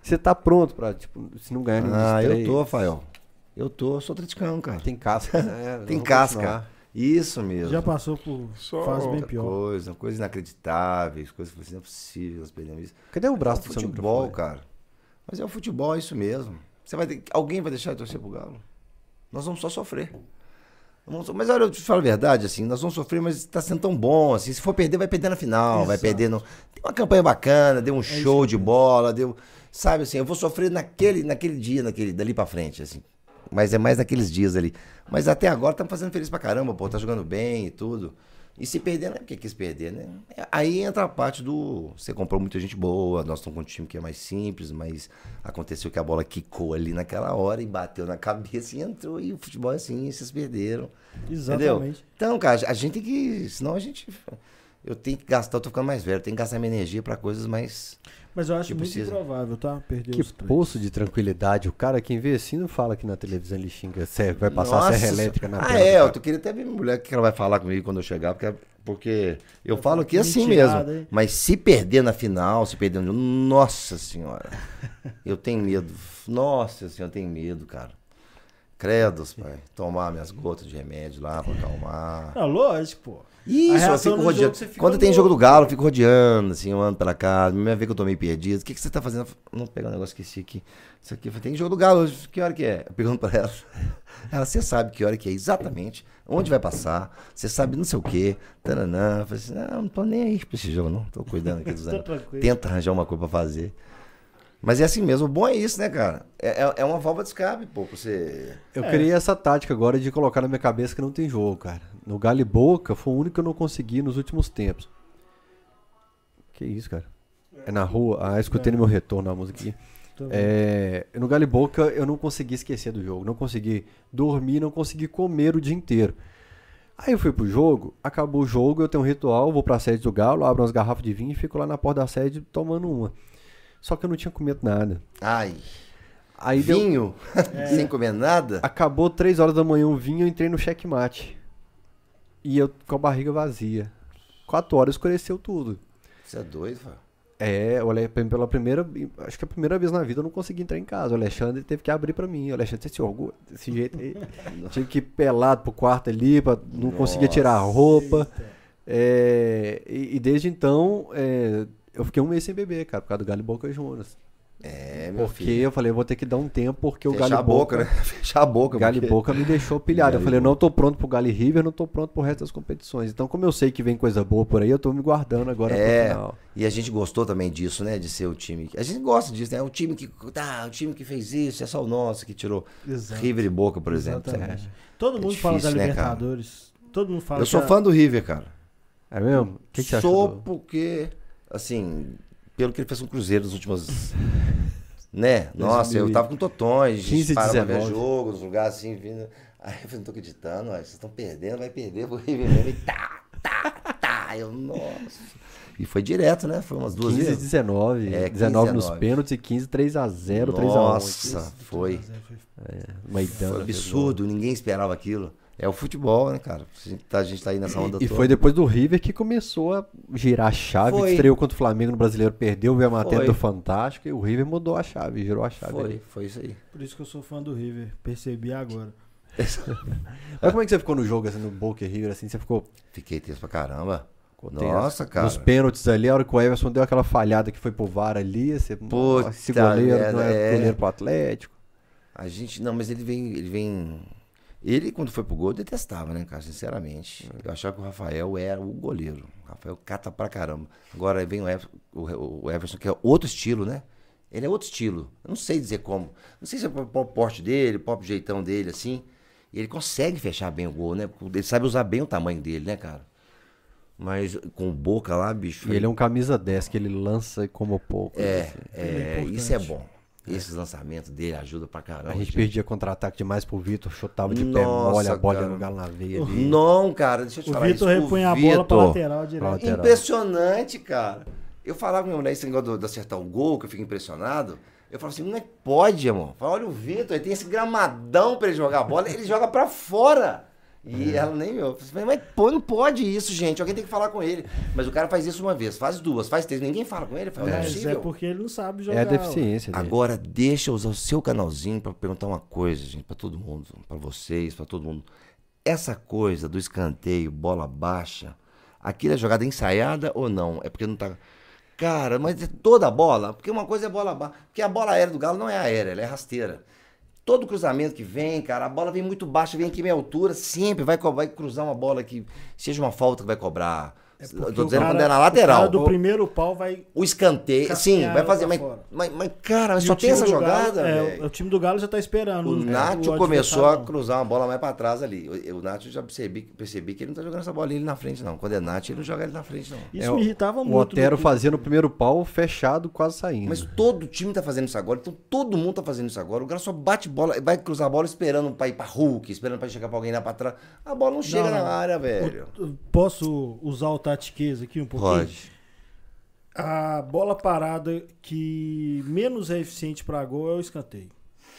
Você tá pronto pra, tipo, se não ganhar nenhum Ah, eu tô, Rafael. Eu tô, eu sou atleticano, cara. Tem casca, né? Tem casca. continuar. Isso mesmo. Já passou por Só fase bem pior. coisa, coisas inacreditáveis, coisas que não é possível, nós perdemos isso. Cadê o É braço o do seu futebol, microfone? cara. Mas é o futebol, é isso mesmo. Você vai ter- alguém vai deixar de torcer pro Galo? Nós vamos só sofrer. Vamos Mas olha, eu te falo a verdade, assim, nós vamos sofrer, mas tá sendo tão bom, assim, se for perder, vai perder na final, vai Exato. perder no... Tem uma campanha bacana, deu um isso show de bola, deu... Sabe, assim, eu vou sofrer naquele, naquele dia, naquele, dali pra frente, assim. Mas é mais naqueles dias ali. Mas até agora estamos fazendo feliz pra caramba, pô, tá jogando bem e tudo. E se perder, não é porque quis perder, né? Aí entra a parte do. Você comprou muita gente boa, nós estamos com um time que é mais simples, mas aconteceu que a bola quicou ali naquela hora e bateu na cabeça e entrou. E o futebol é assim, vocês perderam. Entendeu? Exatamente. Então, cara, a gente tem que. Senão a gente. Eu tenho que gastar, eu tô ficando mais velho, tenho que gastar minha energia pra coisas mais. Mas eu acho Que muito precisa. improvável, tá? Perder Que poço de tranquilidade. O cara, quem vê assim, não fala que na televisão ele xinga. Vai passar a serra Nossa, elétrica na Ah, tela. é, eu tô querendo até ver minha mulher que ela vai falar comigo quando eu chegar, porque, porque eu falo aqui assim Mentirada, mesmo. hein? Mas se perder na final, se perder no jogo, nossa senhora. Eu tenho medo. Nossa senhora, eu tenho medo, cara. Credos, pai. Tomar minhas gotas de remédio lá pra acalmar. Não, lógico, pô. Isso, eu fico rodeando. jogo, você fica Quando tem jogo do Galo, eu fico rodeando, assim, eu ando pela casa. Minha vez que eu tô meio perdido. O que, que você tá fazendo? Não, pegar um negócio, esqueci aqui. Isso aqui, eu falei, tem jogo do Galo hoje. Que hora que é? Eu pergunto pra ela. Ela, você sabe que hora que é exatamente, onde vai passar, você sabe não sei o quê. Taranã. Eu falei assim, não, não tô nem aí pra esse jogo, não. Tô cuidando aqui dos anos. Tenta arranjar uma coisa pra fazer. Mas é assim mesmo, o bom é isso, né, cara? É, é- é uma válvula de escape, pô, você. Eu É. criei essa tática agora de colocar na minha cabeça que não tem jogo, cara. No Galo e Boca foi o único que eu não consegui nos últimos tempos. Que isso, cara? É na rua? Ah, escutei no meu retorno a música. É, no Galo e Boca eu não consegui esquecer do jogo. Não consegui dormir, não consegui comer o dia inteiro. Aí eu fui pro jogo, acabou o jogo, eu tenho um ritual, vou pra sede do Galo, abro umas garrafas de vinho e fico lá na porta da sede tomando uma. Só que eu não tinha comido nada. Ai, Aí deu- vinho, sem comer nada. Acabou 3 horas da manhã o vinho, eu entrei no checkmate. E eu com a barriga vazia. 4 horas escureceu tudo. Você é doido, Fábio. É, o Ale- pela primeira, acho que a primeira vez na vida eu não consegui entrar em casa. O Alexandre teve que abrir pra mim. O Alexandre disse, orgulho desse jeito aí. Tive que ir pelado pro quarto ali, pra, não conseguia tirar a roupa. É, e, e desde então, é, eu fiquei um mês sem beber, cara, por causa do Galo Boca Jonas. É, meu Porque filho. eu falei, eu vou ter que dar um tempo, porque o Fechar Galo e a boca, Boca né? Fechar a boca. o Galo porque- Boca me deixou pilhado. Eu falei, eu não tô pronto pro Galo e River, não tô pronto pro resto das competições. Então, como eu sei que vem coisa boa por aí, eu tô me guardando agora É, pro final. e a gente gostou também disso, né? De ser o time. A gente gosta disso, né? O time que. Tá, o time que fez isso, é só o nosso que tirou Exato. River e Boca, por exemplo. Todo mundo É fala da difícil, né, cara? Libertadores. Todo mundo fala Eu sou fã do River, cara. É mesmo? O que, que você sou achou? do- porque, assim, pelo que ele fez com o Cruzeiro nos últimos. Né? Nossa, eu tava com totões, a gente 15, parava pra ver 19. jogo, nos lugares assim, vindo. Aí eu falei, não tô acreditando, ó, vocês estão perdendo, vai perder River mesmo. E tá, tá, tá. Eu, nossa. E foi direto, né? Foi umas duas 15 e vezes. 19. É, 19 15 nos 19. pênaltis e 15, 3x0, 3x1. Nossa, foi. Maidana Foi fez absurdo, ninguém esperava aquilo. É o futebol, né, cara? A gente tá, a gente tá aí nessa onda E toda. foi depois do River que começou a girar a chave. Foi. Estreou contra o Flamengo no Brasileiro, perdeu, veio a matéria Foi. do Fantástico e o River mudou a chave, girou a chave. Foi, ali. foi isso aí. Por isso que eu sou fã do River. Percebi agora. Mas como é que você ficou no jogo, assim, no Boca e River, assim? Você ficou Fiquei tenso pra caramba. Nossa, cara. Nos pênaltis ali, a hora que o Everson deu aquela falhada que foi pro VAR ali, você, Puta esse goleiro não é, é. goleiro pro Atlético. A gente. Não, mas ele vem. Ele vem. Ele, quando foi pro gol, eu detestava, né, cara? Sinceramente. Eu achava que o Rafael era o goleiro. O Rafael cata pra caramba. Agora vem o Everson, o, o Everson, que é outro estilo, né? Ele é outro estilo. Eu não sei dizer como. Não sei se é o próprio porte dele, o próprio jeitão dele, assim. E ele consegue fechar bem o gol, né? Ele sabe usar bem o tamanho dele, né, cara? Mas com boca lá, bicho. E ele é um camisa 10, que ele lança como pouco. É, assim. é, é isso é bom. Esses lançamentos dele ajudam pra caramba. A gente gente. perdia contra-ataque demais pro Vitor, chutava de pé Nossa, mole, a bola ia no galo na veia ali. Não, cara, deixa eu te O falar Vitor isso. repunha a bola pra lateral direto. lateral. Impressionante, cara. Eu falava com minha mulher esse negócio de acertar o gol, que eu fico impressionado. Eu falo assim, não é que pode, amor. Fala, olha o Vitor, ele tem esse gramadão pra ele jogar a bola, ele joga pra fora. E É. ela nem me ouve. Eu falei, Mas pô, não pode isso, gente. Alguém tem que falar com ele. Mas o cara faz isso uma vez, faz duas, faz três. Ninguém fala com ele. Fala, não é Mas é porque ele não sabe jogar. É a deficiência dele. Agora, deixa eu usar o seu canalzinho pra perguntar uma coisa, gente, pra todo mundo, pra vocês, pra todo mundo. Essa coisa do escanteio, bola baixa, aquilo é jogada ensaiada ou não? É porque não tá. Cara, mas é toda a bola, porque uma coisa é bola baixa. Porque a bola aérea do Galo não é aérea, ela é rasteira. Todo cruzamento que vem, cara, a bola vem muito baixa, vem aqui minha altura, sempre vai, vai cruzar uma bola que seja uma falta que vai cobrar. É Eu tô o dizendo cara- quando é na O lateral. cara do primeiro pau vai. O escanteio, sim, vai fazer. Mas, mas, mas, cara, mas só o tem essa jogada, Galo, é, o, o time do Galo já tá esperando. O é, Nacho o começou a cruzar uma bola mais pra trás ali. O, o Nacho já percebi, percebi que ele não tá jogando essa bolinha ali na frente, não. Quando é Nacho, ele não joga ele na frente, não. Isso É, me irritava O muito. Otero do- fazia no primeiro pau, fechado, quase saindo. Mas todo time tá fazendo isso agora, então todo mundo tá fazendo isso agora. O cara só bate bola, vai cruzar a bola esperando pra ir pra Hulk, esperando pra chegar pra alguém lá pra trás. A bola não chega não. na área, velho. O- Posso usar o tatiquez aqui um pouquinho? Pode. A bola parada que menos é eficiente para gol é o escanteio.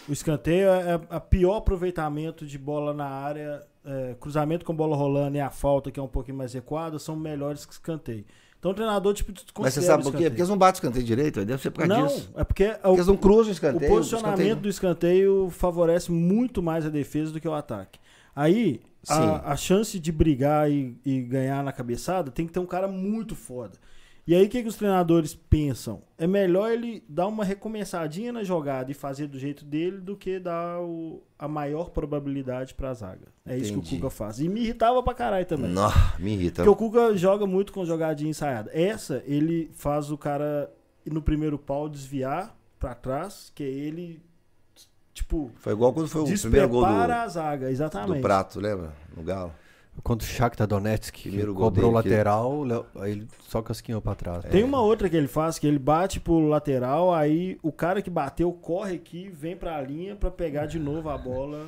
O escanteio é a pior aproveitamento de bola na área. é, cruzamento com bola rolando e a falta, que é um pouquinho mais recuada, são melhores que escanteio. Então o treinador, tipo, Mas você sabe o por quê? Porque eles não batem o escanteio direito, deve ser por causa Não, disso. é porque é Porque o, eles não cruzam o o escanteio. posicionamento escanteio- do escanteio favorece muito mais a defesa do que o ataque. Aí, a, a chance de brigar e, e ganhar na cabeçada tem que ter um cara muito foda. E aí, o que, que os treinadores pensam? É melhor ele dar uma recomeçadinha na jogada e fazer do jeito dele do que dar o- a maior probabilidade pra zaga. É isso que Entendi. o Cuca faz. E me irritava pra caralho também. Não, me irrita. Porque o Cuca joga muito com jogadinha ensaiada. Essa, ele faz o cara no primeiro pau desviar pra trás, que é ele, tipo, Foi igual quando foi o primeiro gol do, a zaga, exatamente. do Prato, lembra? No Galo. Quando o Shakhtar Donetsk Primeiro cobrou o dele, lateral, Léo- aí ele só casquinhou pra trás. Tem uma outra que ele faz, que ele bate pro lateral, aí o cara que bateu corre aqui, vem pra linha pra pegar de novo a bola.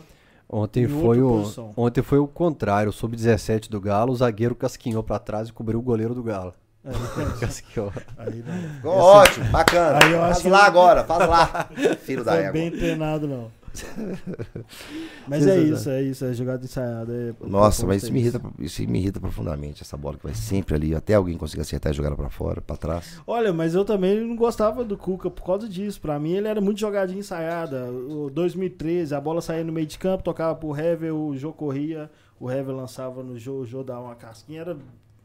Ontem em foi, o, posição. ontem foi o contrário. O sub-17 do Galo, o zagueiro casquinhou pra trás e cobriu o goleiro do Galo. casquinhou. Aí não. Ficou ótimo, bacana. Aí eu faz que lá agora, faz lá. Filho da égua. bem treinado, não. Mas é isso, é isso, é jogada ensaiada. é- Nossa, é mas isso me, irrita, isso me irrita profundamente. Essa bola que vai sempre ali, até alguém conseguir acertar e jogar ela pra fora, pra trás. Olha, mas eu também não gostava do Cuca por causa disso. Pra mim, ele era muito jogadinha ensaiada. O 2013, a bola saía no meio de campo, tocava pro Hever, o Jô corria, o Hever lançava no Jô, o Jô dava uma casquinha. Era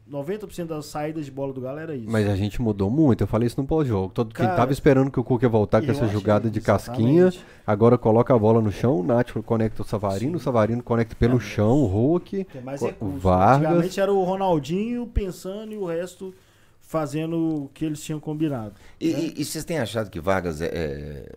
90% das saídas de bola do Galo era isso. Mas a gente mudou muito, eu falei isso no pós-jogo. Todo quem Cara, tava esperando que o Cuca ia voltar com essa jogada de casquinha, exatamente. agora coloca a bola no chão, o Nath conecta o Savarino, o Savarino conecta pelo chão, o Hulk, o recursos. Vargas. Antigamente era o Ronaldinho pensando e o resto fazendo o que eles tinham combinado. E, né? e- e vocês têm achado que Vargas é, é,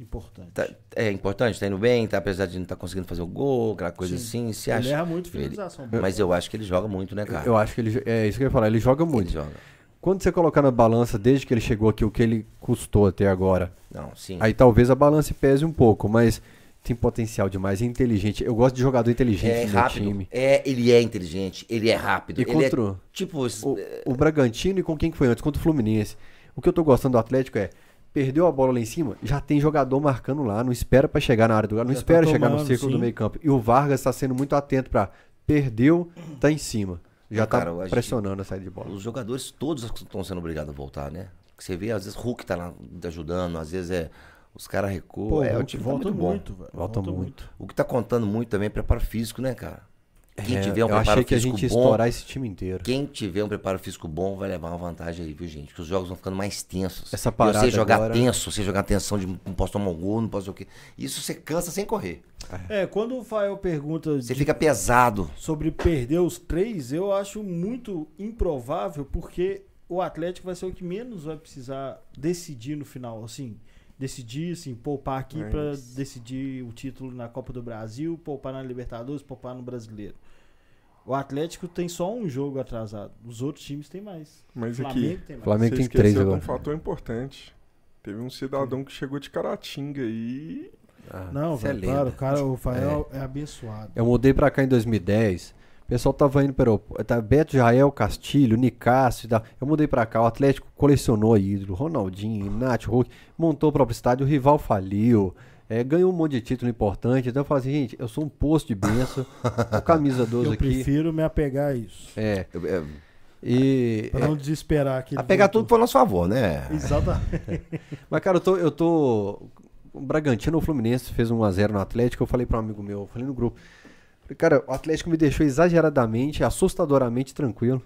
Importante. tá- é importante, tá indo bem, tá, apesar de não estar conseguindo fazer o gol, aquela coisa Sim. assim, se Ele acha. erra muito Ele- finalização. Mas eu acho que ele joga muito, né, cara? Eu acho que ele. É isso que eu ia falar, ele joga Ele muito. joga. Quando você colocar na balança, desde que ele chegou aqui, o que ele custou até agora, Não, sim. aí talvez a balança pese um pouco, mas tem potencial demais, é inteligente. Eu gosto de jogador inteligente é rápido. time. É, ele é inteligente, ele é rápido. E ele contra é o- tipo. o, o Bragantino e com quem que foi antes? Contra o Fluminense. O que eu tô gostando do Atlético é, perdeu a bola lá em cima, já tem jogador marcando lá, não espera pra chegar na área do galo, não Já tá espera chegar no círculo do sim. meio campo. E o Vargas tá sendo muito atento pra, perdeu, tá em cima. Já tá pressionando a saída de bola. Os jogadores todos estão sendo obrigados a voltar, né? Você vê, às vezes Hulk tá lá ajudando, às vezes é. Os caras recuam. Pô, é, o time tá volta muito bom. muito, velho. Volta muito. O que tá contando muito também é preparo físico, né, cara? Quem É, tiver um eu preparo achei que a físico gente ia bom, estourar esse time inteiro. quem tiver um preparo físico bom vai levar uma vantagem aí, viu, gente? Porque os jogos vão ficando mais tensos. Essa parada sei jogar agora- tenso, sei jogar tensão de não posso tomar um gol, não posso o quê. Isso você cansa sem correr. É, quando o Fael pergunta Você de- fica pesado. sobre perder os três, eu acho muito improvável, porque o Atlético vai ser o que menos vai precisar decidir no final, assim. Decidir, assim, poupar aqui pra isso. decidir o título na Copa do Brasil, poupar na Libertadores, poupar no Brasileiro. O Atlético tem só um jogo atrasado. Os outros times têm mais. Mas O aqui, Flamengo tem mais. Flamengo você tem três de um agora. fator importante. Teve um cidadão que chegou de Caratinga aí. Ah, Não, é velho, lenda. claro, o cara, o Fael é, abençoado. Eu mudei pra cá em 2010. O pessoal tava indo para o tá Beto Jael, Castilho, Nicásio e tal. Eu mudei pra cá. O Atlético colecionou ídolo. Ronaldinho, Nath, Hulk. Montou o próprio estádio. O rival faliu. É, ganhou um monte de título importante. Então eu falei assim, gente, eu sou um posto de benção. o camisa 12 Eu aqui. prefiro me apegar a isso. É. Eu- eu- E. Pra não desesperar aquele a pegar voltou. tudo pro nosso favor, né? Exatamente. Mas, cara, eu tô. Eu tô o Bragantino ou o Fluminense fez 1x0 no Atlético. Eu falei pra um amigo meu, eu falei no grupo. falei, Cara, o Atlético me deixou exageradamente, assustadoramente tranquilo.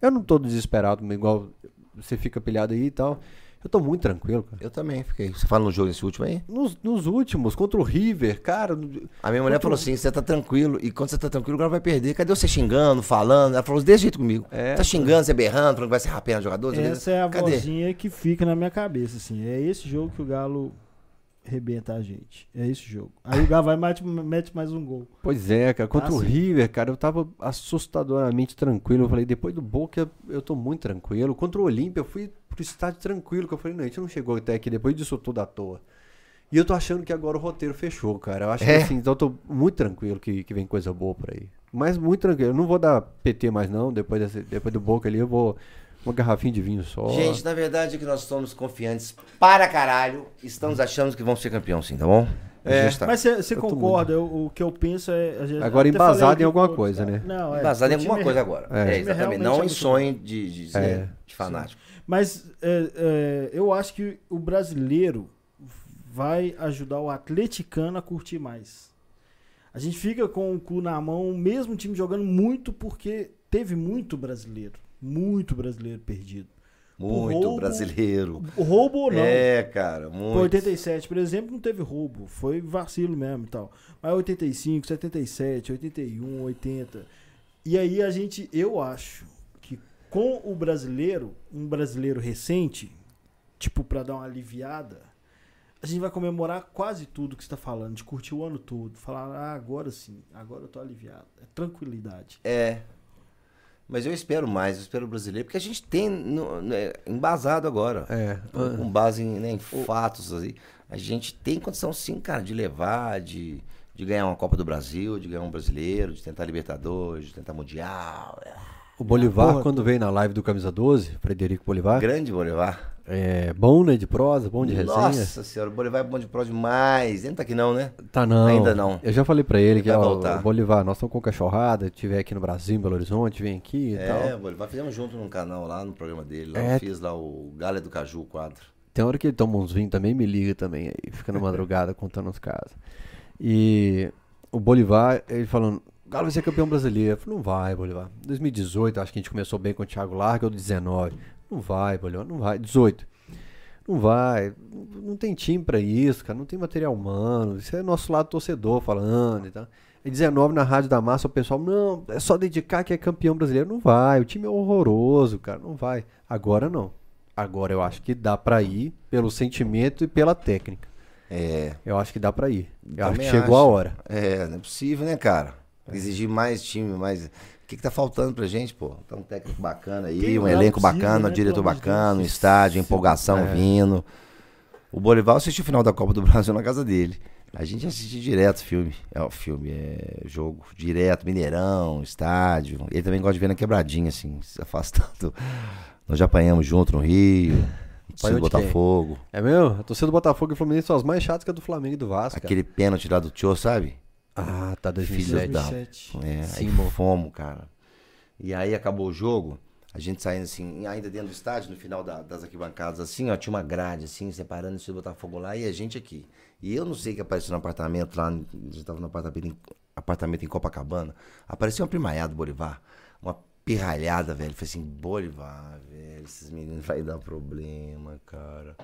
Eu não tô desesperado, igual você fica pilhado aí e tal. Eu tô muito tranquilo, cara. Eu também fiquei. Você fala no jogo esse último aí? Nos, nos últimos, contra o River, cara. A minha mulher falou assim: você tá tranquilo. E quando você tá tranquilo, o cara vai perder. Cadê você xingando, falando? Ela falou desse jeito comigo. É, tá xingando, você berrando, falando que vai ser rapendo jogador. Essa é a Cadê? vozinha que fica na minha cabeça, assim. É esse jogo que o Galo rebenta a gente. É esse jogo. Aí o Galo vai e mete, mete mais um gol. Pois é, cara. Contra Ah, o sim. River, cara, eu tava assustadoramente tranquilo. Eu falei, depois do Boca, eu tô muito tranquilo. Contra o Olímpia, eu fui pro estádio tranquilo. Que eu falei, não, a gente não chegou até aqui depois disso tudo à toa. E eu tô achando que agora o roteiro fechou, cara. Eu acho É? que assim, então eu tô muito tranquilo que, que vem coisa boa por aí. Mas muito tranquilo. Eu não vou dar PT mais, não. Depois, desse, depois do Boca ali, eu vou. Uma garrafinha de vinho só. Gente, na verdade é que nós estamos confiantes para caralho. Estamos achando que vamos ser campeão, sim, tá bom? Gente tá- Mas você concorda? eu- o que eu penso é. a gente- Agora embasado em alguma coisa, né? Não, é. Embasado em alguma é- coisa agora. É. É, exatamente. Não é em sonho de, de ser É. de fanático. Mas é, é, eu acho que o brasileiro vai ajudar o atleticano a curtir mais. A gente fica com o cu na mão, mesmo o time jogando muito, porque teve muito brasileiro. Muito brasileiro perdido. Muito roubo- brasileiro. Roubo ou não. É, cara, muito. 87, por exemplo, não teve roubo. Foi vacilo mesmo e tal. Mas 85, 77, 81, 80. E aí a gente, eu acho com o brasileiro, um brasileiro recente, tipo, pra dar uma aliviada, a gente vai comemorar quase tudo que você tá falando, de curtir o ano todo. Falar, ah, agora sim, agora eu tô aliviado. É tranquilidade. É. Mas eu espero mais, eu espero o brasileiro, porque a gente tem no- né, embasado agora. É. Com base em, né, em fatos aí. A gente tem condição sim, cara, de levar, de, de ganhar uma Copa do Brasil, de ganhar um brasileiro, de tentar Libertadores, de tentar Mundial. O Bolivar, Porra, quando veio na live do Camisa 12, Frederico Bolivar, Grande Bolivar. é bom, né? De prosa, bom de resenha. Nossa senhora, o Bolivar é bom de pró demais. Ele não tá aqui não, né? Tá não. Ainda não. Eu já falei pra ele Ele que, ó, voltar. o Bolivar, nós estamos com cachorrada, tiver aqui no Brasil, em Belo Horizonte, vem aqui e É, tal. o Bolivar fizemos junto num canal lá, no programa dele. Lá É. eu fiz lá o Galha do Caju, o quadro. Tem hora que ele toma uns vinhos também, me liga também aí, fica na madrugada contando os casos. E o Bolivar, ele falando, Galo vai ser campeão brasileiro. Eu falei, não vai, Bolivar. 2018, acho que a gente começou bem com o Thiago Larga, ou 19. Não vai, Bolivar, não vai. 18. Não vai, não tem time pra isso, cara, não tem material humano. Isso é nosso lado torcedor falando e tal. E 19 na Rádio da Massa, o pessoal, não, é só dedicar que é campeão brasileiro. Não vai, o time é horroroso, cara, não vai. Agora não. Agora eu acho que dá pra ir pelo sentimento e pela técnica. É. Eu acho que dá pra ir. Eu acho que chegou a acho. hora. É, não é possível, né, cara? Exigir mais time, mais. O que, que tá faltando pra gente, pô? Tá um técnico bacana aí, Quem um é elenco bacana, né? um diretor Pelo bacana, um Deus. estádio, empolgação É. vindo. O Bolivar assistiu o final da Copa do Brasil na casa dele. A gente assiste direto filme. É o filme, é jogo direto, Mineirão, estádio. Ele também gosta de ver na quebradinha, assim, se afastando. Nós já apanhamos junto no Rio, de quem? Botafogo. É mesmo? A torcida do Botafogo e Fluminense são as mais chatas que a do Flamengo e do Vasco. cara. Aquele pênalti lá do Tio, sabe? Ah, tá Filho 2007. da 2007. É, aí Sim, mo. fomos, cara. E aí acabou o jogo, a gente saindo assim, ainda dentro do estádio, no final da- das arquibancadas, assim, ó, tinha uma grade, assim, separando esse Botafogo lá e a gente aqui. E eu não sei o que apareceu no apartamento lá, a gente tava no apartamento em, apartamento em Copacabana, apareceu uma primaiada do Bolivar, uma pirralhada, velho. Falei assim, Bolivar, velho, esses meninos vai dar problema, cara.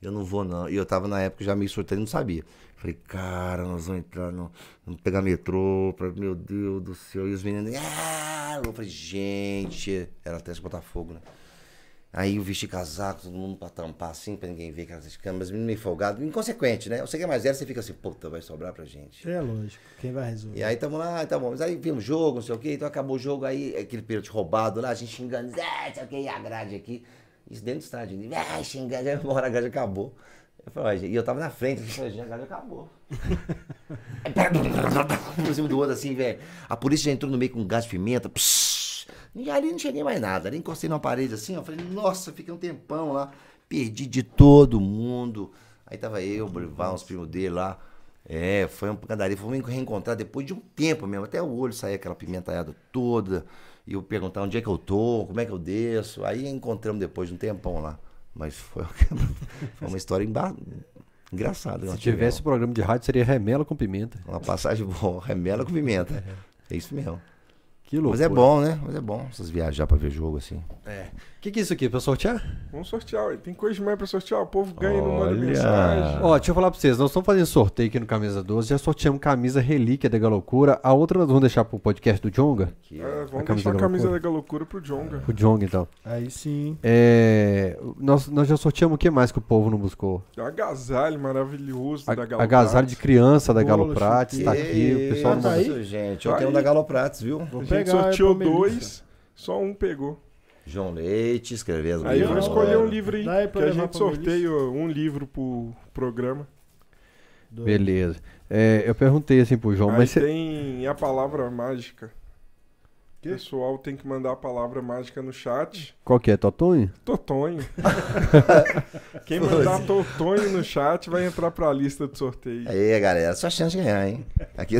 Eu não vou, não. E eu tava na época já meio sorteio, não sabia. Falei, cara, nós vamos entrar no. Vamos pegar metrô, pra, meu Deus do céu. E os meninos. Ah! Eu falei, gente. Era até esse Botafogo, né? Aí eu vesti casaco, todo mundo pra tampar assim, pra ninguém ver de câmeras, menino meio folgado, inconsequente, né? Sei que é mais zero, você fica assim, puta, vai sobrar pra gente. É lógico. Quem vai resolver? E aí tamo lá, tá bom. Mas aí vimos jogo, não sei o quê, então acabou o jogo, aí aquele pênalti roubado lá, a gente xingando, ah, sei o que, e a grade aqui. Isso dentro do estádio, ah, xingando, aí uma hora a grade acabou. Eu falei, e eu tava na frente, eu falei, a grade acabou. Por cima do outro assim, velho. A polícia já entrou no meio com gás de pimenta, psh, e ali não cheguei mais nada. Ali encostei numa parede assim, ó, falei, nossa, fiquei um tempão lá, perdi de todo mundo. Aí tava eu, o Bolivar, uns primos dele lá. É, foi uma pancadaria. Fomos reencontrar depois de um tempo mesmo. Até o olho saía aquela pimentalhada toda. E eu perguntar onde é que eu tô, como é que eu desço. Aí encontramos depois de um tempão lá. Mas foi, foi uma história emba... engraçada. Se tivesse tivemos. programa de rádio, seria remela com pimenta. Uma passagem boa, remela com pimenta. É isso mesmo. Que louco. Mas é bom, né? Mas é bom essas viajar pra ver jogo assim. O que, que é isso aqui? Pra sortear? Vamos sortear, ué. tem coisa demais pra sortear. O povo ganha e não manda Olha. mensagem. Ó, deixa eu falar pra vocês. Nós estamos fazendo sorteio aqui no Camisa 12. Já sorteamos camisa relíquia da Galocura. A outra nós vamos deixar pro podcast do Jonga. Aqui, É, ó. vamos camisa deixar a da camisa loucura. da loucura pro Jonga. O Jonga, então. Aí sim. É, nós, nós já sorteamos o que mais que o povo não buscou? É um agasalho maravilhoso A, da Galo agasalho de criança da Galo Prates. Tá aqui. O pessoal não tá aí? Isso, gente. Eu Tá tenho um aí. da Galo Prates, viu? Vou A gente pegar. sorteou é Melissa. dois, só um pegou. João Leite, escrever as Aí vamos melhores. escolher um livro aí, que a gente sorteia um livro pro programa. Dois. Beleza. É, eu perguntei assim pro João, aí mas cê- tem a palavra mágica. O pessoal tem que mandar a palavra mágica no chat. Qual que é, Totonho? Totonho. Quem mandar Totonho no chat vai entrar pra lista do sorteio. Aí, galera, só chance de ganhar, hein? Aqui.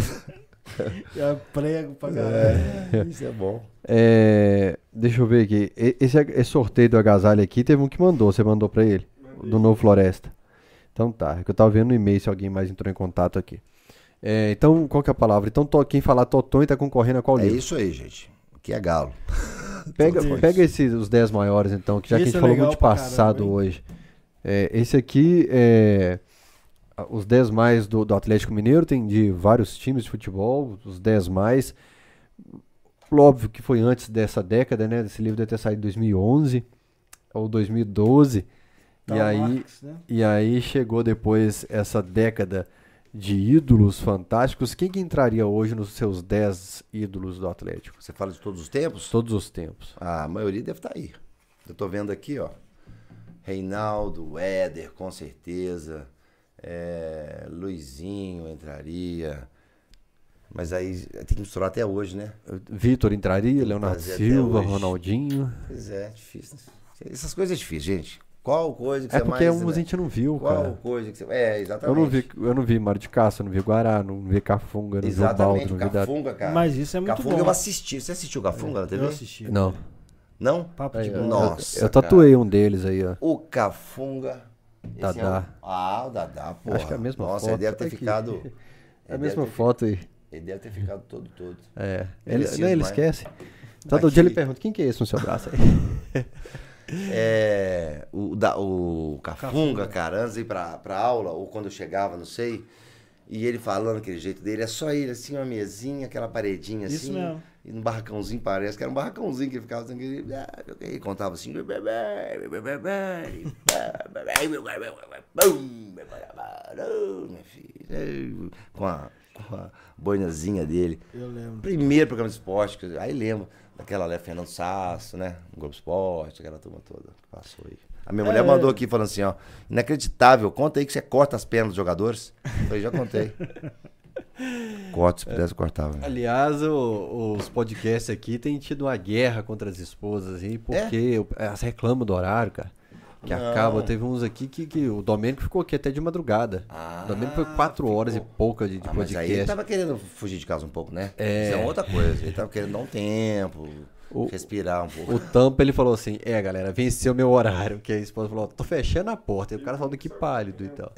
É prego pra galera. Isso é bom. É, deixa eu ver aqui. E- Esse, esse sorteio do agasalho aqui, teve um que mandou. Você mandou pra ele? Do Novo Floresta. Então tá. É que eu tava vendo no e-mail se alguém mais entrou em contato aqui. É, então, qual que é a palavra? Então, to- quem falar Totonho tá concorrendo a qual É livro? isso aí, gente. Aqui é galo. Pega, pega esses, os 10 maiores, então, que já que a Esse gente é falou muito de passado caramba, hoje. É, esse aqui é. Os 10 mais do, do Atlético Mineiro, tem de vários times de futebol, os 10 mais. Óbvio que foi antes dessa década, né? Esse livro deve ter saído em 2011 ou 2012. Tá e, aí, Marx, né? e aí chegou depois essa década de ídolos fantásticos. Quem que entraria hoje nos seus 10 ídolos do Atlético? Você fala de todos os tempos? Todos os tempos. Ah, a maioria deve estar aí. Eu tô vendo aqui, ó. Reinaldo, Éder, com certeza. É, Luizinho entraria. Mas aí tem que misturar até hoje, né? Vitor entraria, Leonardo Silva. Ronaldinho. Pois é, difícil. Essas coisas é difícil, gente. Qual coisa que É você porque mais... uns a gente não viu, Qual cara. coisa que você... É, Eu exatamente. não vi, eu não vi Mário de Castro, não vi Guará, não vi Cafunga, não vi o Baldo, Exatamente, não vi da... Cafunga, cara. Mas isso é muito Cafunga bom. eu assisti. Você assistiu o Cafunga na TV? Eu assisti. Não. Não? Papo de eu- bom. Nossa, eu, eu tatuei um deles aí, ó. O Cafunga. Dadá. é o- Ah, o Dadá, pô. Acho que é a mesma Nossa, foto. ele deve ter aqui. ficado. É ele a mesma foto aí. Ele deve ter ficado todo, todo. É. Ele, Merecido não, ele demais. esquece. Todo dia ele pergunta, quem que é esse no seu braço aí? É, o, da, o Cafunga, cara, antes de ir pra, pra aula, ou quando eu chegava, não sei, e ele falando aquele jeito dele, é só ele, assim, uma mesinha, aquela paredinha Isso assim, mesmo. E num barracãozinho, parece que era um barracãozinho que ele ficava assim, ele, ah, ele contava assim, com a, com a boinazinha dele. Eu lembro. Primeiro programa de esporte, eu- aí lembro daquela né, Fernando Sasso, né? No Globo Esporte, aquela turma toda que passou aí. A minha mulher É. mandou aqui falando assim, ó, inacreditável, conta aí que você corta as pernas dos jogadores. Eu falei, já contei. Corta, se pudesse, cortava. Aliás, o- os podcasts aqui têm tido uma guerra contra as esposas aí, porque o- elas reclamam do horário, cara. Que Não. acaba, teve uns aqui que, que o Domênico ficou aqui até de madrugada. Ah, o Domênico foi quatro horas e pouca de, de Ah, mas aí ele podcast. tava querendo fugir de casa um pouco, né? É. Isso é outra coisa. Ele tava querendo dar um tempo, O- respirar um pouco. O Tampa, ele falou assim, é galera, venceu meu horário. Que a esposa falou, tô fechando a porta. E o cara falando que pálido e tal.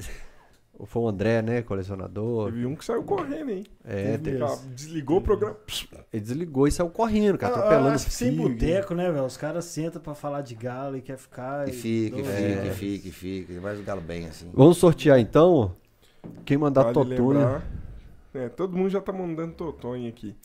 Foi o André, né, colecionador. Teve um que saiu correndo, hein? É, Teve te- Desligou o programa. ele desligou e saiu correndo, cara, Ah, atropelando os sem boteco, né, velho? Os caras sentam pra falar de galo e quer ficar. E fica, e fica, e fica, e fica. Mas o galo bem, assim. Vamos sortear então. Quem mandar Vale Totonho. lembrar- É, todo mundo já tá mandando Totonho aqui.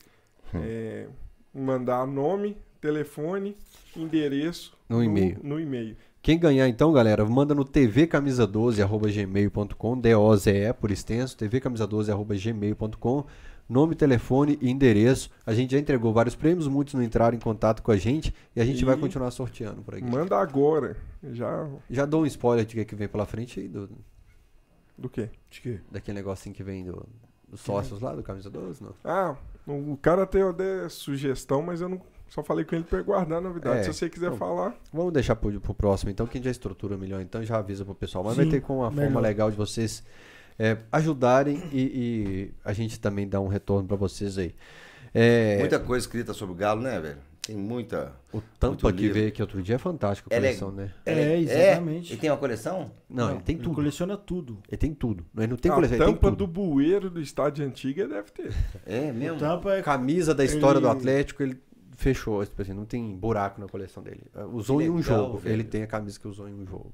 Hum. É, mandar nome, telefone, endereço No e-mail. No e-mail. Quem ganhar então, galera, manda no tvcamisa12@gmail.com, D-O-Z-E por extenso, tvcamisa12@gmail.com, nome, telefone e endereço. A gente já entregou vários prêmios, muitos não entraram em contato com a gente e a gente E- vai continuar sorteando por aqui. Manda agora. Já. Já dou um spoiler de que, que vem pela frente aí, do, Do quê? De quê? daquele negocinho que vem do, dos sócios lá do Camisa 12, não? Ah, o cara tem até sugestão, mas eu não. Só falei com ele pra ele guardar a novidade. É, Se você quiser então- falar, Vamos deixar pro, pro próximo então, que a gente já estrutura melhor então já avisa pro pessoal. Mas vai Sim, ter com uma forma melhor. legal de vocês é, ajudarem e, e a gente também dá um retorno pra vocês aí. É, Muita coisa escrita sobre o galo, né, velho? Tem muita. o Tampa que veio aqui outro dia é fantástico a é- coleção, né? É, exatamente. Ele tem uma coleção? Não, ele tem Ele tudo. coleciona tudo. Ele tem tudo. Ele não tem a coleção, ele tem tampa tudo. do bueiro do estádio antiga deve ter. É O mesmo? tampa é. Camisa da história do Ele- Atlético, ele fechou. Tipo assim, não tem buraco na coleção dele. Usou em um legal, jogo. velho. Ele tem a camisa que usou em um jogo.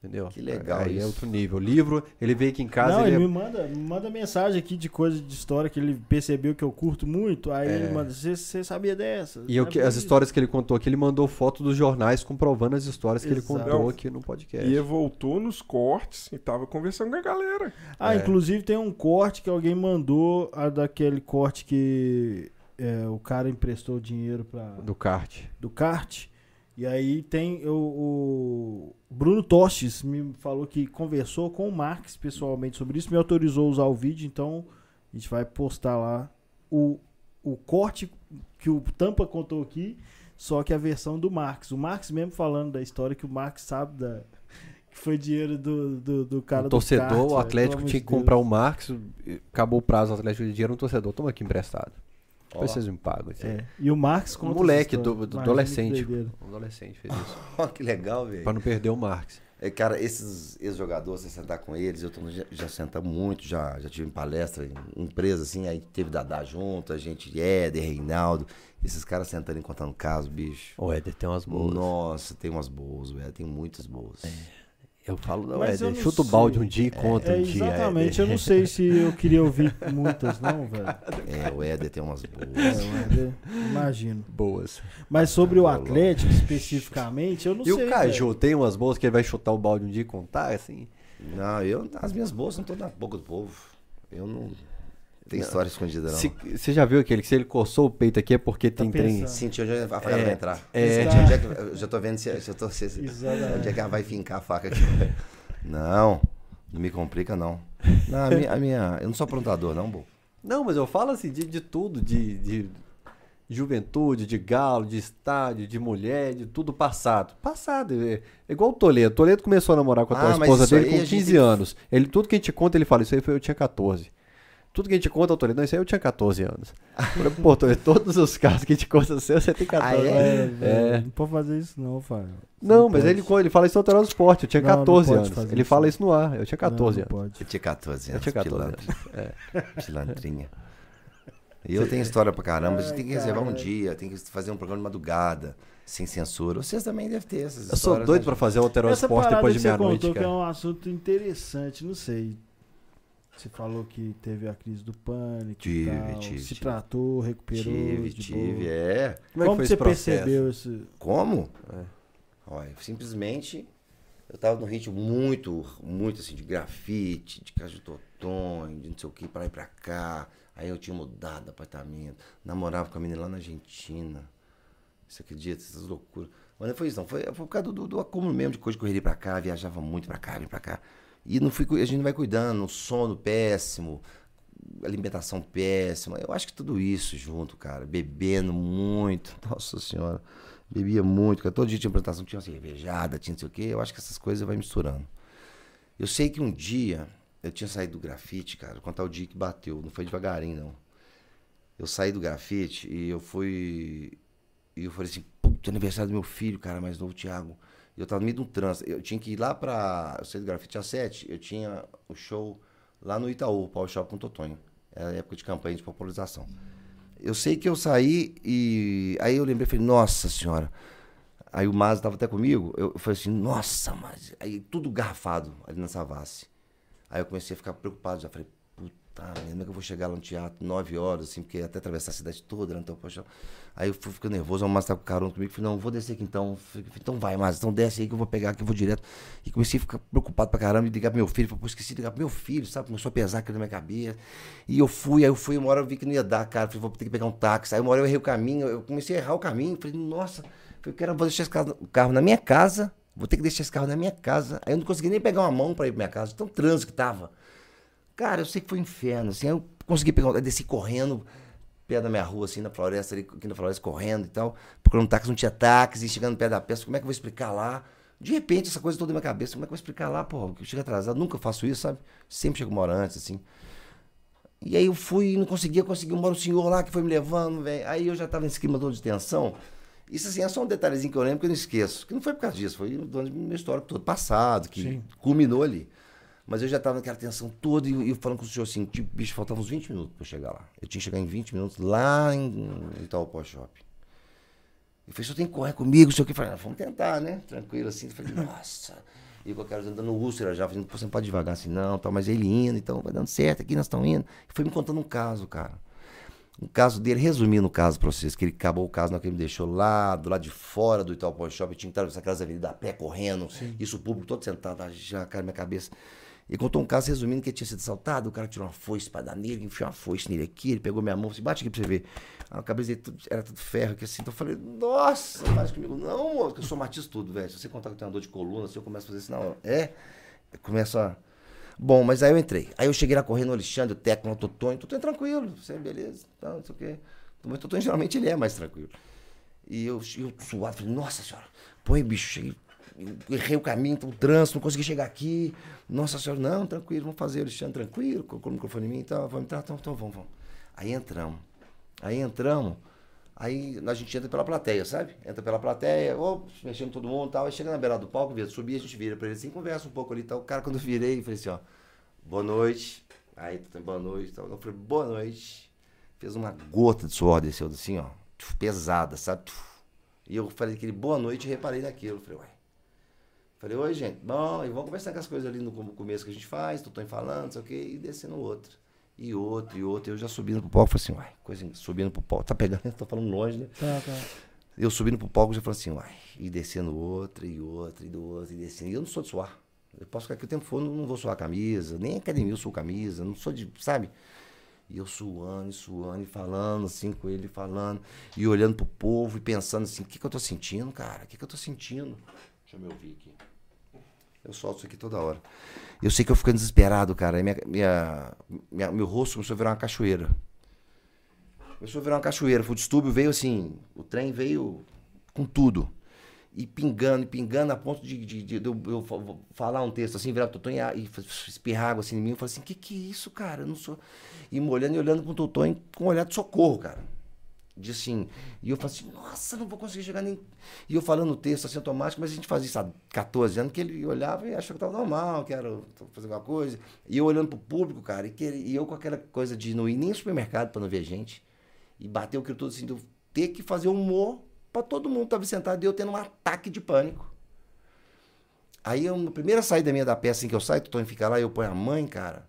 Entendeu? Que legal Aí é isso. outro nível. Livro, ele veio aqui em casa. não, ele ele é- me manda, me manda mensagem aqui de coisa de história que ele percebeu que eu curto muito. Aí ele manda, você sabia dessa? É. E eu que- as histórias que ele contou aqui, ele mandou foto dos jornais comprovando as histórias que ele Exato. contou aqui no podcast. E ele voltou nos cortes e tava conversando com a galera. Ah, É. inclusive tem um corte que alguém mandou, a daquele corte que é, o cara emprestou dinheiro pra, Do kart. do kart. E aí tem o, o Bruno Tostes me falou que conversou com o Marx pessoalmente sobre isso, me autorizou a usar o vídeo, então a gente vai postar lá o, o corte que o Tampa contou aqui, só que a versão do Marx. O Marx mesmo falando da história que o Marx sabe da que foi dinheiro do, do, do cara O do torcedor, kart, o velho, Atlético tinha que comprar o Marx, acabou o prazo, o Atlético de dinheiro, um torcedor, toma aqui emprestado. Depois vocês me pagam. aí. É. E o Marx Um conta moleque, do, do Imagina adolescente. Um adolescente fez isso. Ó, que legal, velho. pra não perder o Marx. É, cara, esses ex-jogadores, você sentar com eles, eu tô, já, já senta muito, já, já tive em palestra, em empresa, assim, aí teve Dadá junto, a gente, Éder, Reinaldo, esses caras sentando e contando caso, bicho. O Éder tem umas boas. Nossa, tem umas boas, velho, tem muitas boas. Eu falo, não, Mas eu Éder, chuta o balde um dia e conta É, um dia. exatamente, Éder. eu não sei se eu queria ouvir muitas, não, velho. É, o Éder tem umas boas. É, eu imagino. Boas. Mas sobre o Atlético especificamente, eu não E sei. o Caju velho. tem umas boas que ele vai chutar o balde um dia e contar, assim? Não, eu, as minhas bolsas não estão na boca do povo. Eu não tenho história escondida, não. Se- Você já viu aquele que se ele coçou o peito aqui é porque tem trem. pensando. Senti onde a faca vai entrar. é. Senti onde é que, eu já tô vendo se, se eu tô, se, onde é que ela vai fincar a faca aqui. Não, não me complica, não. Não, a minha, a minha- eu não sou aprontador, não, Bo. Não, mas eu falo assim de, de tudo, de, de juventude, de galo, de estádio, de mulher, de tudo passado. Passado, é, é igual o Toledo. Toledo começou a namorar com a tua Ah, esposa dele com a gente 15 tem que- anos. Ele, tudo que a gente conta, ele fala, isso aí foi eu tinha 14. Tudo que a gente conta, o Toledo, não, isso aí eu tinha 14 anos. Eu Pô, Toledo, todos os casos que a gente conta seu, você tem 14. Ah, é? É, É. velho, Não pode fazer isso, não, Fábio. Você Não, mas ele, ele fala isso no Alterado do Esporte, eu tinha Não, não 14 pode anos. Ele isso, fala não. isso no ar, eu tinha 14 não, não anos. pode. Eu tinha 14 Eu anos. tinha 14 pilantra. anos. É. Pilantrinha. E eu tenho história pra caramba. A gente tem que reservar um dia, tem que fazer um programa de madrugada, sem censura. Vocês também devem ter essas Eu sou doido né, pra gente? fazer o parada depois de você meia-noite, contou que é um assunto interessante, não sei. Você falou que teve a crise do pânico Tive, tal, tive, se tratou, recuperou Tive, tive, boa. é. Como é que Como você percebeu esse... Como? É. Olha, simplesmente eu tava num ritmo muito, muito assim, de grafite, de cajutotonho, de não sei o que, pra e pra cá. Aí eu tinha mudado de apartamento, namorava com a menina lá na Argentina. Você acredita? Essas loucuras. Mas não foi isso, não. Foi, foi por causa do, do, do acúmulo mesmo de coisa de correria pra cá, viajava muito pra cá, vim pra cá. E não fui, a gente não vai cuidando, sono péssimo, alimentação péssima. Eu acho que tudo isso junto, cara. Bebendo muito. Nossa senhora. Bebia muito, cara. Todo dia tinha apresentação, tinha cervejada, tinha não sei o quê. Eu acho que essas coisas vai misturando. Eu sei que um dia eu tinha saído do grafite, cara. Contar o dia que bateu. Não foi devagarinho, não. Eu saí do grafite e eu fui. E eu falei assim, puta, aniversário do meu filho, cara, mais novo, Thiago. Eu tava no meio de um trânsito. Eu tinha que ir lá pra. Eu saí do grafite às sete, eu tinha o show lá no Itaú, o Power Shop com o Totonho. Era época de campanha de popularização. Eu sei que eu saí e. Aí eu lembrei, falei, nossa senhora. Aí o Mazo tava até comigo, eu, eu falei assim, nossa, mas. Aí tudo garrafado ali na Savassi. Aí eu comecei a ficar preocupado, já falei, como é que eu vou chegar lá no teatro nove horas, assim, porque até atravessar a cidade toda, né? Então, poxa. Aí eu fui ficando nervoso, o Márcio tava com carona comigo, falei, não, vou descer aqui então. Falei, então vai, Márcio, então desce aí que eu vou pegar aqui, eu vou direto. E comecei a ficar preocupado pra caramba, e ligar pro meu filho, falei, pô, esqueci de ligar pro meu filho, sabe? Começou a pesar aqui na minha cabeça. E eu fui, aí eu fui, uma hora eu vi que não ia dar, cara, falei, vou ter que pegar um táxi. Aí uma hora eu errei o caminho, eu comecei a errar o caminho, falei, nossa, eu quero, vou deixar esse carro, o carro na minha casa, vou ter que deixar esse carro na minha casa. Aí eu não consegui nem pegar uma mão pra ir pra minha casa, tão trânsito que tava. Cara, eu sei que foi um inferno, assim, eu consegui pegar, desci correndo, perto da minha rua, assim, na floresta, ali, aqui na floresta, correndo e tal, procurando táxi, não tinha táxi, e chegando perto da peça, como é que eu vou explicar lá? De repente, essa coisa toda na minha cabeça, como é que eu vou explicar lá, porra, que eu chego atrasado, nunca faço isso, sabe? Sempre chego uma hora antes, assim. E aí eu fui, não conseguia, consegui, mora o senhor lá que foi me levando, velho. Aí eu já tava em esquema todo de tensão. Isso assim, é só um detalhezinho que eu lembro que eu não esqueço. Que não foi por causa disso, foi durante meu histórico todo passado, que culminou ali. Mas eu já tava naquela tensão toda e eu, e falando com o senhor assim, tipo, bicho, faltavam uns 20 minutos pra eu chegar lá. Eu tinha que chegar em 20 minutos lá em Itaú Shopping. Eu falei, o senhor tem que correr comigo, o senhor que falei, vamos tentar, né? Tranquilo assim. Eu falei, nossa. E com aquela dando úlcera já, falando, você não pode devagar assim, não, tal, mas ele indo, então vai dando certo, aqui nós estamos indo. E foi me contando um caso, cara. Um caso dele, resumindo o caso pra vocês, que ele acabou o caso na que ele me deixou lá, do lado de fora do Itaú Shopping, tinha que estar aquelas avenidas a pé correndo, isso o público todo sentado, já cara na minha cabeça. Ele contou um caso resumindo que ele tinha sido assaltado, o cara tirou uma foice pra dar nele, enfiou uma foice nele aqui, ele pegou minha mão, assim, bate aqui pra você ver. A cabeça dele tudo- era tudo ferro aqui assim, então eu falei, nossa, não faz comigo, não, eu sou matiz tudo, velho. Se você contar que eu tenho uma dor de coluna, assim, eu começo a fazer isso na hora. É, eu começo a. Bom, mas aí eu entrei. Aí eu cheguei lá correndo o Alexandre, o técnico, o Totonho, Totonho tranquilo, você beleza, tá, não sei o quê. Mas o Totonho geralmente ele é mais tranquilo. E eu, eu suado, falei, nossa senhora, põe bicho, cheguei, errei o caminho, o trânsito, não consegui chegar aqui. Nossa senhora, não, tranquilo, vamos fazer, Alexandre, tranquilo, colocou o microfone em mim e tal, vamos entrar, então, então vamos, vamos. Aí entramos. Aí entramos, aí a gente entra pela plateia, sabe? Entra pela plateia, ou mexendo todo mundo e tal, aí chega na beirada do palco, vê, subir, a gente vira pra ele assim, conversa um pouco ali e tal. O cara, quando eu virei, falei assim, ó, boa noite. Aí, boa noite tal. Eu falei, boa noite. Fez uma gota de suor, desceu assim, ó, pesada, sabe? E eu falei aquele boa noite e reparei naquilo. Falei, uai. Falei, oi, gente, bom, e vamos conversar com as coisas ali no começo que a gente faz, tô, tô falando, não sei o quê, e descendo outro. E outro, e outro. Eu já subindo pro palco, falei assim, uai, coisa, subindo pro palco. Tá pegando, tô falando longe, né? Tá, tá. Eu subindo pro palco, já falei assim, uai, e descendo outra, e outra, e do outro, e descendo. E eu não sou de suar. Eu posso ficar aqui o tempo for, não, não vou suar camisa, nem academia eu suo camisa, não sou de, sabe? E eu suando, e suando, e falando assim com ele, falando, e olhando pro povo e pensando assim, o que, que eu tô sentindo, cara? O que, que eu tô sentindo? Deixa eu me ouvir aqui. Eu solto isso aqui toda hora. Eu sei que eu ficando desesperado, cara. Minha, minha, minha- meu rosto começou a virar uma cachoeira. Começou a virar uma cachoeira. O distúrbio veio assim, o trem veio com tudo. E pingando, e pingando, a ponto de, de- de- de eu, eu fa- falar um texto assim, virar pro Totonho e, espirrar água assim em mim. Eu falei assim, que que é isso, cara? Eu não sou... E me olhando e olhando pro Totonho com um olhar de socorro, cara. De assim, e eu falei assim, nossa, não vou conseguir chegar nem. E eu falando o texto assim automático, mas a gente fazia isso há 14 anos, que ele olhava e achava que estava normal, que era fazer alguma coisa. E eu olhando pro público, cara, e, que ele- e eu com aquela coisa de não ir nem no supermercado para não ver gente. E bater o que tudo assim, de ter que fazer humor para todo mundo que tava sentado e eu tendo um ataque de pânico. Aí, eu, na primeira saída minha da peça, assim que eu saio, o Tony fica lá, eu ponho a mãe, cara.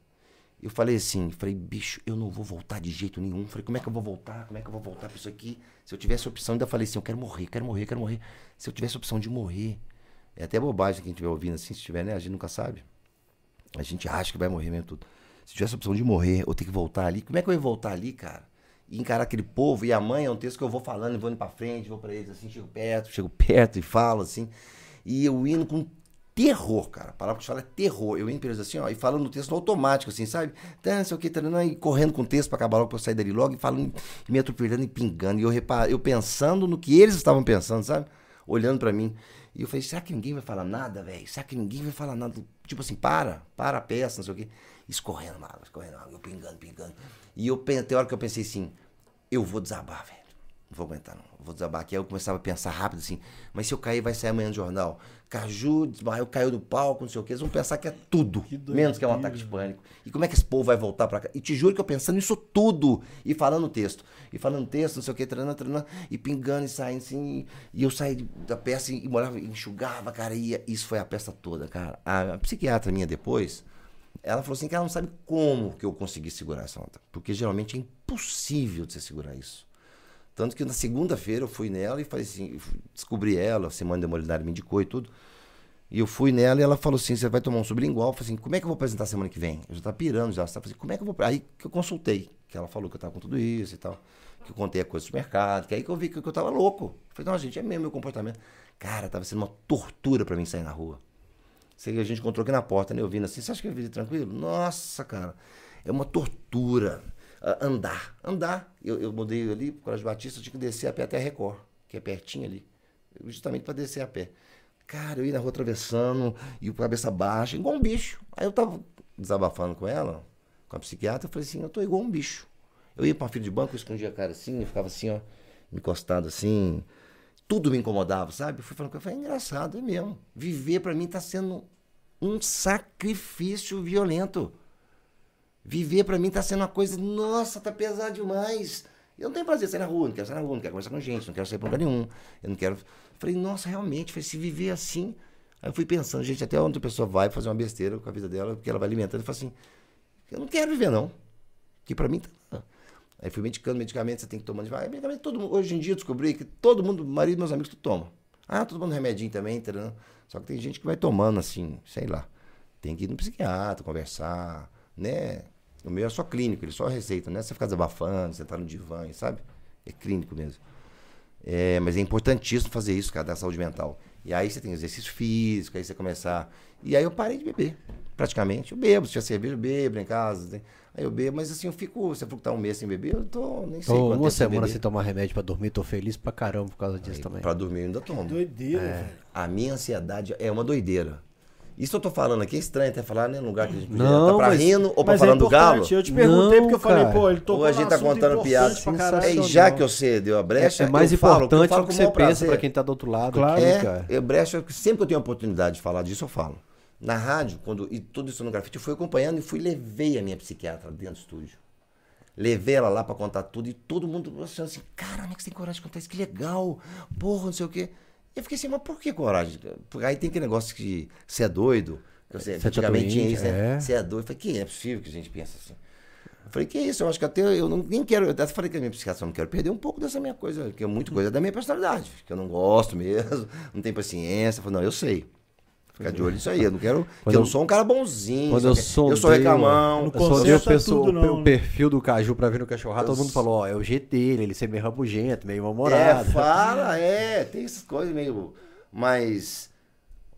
Eu falei assim, falei, bicho, eu não vou voltar de jeito nenhum. Falei, como é que eu vou voltar? Como é que eu vou voltar pra isso aqui? Se eu tivesse opção, ainda falei assim, eu quero morrer, quero morrer, quero morrer. Se eu tivesse opção de morrer. É até bobagem quem estiver ouvindo assim, se tiver, né? A gente nunca sabe. A gente acha que vai morrer mesmo tudo. Se tivesse opção de morrer ou ter que voltar ali, como é que eu ia voltar ali, cara? E encarar aquele povo, e a mãe é um texto que eu vou falando, vou indo pra frente, vou pra eles assim, chego perto, chego perto e falo assim. E eu indo com terror, cara. A palavra que fala é terror. Eu pra eles assim, ó, e falando o texto no automático, assim, sabe? Tá, sei o que, tá, e correndo com o texto pra acabar logo, pra eu sair dali logo, e falando, me atropelando e pingando. E eu, repar, eu pensando no que eles estavam pensando, sabe? Olhando pra mim. E eu falei, será que ninguém vai falar nada, velho? Será que ninguém vai falar nada? Tipo assim, para, para a peça, não sei o quê. Escorrendo água, escorrendo água, eu pingando, pingando. E eu, até hora que eu pensei assim, eu vou desabar, velho. Não vou aguentar, não. Vou desabar aqui. Aí eu começava a pensar rápido assim, mas se eu cair, vai sair amanhã no jornal. Caju desmaiou, caiu do palco, não sei o quê. Eles vão pensar que é tudo, menos que é um ataque de pânico. E como é que esse povo vai voltar pra cá? E te juro que eu pensando nisso tudo. E falando o texto. E falando texto, não sei o quê, treinando, treinando. E pingando e saindo assim. E eu saí da peça e molhava, enxugava, cara. E isso foi a peça toda, cara. A, a psiquiatra minha depois, ela falou assim que ela não sabe como que eu consegui segurar essa onda. Porque geralmente é impossível de você segurar isso. Tanto que na segunda-feira eu fui nela e falei assim, descobri ela, a Simone Demolinário me indicou e tudo. E eu fui nela e ela falou assim: você vai tomar um sublingual? Eu falei assim: como é que eu vou apresentar semana que vem? Eu já tava pirando já. Tá assim, como é que eu vou. Aí que eu consultei, que ela falou que eu tava com tudo isso e tal. Que eu contei a coisa do mercado, que aí que eu vi que eu tava louco. Eu falei, não, gente, é mesmo meu comportamento. Cara, tava sendo uma tortura pra mim sair na rua. Sei que a gente encontrou aqui na porta, né? Eu vindo assim, você acha que eu vi tranquilo? Nossa, cara, é uma tortura. Ah, andar, andar. Eu, eu mudei ali pro Colégio Batista, eu tinha que descer a pé até a Record, que é pertinho ali. Justamente para descer a pé. Cara, eu ia na rua atravessando, e com a cabeça baixa, igual um bicho. Aí eu tava desabafando com ela, com a psiquiatra, eu falei assim, eu tô igual um bicho. Eu ia pra fila de banco, eu escondia a cara assim, eu ficava assim, ó, encostado assim. Tudo me incomodava, sabe? Eu fui falando com ela, falei, é engraçado, é mesmo. Viver pra mim tá sendo um sacrifício violento. Viver pra mim tá sendo uma coisa, nossa, tá pesado demais. Eu não tenho prazer em sair na rua, não quero sair na rua, não quero conversar com gente, não quero sair pra lugar nenhum. Eu não quero. Falei, nossa, realmente, falei, se viver assim. Aí eu fui pensando, gente, até onde a pessoa vai fazer uma besteira com a vida dela, porque ela vai alimentando, e fala assim, eu não quero viver, não. Que pra mim tá. Aí fui medicando, medicamento, você tem que tomar. Vai, medicamento, todo mundo, hoje em dia eu descobri que todo mundo, marido dos meus amigos, tudo toma. Ah, todo mundo remedinho também, taranã. só que tem gente que vai tomando assim, sei lá. Tem que ir no psiquiatra, conversar, né? O meu é só clínico, ele só receita, né? Você ficar desabafando, sentar no divã, sabe? É clínico mesmo. É, mas é importantíssimo fazer isso, cara, da saúde mental. E aí você tem exercício físico, aí você começar. E aí eu parei de beber. praticamente. Eu bebo, se tiver cerveja, eu bebo em casa. né? Aí eu bebo, mas assim, eu fico. Você falou que tá um mês sem beber, eu tô. Nem sei Tô quanto uma semana sem tomar remédio pra dormir, tô feliz pra caramba por causa disso também. Pra dormir eu ainda tomo. Doideira, velho. A minha ansiedade é uma doideira. Isso eu tô falando aqui é estranho até falar, né? No lugar que a gente podia Não, tá pra mas- rindo ou pra Mas é falando do galo. importante, Eu te perguntei Não, porque eu falei, cara. pô, ele tocou Ou a gente tá contando piada. É, e já que você deu a brecha, É mais eu falo, importante falo que com você o pensa pra quem tá do outro lado. Claro. aqui, É, cara. eu brecha, sempre que eu tenho a oportunidade de falar disso, eu falo. Na rádio, quando, e tudo isso no grafite, eu fui acompanhando e fui levei a minha psiquiatra dentro do estúdio. Levei ela lá pra contar tudo e todo mundo achando assim, caramba, que você tem coragem de contar isso, que legal, porra, não sei o quê. Eu fiquei assim, mas por que coragem? Porque aí tem aquele negócio que você é doido. Eu sei, Você tá antigamente tinha isso, né? é. Você é doido. Eu falei, que é possível que a gente pense assim? Eu falei, que isso, eu acho que até eu não, nem quero. Eu até falei que a minha psiquiatra não quero perder um pouco dessa minha coisa, que é muita coisa da minha personalidade, que eu não gosto mesmo, não tenho paciência. Eu falei, não, eu sei. Ficar de olho nisso aí. Eu não quero. Porque eu não sou um cara bonzinho. Quando eu sondei, eu sou reclamão. No Eu o, pessoal- tudo, não, o perfil do Caju pra vir no cachorrado, todo mundo falou, ó, é o jeito dele, ele ser meio rabugento, meio É, mal-humorado. fala, é, tem essas coisas meio. Mas.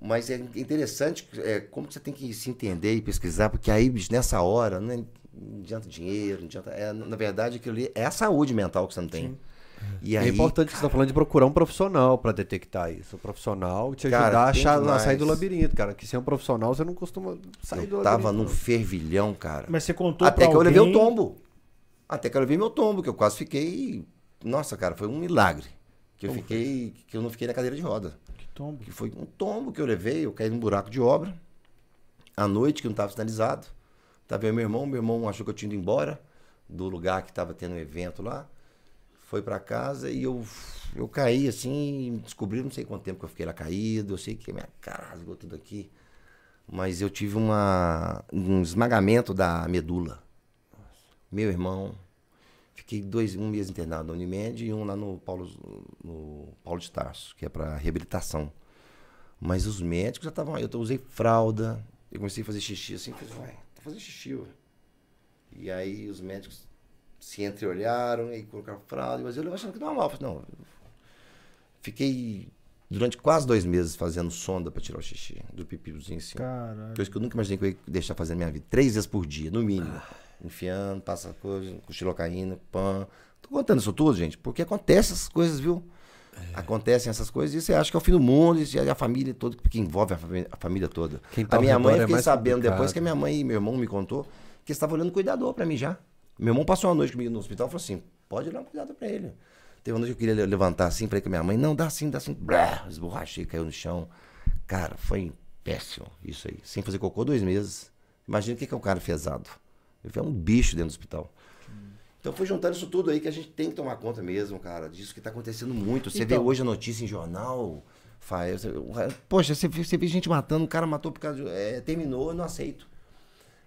Mas é interessante é, como você tem que se entender e pesquisar, porque aí, bicho, nessa hora, não, é- não adianta dinheiro, não adianta. É, na verdade, aquilo ali é a saúde mental que você não tem. E é aí, importante que você tá falando de procurar um profissional pra detectar isso. O profissional te Cara, ajudar a, achar, a sair do labirinto, cara. Que sem um profissional você não costuma sair do eu labirinto. tava num fervilhão, cara. Mas você contou Até que eu levei o alguém- tombo. Até que eu levei meu tombo, que eu quase fiquei. Nossa, cara, foi um milagre. Que eu fiquei. Que eu não fiquei na cadeira de roda. Que tombo. Que foi um tombo que eu levei, eu caí num buraco de obra. À noite, que não estava sinalizado. Tava eu meu irmão, meu irmão achou que eu tinha ido embora do lugar que estava tendo um evento lá. Foi para casa e eu, eu caí assim, descobri não sei quanto tempo que eu fiquei lá caído. Eu sei que minha cara rasgou tudo aqui. Mas eu tive uma, um esmagamento da medula. Meu irmão, fiquei dois, um mês internado na Unimed e um lá no Paulo, no Paulo de Tarso, que é para reabilitação. Mas os médicos já estavam. Eu usei fralda, eu comecei a fazer xixi assim, fiz, vai, tá fazendo xixi, ué. E aí os médicos se entreolharam e colocaram fralda, mas eu achando que normal. Falei, não. Fiquei durante quase dois meses fazendo sonda para tirar o xixi do pipizinho assim. Caralho. Coisa que eu nunca imaginei que eu ia deixar fazer na minha vida. Três vezes por dia, no mínimo. Enfiando, passa coisa, com xilocaína, pã. Tô contando isso tudo, gente, porque acontecem essas coisas, viu? Acontecem essas coisas e você acha que é o fim do mundo, e a família toda, porque envolve a família, a família toda. Tá a minha mãe, é eu fiquei mais sabendo complicado. depois que a minha mãe e meu irmão me contou que estava olhando cuidador pra mim já. Meu irmão passou uma noite comigo no hospital e falou assim: pode olhar um cuidador pra ele. Teve uma noite que eu queria levantar assim, falei com a minha mãe: não, dá assim, dá assim. Blá, esborrachei, caiu no chão. Cara, foi péssimo isso aí. Sem fazer cocô dois meses. Imagina o que é um cara fezado. Ele é um bicho dentro do hospital. Então foi juntando isso tudo aí que a gente tem que tomar conta mesmo, cara, disso que tá acontecendo muito. Você vê Então. hoje a notícia em jornal, faz, poxa, você, vê- você vê gente matando, o cara matou por causa de, é, terminou, eu não aceito.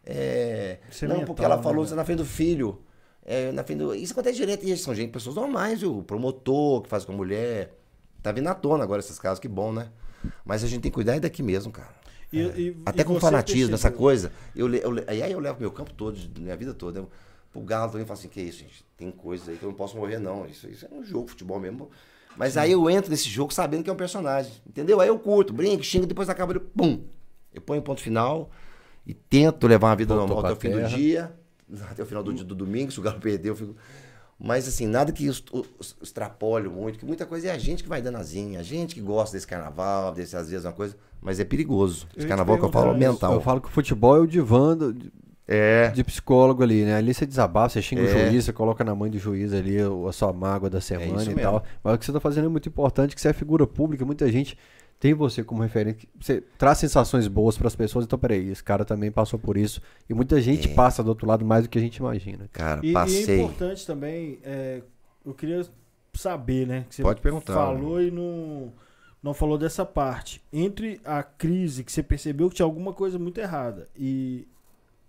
É, é não, mental, porque ela falou velho? isso na frente do filho. é, na frente do, isso acontece direto e são gente, pessoas normais, viu? O promotor que faz com a mulher. Tá vindo à tona agora esses casos, que bom, né? Mas a gente tem que cuidar é daqui mesmo, cara. E- e- Até e com você fanatismo, essa coisa. Eu, eu, aí eu levo meu campo todo, minha vida toda. Eu, pro Galo também falo assim, que isso, gente? Tem coisas aí que eu não posso morrer, não. Isso, isso é um jogo, futebol mesmo. Mas aí eu entro nesse jogo sabendo que é um personagem. Entendeu? Aí eu curto, brinco, xingo, depois acaba, eu, pum. Eu ponho um ponto final e tento levar uma vida Voltou normal até o fim do terra. dia, até o final do, dia- do domingo, se o Galo perder, eu fico. Mas assim, nada que extrapole muito, que muita coisa é a gente que vai dando asinha, a gente que gosta desse carnaval, desse às vezes uma coisa, mas é perigoso. Esse carnaval que eu falo é mental. Eu falo que o futebol é o divã do- de, É. de psicólogo ali, né? Ali você desabafa, você xinga o É. juiz, você coloca na mãe do juiz ali o- a sua mágoa da semana isso e tal. Mas o que você tá fazendo é muito importante, que você é figura pública, muita gente tem você como referente, você traz sensações boas para as pessoas, então peraí, esse cara também passou por isso. E muita gente É. passa do outro lado mais do que a gente imagina. Cara, E, e é passei. importante também, é, eu queria saber, né? Que você Pode perguntar, Falou e não, não falou dessa parte. Entre a crise que você percebeu que tinha alguma coisa muito errada e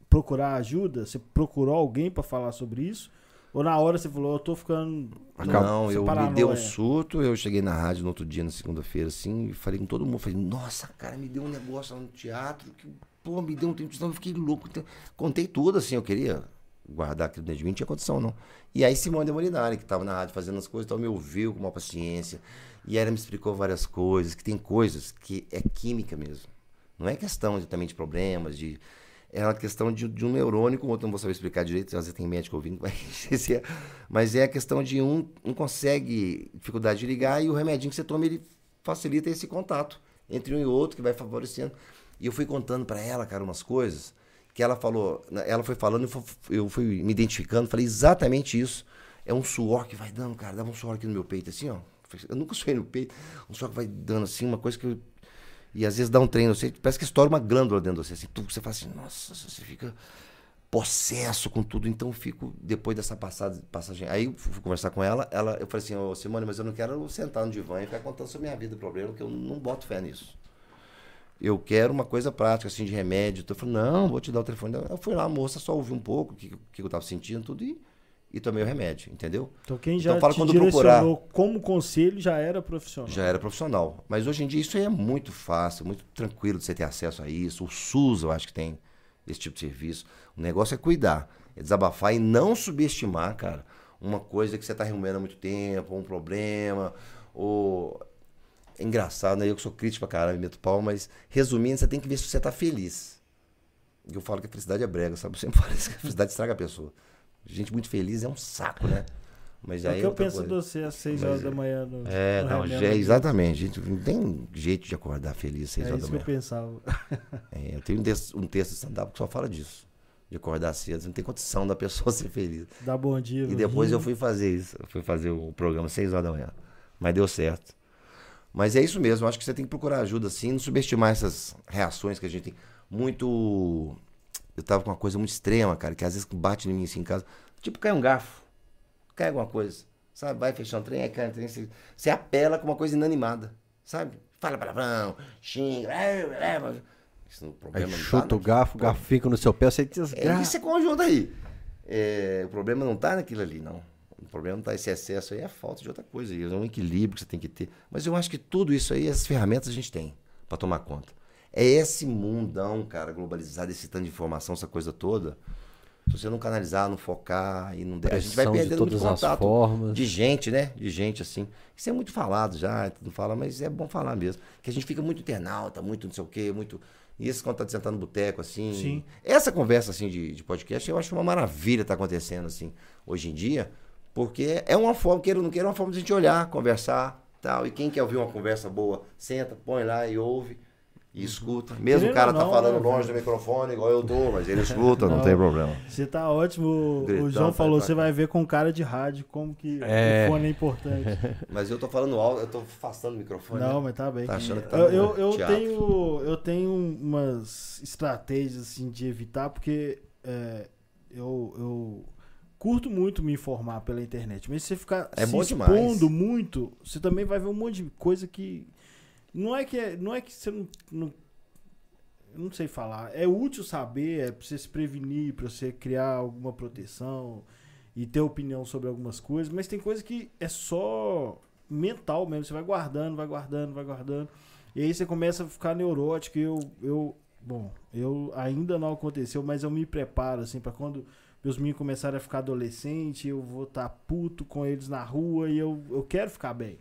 procurar ajuda, você procurou alguém pra falar sobre isso? Ou na hora você falou, eu tô ficando. Não, eu me deu um surto, eu cheguei na rádio no outro dia, na segunda-feira, assim, e falei com todo mundo, falei, nossa, cara, me deu um negócio lá no teatro, que, pô, me deu um tempo, eu fiquei louco. Então, Contei tudo, assim, eu queria guardar aquilo dentro de mim, não tinha condição, não. E aí Simone de Molinari, que estava na rádio fazendo as coisas, então me ouviu com uma paciência, e ela me explicou várias coisas, que tem coisas que é química mesmo. Não é questão de, também de problemas, de. É uma questão de, de um neurônio, com o outro não vou saber explicar direito, às vezes tem médico ouvindo, mas, é, mas é a questão de um não consegue dificuldade de ligar e o remedinho que você toma ele facilita esse contato entre um e outro, que vai favorecendo. E eu fui contando para ela, cara, umas coisas que ela falou, ela foi falando, eu fui me identificando, falei exatamente isso. É um suor que vai dando, cara, dava um suor aqui no meu peito, assim, ó. Eu nunca suei no peito, um suor que vai dando assim, uma coisa que eu e às vezes dá um treino, você, parece que estoura uma glândula dentro de você. Assim, tu, você fala assim, nossa, você fica possesso com tudo. Então fico, depois dessa passada, passagem. Aí fui conversar com ela, ela eu falei assim, ô Simone, mas eu não quero sentar no divã e ficar contando sobre minha vida problema, porque eu não boto fé nisso. Eu quero uma coisa prática, assim, de remédio. Então eu falei, não, vou te dar o telefone. Eu fui lá, a moça só ouviu um pouco o que, que eu tava sentindo, tudo, e e tomei o remédio, entendeu? Então quem já então, fala, te quando procurar, como conselho já era profissional. Já era profissional. Mas hoje em dia isso aí é muito fácil, muito tranquilo de você ter acesso a isso. O SUS eu acho que tem esse tipo de serviço. O negócio é cuidar, é desabafar e não subestimar, cara, uma coisa que você está remoendo há muito tempo, um problema, ou... É engraçado, né? Eu que sou crítico pra caramba, meto pau, mas resumindo, você tem que ver se você está feliz. Eu falo que a felicidade é brega, sabe? Eu sempre falo isso, que a felicidade estraga a pessoa. Gente muito feliz é um saco, né? Mas é aí o que eu penso de você às 6 horas da manhã. No, é, no não, é, exatamente. Gente, não tem jeito de acordar feliz às 6 é horas da manhã. É isso que eu pensava. É, eu tenho um texto, um texto de stand-up que só fala disso. De acordar cedo. Não tem condição da pessoa ser feliz. Dá bom dia. E depois eu fui fazer isso. Eu fui fazer o programa às 6 horas da manhã. Mas deu certo. Mas é isso mesmo. Acho que você tem que procurar ajuda assim. Não subestimar essas reações que a gente tem. Muito. Eu tava com uma coisa muito extrema, cara, que às vezes bate em mim assim em casa. Tipo, cai um garfo, cai alguma coisa, sabe? Vai fechar um trem, aí cai um trem, você, você apela com uma coisa inanimada, sabe? Fala palavrão, xinga, isso não, problema aí chuta tá o garfo, o garfo fica no seu pé, você desgraça. É, isso é conjunto aí. É, o problema não tá naquilo ali, não. O problema não tá esse excesso aí, é falta de outra coisa. É um equilíbrio que você tem que ter. Mas eu acho que tudo isso aí, essas ferramentas a gente tem para tomar conta. É esse mundão, cara, globalizado, esse tanto de informação, essa coisa toda se você não canalizar, não focar e não der, a gente vai perdendo muito contato formas. de gente, né? De gente assim. Isso é muito falado já, não fala, mas é bom falar mesmo. Que a gente fica muito internauta, muito não sei o quê, muito. E esse quando tá sentando no boteco, assim. Sim. Essa conversa assim de, de podcast, eu acho uma maravilha tá acontecendo, assim, hoje em dia, porque é uma forma, queira ou não queira, é uma forma de a gente olhar, conversar tal. E quem quer ouvir uma conversa boa, senta, põe lá e ouve e escuta. Mesmo o cara tá não, tá falando né, longe do microfone, igual eu tô, mas ele escuta, não, não tem problema. Você tá ótimo. Gritando, o João falou, você vai ver com cara de rádio como que é. o fone é importante. Mas eu tô falando alto, eu tô afastando o microfone. Não, né? mas tá bem. Tá achando que tá eu, eu, eu tenho Eu tenho umas estratégias assim de evitar, porque é, eu, eu curto muito me informar pela internet. Mas se você ficar é se expondo muito, você também vai ver um monte de coisa que não é que, é, não é que você não, não. não sei falar. É útil saber, é pra você se prevenir, pra você criar alguma proteção e ter opinião sobre algumas coisas, mas tem coisa que é só mental mesmo. Você vai guardando, vai guardando, vai guardando. E aí você começa a ficar neurótico. Eu, eu, bom, eu ainda não aconteceu, mas eu me preparo assim para quando meus meninos começarem a ficar adolescente, eu vou estar tá puto com eles na rua e eu, eu quero ficar bem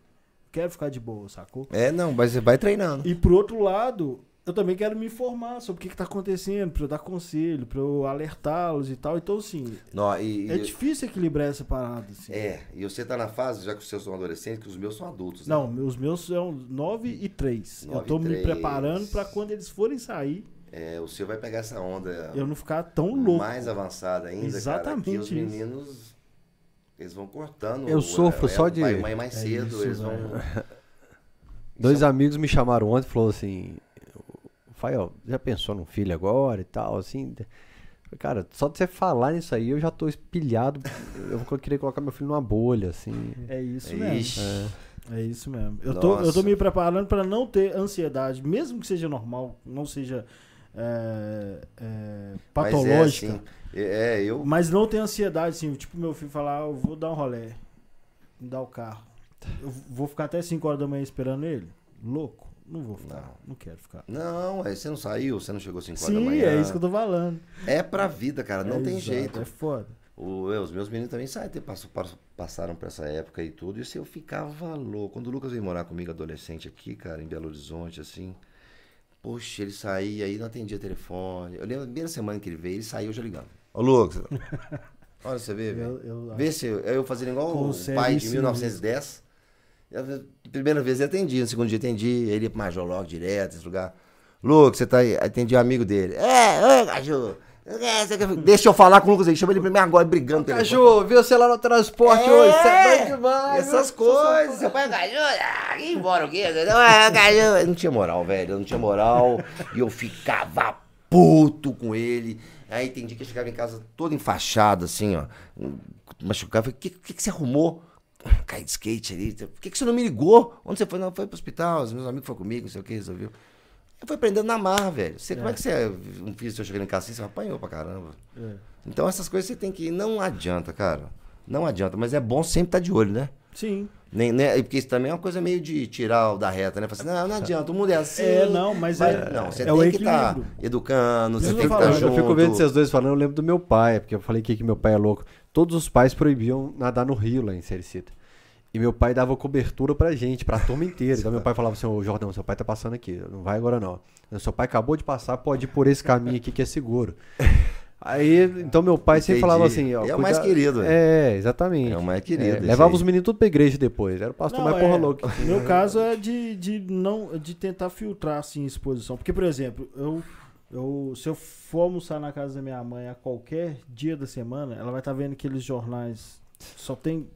quero ficar de boa, sacou? É, não, mas você vai treinando. E por outro lado, eu também quero me informar sobre o que, está acontecendo, para eu dar conselho, para eu alertá-los e tal. Então, assim, não, e, é e, difícil equilibrar essa parada. Assim. É, e você tá na fase, já que os seus são adolescentes, que os meus são adultos. Né? Não, os meus são 9 e 3. eu tô me preparando para quando eles forem sair. É, o seu vai pegar essa onda. Eu não ficar tão louco. Mais avançada ainda, Exatamente cara, que os meninos eles vão cortando. Eu sofro é, só de. Pai mãe mais é cedo, isso, eles vão. Dois é amigos me chamaram ontem e falou assim: Fael, já pensou no filho agora e tal? Assim. Cara, só de você falar nisso aí, eu já tô espilhado. eu vou querer colocar meu filho numa bolha, assim. É isso mesmo. É. é. isso mesmo. Eu tô, eu tô me preparando para não ter ansiedade, mesmo que seja normal, não seja é, é, patológica. Mas é, assim, é, eu. Mas não tem ansiedade, assim. Tipo, meu filho falar, ah, eu vou dar um rolé. Me dar o carro. Eu vou ficar até 5 horas da manhã esperando ele? Louco. Não vou ficar. Não, não quero ficar. Não, aí você não saiu, você não chegou 5 horas da manhã. Sim, é isso que eu tô falando. É pra vida, cara. Não é tem exato, jeito. É foda. O, eu, os meus meninos também saem, passaram por essa época e tudo. E se eu ficava louco. Quando o Lucas veio morar comigo, adolescente, aqui, cara, em Belo Horizonte, assim. Poxa, ele saía aí, não atendia telefone. Eu lembro da primeira semana que ele veio, ele saiu já ligando. Ô, Lucas. Olha, você vê, velho. Eu- eu Vê se eu, eu fazendo igual Com o pai de serviço, 1910. Eu, primeira vez eu atendi, no segundo dia atendi, ele ia pro Major logo direto, esse lugar. Lucas, você tá aí? Atendi o amigo dele. É, ô, Caju. É, Deixa eu falar com o Lucas aí, chama ele pra mim agora, brigando. Caju, viu você lá no transporte hoje? Você é doido demais. Essas coisas. Seu pai é Caju, ah, ir embora o quê? Não, é, Caju. Eu não tinha moral, velho. Eu não tinha moral. e eu ficava puto com ele. Aí tem dia que eu chegava em casa todo enfaixado, assim, ó. Machucado. Falei, o que, que, que você arrumou? Caí de skate ali. Por que, que você não me ligou? Onde você foi? Não, foi pro hospital. Os meus amigos foram comigo, não sei o que, resolveu. Eu fui aprendendo na marra, velho. Você, Como é que você é um filho seu chegando em casa assim? Você apanhou pra caramba. É. Então essas coisas você tem que. Não adianta, cara. Não adianta. Mas é bom sempre estar de olho, né? Sim. Nem, né? Porque isso também é uma coisa meio de tirar o da reta, né? Falar assim, não, não adianta, o mundo é assim. É, não, mas é- Não, você é tem o que estar equilíbrio. educando, Isso você eu tem que estar falando, junto. Eu fico vendo vocês dois falando, eu lembro do meu pai, porque eu falei aqui que meu pai é louco. Todos os pais proibiam nadar no rio lá em Sericita. E meu pai dava cobertura pra gente, pra turma inteira. Então meu pai falava assim, ô Jordão, seu pai tá passando aqui, não vai agora não. Seu pai acabou de passar, pode ir por esse caminho aqui que é seguro. Aí, então meu pai sempre Entendi. falava assim, ó. É o mais cuida- querido, É, exatamente. É o mais querido, É, levava aí. os meninos tudo pra igreja depois. Era o pastor Não, mais porra é, louca. No meu caso é de, de não de tentar filtrar assim exposição. Porque, por exemplo, eu, eu se eu for almoçar na casa da minha mãe a qualquer dia da semana, ela vai estar vendo aqueles jornais. Só tem.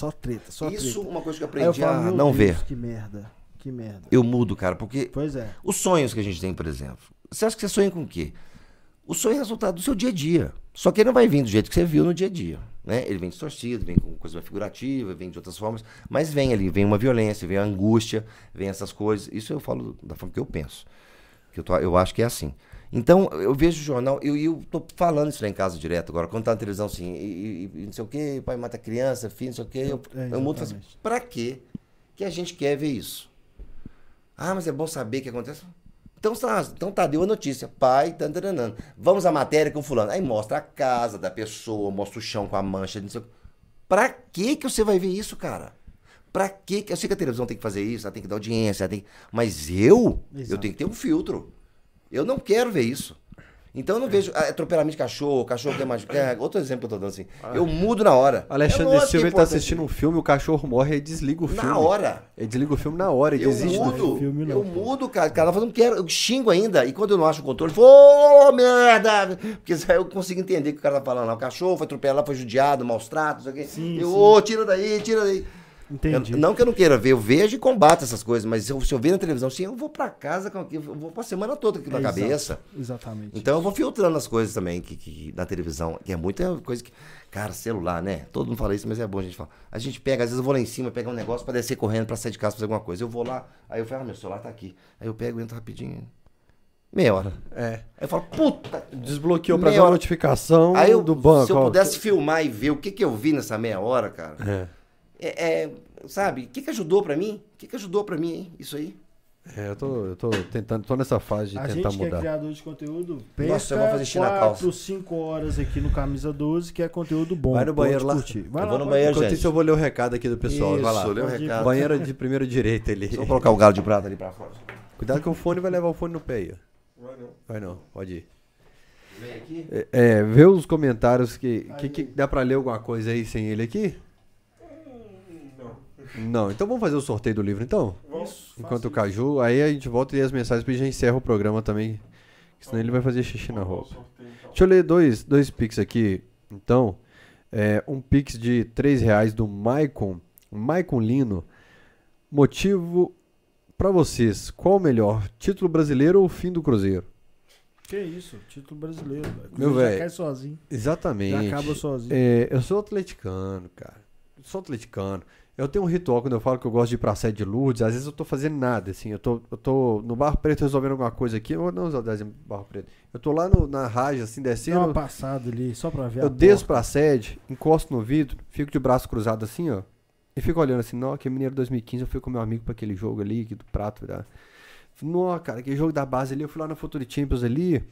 Só treta, só Isso, treta. uma coisa que eu Aí eu aprendi falo, a não Deus, ver. Que merda. Que merda. Eu mudo, cara, porque Pois é. os sonhos que a gente tem, por exemplo. Você acha que você sonha com o quê? O sonho é resultado do seu dia a dia. Só que ele não vai vir do jeito que você viu no dia a dia. Né? Ele vem distorcido, vem com coisa figurativa, vem de outras formas. Mas vem ali, vem uma violência, vem a angústia, vem essas coisas. Isso eu falo da forma que eu penso. Que eu, tô- eu acho que é assim. Então, eu vejo o jornal, e eu, eu tô falando isso lá em casa direto agora, quando tá na televisão assim, e, e- e não sei o quê, pai mata criança, filho, não sei o quê. Eu, É, eu mudo e falo assim, pra quê que a gente quer ver isso? Ah, mas é bom saber o que acontece. Então, tá- então tá, deu a notícia. Pai, tan, tan, tan, tan. vamos à matéria com fulano. Aí mostra a casa da pessoa, mostra o chão com a mancha. Não sei... o quê. Pra que que você vai ver isso, cara? Pra que que... Eu sei que a televisão tem que fazer isso, ela tem que dar audiência, ela tem... mas eu, eu Exato. tenho que ter um filtro. Eu não quero ver isso. Então eu não vejo ah, atropelamento de cachorro, cachorro que é mais... É, outro exemplo que eu tô dando assim. Eu mudo na hora. É Alexandre Silva é ele tá assistindo um filme, o cachorro morre e desliga o filme. Na hora. Ele desliga o filme na hora, ele Eu desiste do mudo, filme, não, eu pô. mudo, cara. O cara fala, não quero, eu xingo ainda. E quando eu não acho o controle, eu falo, ô, merda! Porque aí eu consigo entender o que o cara tá falando lá. O cachorro foi atropelado, foi judiado, maus tratos, não sei o quê. Sim, eu, sim. ô, tira daí, tira daí. Entendi. Eu- não que eu não queira ver, eu vejo e combato essas coisas, mas se eu, se eu ver na televisão, assim, eu vou pra casa, com aquilo, eu vou pra semana toda aqui na É, exato. cabeça. Exatamente. Então eu vou filtrando as coisas também que, que na televisão, que é muita coisa que. Cara, celular, né? Todo mundo fala isso, mas é bom a gente falar. A gente pega, às vezes eu vou lá em cima, pegar um negócio pra descer correndo, pra sair de casa, fazer alguma coisa. Eu vou lá, aí eu falo, ah, meu celular tá aqui. Aí eu pego, entro rapidinho. Meia hora. É. Aí eu falo, puta. Desbloqueou pra ver a notificação eu, do banco. se eu ó. pudesse filmar e ver o que, que eu vi nessa meia hora, cara. É. É, é, sabe, o que, que ajudou pra mim? O que, que ajudou pra mim, hein? Isso aí? É, eu tô, eu tô tentando, tô nessa fase de a tentar gente que é mudar. criador de conteúdo, Nossa, pesca eu vou fazer xixi na 4, calça. 5 horas aqui no Camisa 12, que é conteúdo bom. Vai no banheiro lá. curtir. Vai Eu lá, vou no banheiro, gente. isso, eu vou ler o recado aqui do pessoal. vai lá. Isso, lê o recado. Banheira de primeiro direito ali. Só vou colocar o galo de prata ali pra fora. Cuidado que o fone vai levar o fone no pé aí. Vai não. Vai não, pode ir. Vem aqui. É, é, vê os comentários que, que, que dá pra ler alguma coisa aí sem ele aqui? Não. Então vamos fazer o sorteio do livro então? Vamos. Enquanto o Caju, aí a gente volta e lê as mensagens e já encerra o programa também. Senão ele vai fazer xixi na roupa. Então. Deixa eu ler dois, dois pix aqui. Então, é, um pix de 3 reais do Maicon, Maicon Lino. Motivo pra vocês, qual o melhor, título brasileiro ou fim do Cruzeiro? Que isso, título brasileiro. Meu Já velho, cai sozinho. Exatamente. Já acaba sozinho. É, eu sou atleticano, cara. Eu sou atleticano. Eu tenho um ritual quando eu falo que eu gosto de ir pra sede de Lourdes. Às vezes eu tô fazendo nada, assim. Eu tô, eu tô no Barro Preto resolvendo alguma coisa aqui. Eu vou não usar o exemplo do Barro Preto. Eu tô lá no- na raja, assim, Dá descendo. uma passada ali, só pra ver a Eu desço porta. pra sede, encosto no vidro, fico de braço cruzado assim, ó. E fico olhando assim, não, que Mineiro 2015 eu fui com meu amigo pra aquele jogo ali, que do prato. Da... Nó, cara, aquele jogo da base ali, eu fui lá na Futuri Champions ali.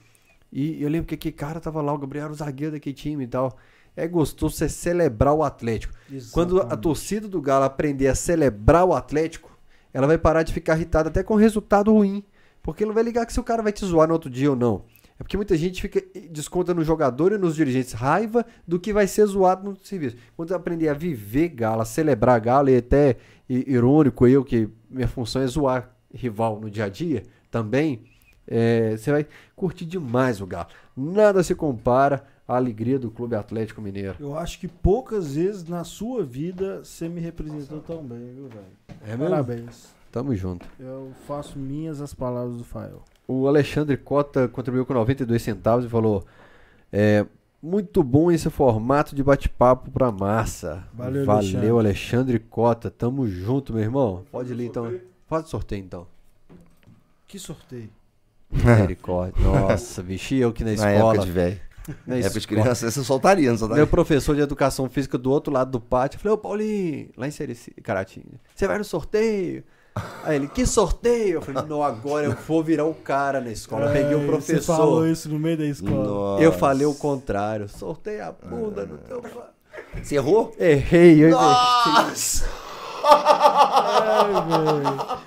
E eu lembro que aquele cara tava lá, o Gabriel era o zagueiro daquele time e tal. É gostoso você celebrar o Atlético. Quando a Exatamente. torcida do Galo aprender a celebrar o Atlético, ela vai parar de ficar irritada até com resultado ruim. Porque não vai ligar que se o cara vai te zoar no outro dia ou não. É porque muita gente fica desconta no jogador e nos dirigentes raiva do que vai ser zoado no serviço. Quando eu aprender a viver galo, a celebrar galo, e até irônico eu, que minha função é zoar rival no dia a dia também, é, você vai curtir demais o galo. Nada se compara à alegria do Clube Atlético Mineiro. Eu acho que poucas vezes na sua vida você me representou tão bem, viu, velho? É mesmo? Parabéns. Tamo junto. Eu faço minhas as palavras do Fael. O Alexandre Cota contribuiu com 92 centavos e falou: é, muito bom esse formato de bate-papo pra massa. Valeu, Alexandre. Alexandre. Cota. Tamo junto, meu irmão. Pode ir então. Faz o sorteio então. Que sorteio. Misericórdia. Nossa, bicho, eu que na Na escola. época de velho. Na Na época de escola- criança, você soltaria, não soltaria? Meu professor de educação física do outro lado do pátio, eu falei, ô Paulinho, lá em Serici, Caratinga, você vai no sorteio? Aí ele, que sorteio? Eu falei, não, agora eu vou virar o cara na escola. Eu peguei o É, professor. Você falou isso no meio da escola. Nossa. Eu falei o contrário. Sorteio a bunda no teu. pa- Você errou? Errei, eu investi. Nossa!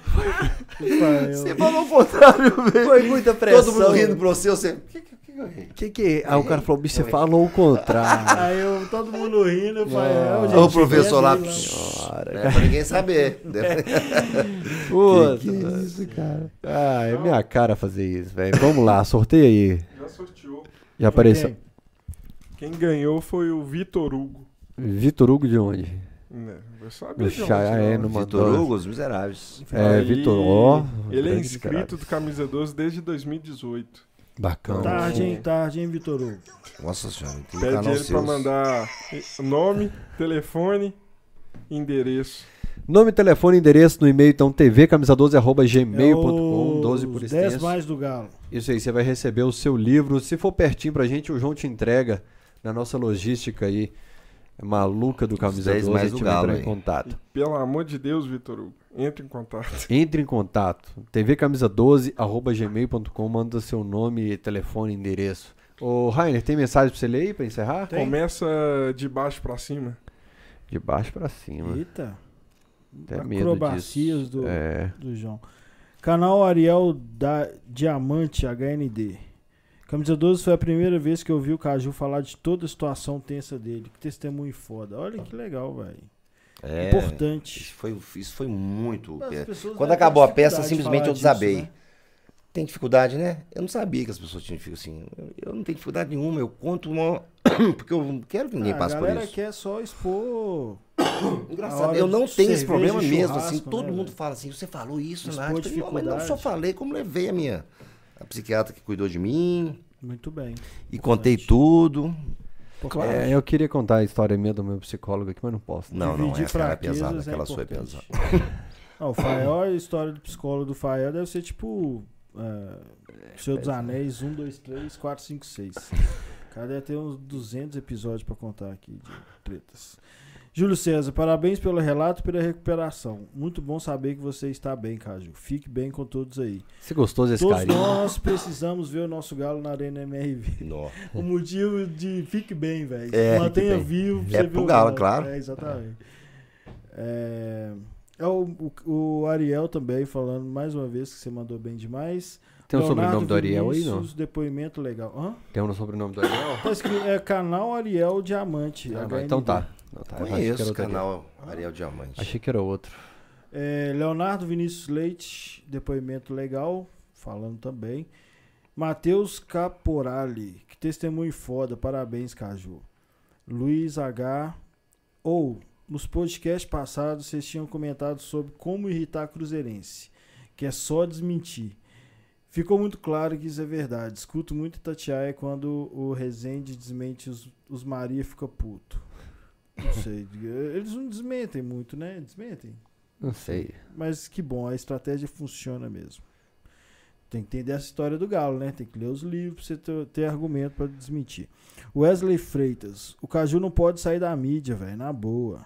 Fael. Você falou o contrário, velho. Foi muita pressão. Todo mundo rindo pra você, você... Que, que, que eu errei? Que que Aí o cara falou, bicho, você falou o contrário. Aí eu, todo mundo rindo, eu falei, é, gente, o professor lá. Senhora, É, pra ninguém saber. Puta, que é isso, cara? Ah, é minha cara fazer isso, velho. Vamos lá, sorteia aí. Já sorteou. Já apareceu. Quem? Quem ganhou foi o Vitor Hugo. Vitor Hugo de onde? Né? Eu sabia No de onde, chá, é, não. no Vitor. Hugo, os miseráveis. É, Aí, Vitor, ó. Ele é inscrito do Camisa 12 desde 2018. Bacana. Tarde, hein, tarde, hein, Vitor Hugo. Nossa senhora, tem Pede canal ele pra seus. mandar nome, telefone, endereço. Nome, telefone, endereço no e-mail, então, tvcamisa12.gmail.com, É 12 por os extenso. 10 mais do Galo. Isso aí, você vai receber o seu livro. Se for pertinho pra gente, o João te entrega na nossa logística aí. É maluca do Camisa 10 12, mais a do gente vai Galo entrar em contato. Pelo amor de Deus, Vitor Hugo, entre em contato. Entre em contato. tvcamisa12, arroba gmail.com, manda seu nome, telefone, endereço. Ô, Rainer, tem mensagem pra você ler aí, pra encerrar? Tem. Começa de baixo pra cima. De baixo pra cima. Eita. Até medo Acrobacias disso. do, É. do João. Canal Ariel da Diamante HND. Camisa 12 foi a primeira vez que eu vi o Caju falar de toda a situação tensa dele. Que testemunho foda. Olha que legal, velho. É, Importante. Isso foi, isso foi muito. Quando acabou a peça, simplesmente eu disso, desabei. né? Tem dificuldade, né? Eu não sabia que as pessoas tinham dificuldade assim. Eu- Eu não tenho dificuldade nenhuma. Eu conto uma. Porque eu não quero que ninguém Ah, passe a por galera isso. quer só expor. Engraçado, eu não tenho esse problema mesmo, assim, todo né, mundo velho? fala assim, você falou isso, Expor né? Eu não, mas não só falei, como levei a minha a psiquiatra que cuidou de mim Muito bem. e contei tudo. Claro. É, eu queria contar a história minha do meu psicólogo aqui, mas não posso. Não, não, Dividir essa é pesada, é aquela sua é importante. pesada. Não, o Fael, a história do psicólogo do Fael deve ser tipo. É, Senhor dos Anéis 1, 2, 3, 4, 5, 6. O cara deve ter uns 200 episódios pra contar aqui de tretas. Júlio César, parabéns pelo relato e pela recuperação. Muito bom saber que você está bem, Caju. Fique bem com todos aí. Você gostou desse Todos carinho? nós precisamos ver o nosso galo na Arena MRV. Nó. O motivo de fique bem, velho. É, Mantenha vivo. É pro ver o galo, claro. É, exatamente. É, é o, o- o Ariel também falando mais uma vez que você mandou bem demais. Tem um Leonardo sobrenome do Ariel aí, não? Depoimento legal. Hã? Tem um sobrenome do Ariel? Tá escrito, é canal Ariel Diamante. Ah, então tá. Não, tá. Conheço o canal Ariel Diamante. Achei que era outro. É, Leonardo Vinícius Leite, depoimento legal, falando também. Matheus Caporali, que testemunho foda, parabéns, Caju. Luiz H. Ou, nos podcasts passados, vocês tinham comentado sobre como irritar cruzeirense, que é só desmentir. Ficou muito claro que isso é verdade. Escuto muito Tatiaia quando o Rezende desmente os, os Maria fica puto. Não sei. Eles não desmentem muito, né? Desmentem. Não sei. Mas que bom, a estratégia funciona mesmo. Tem que entender essa história do Galo, né? Tem que ler os livros pra você ter, argumento pra desmentir. Wesley Freitas. O Caju não pode sair da mídia, velho. Na boa.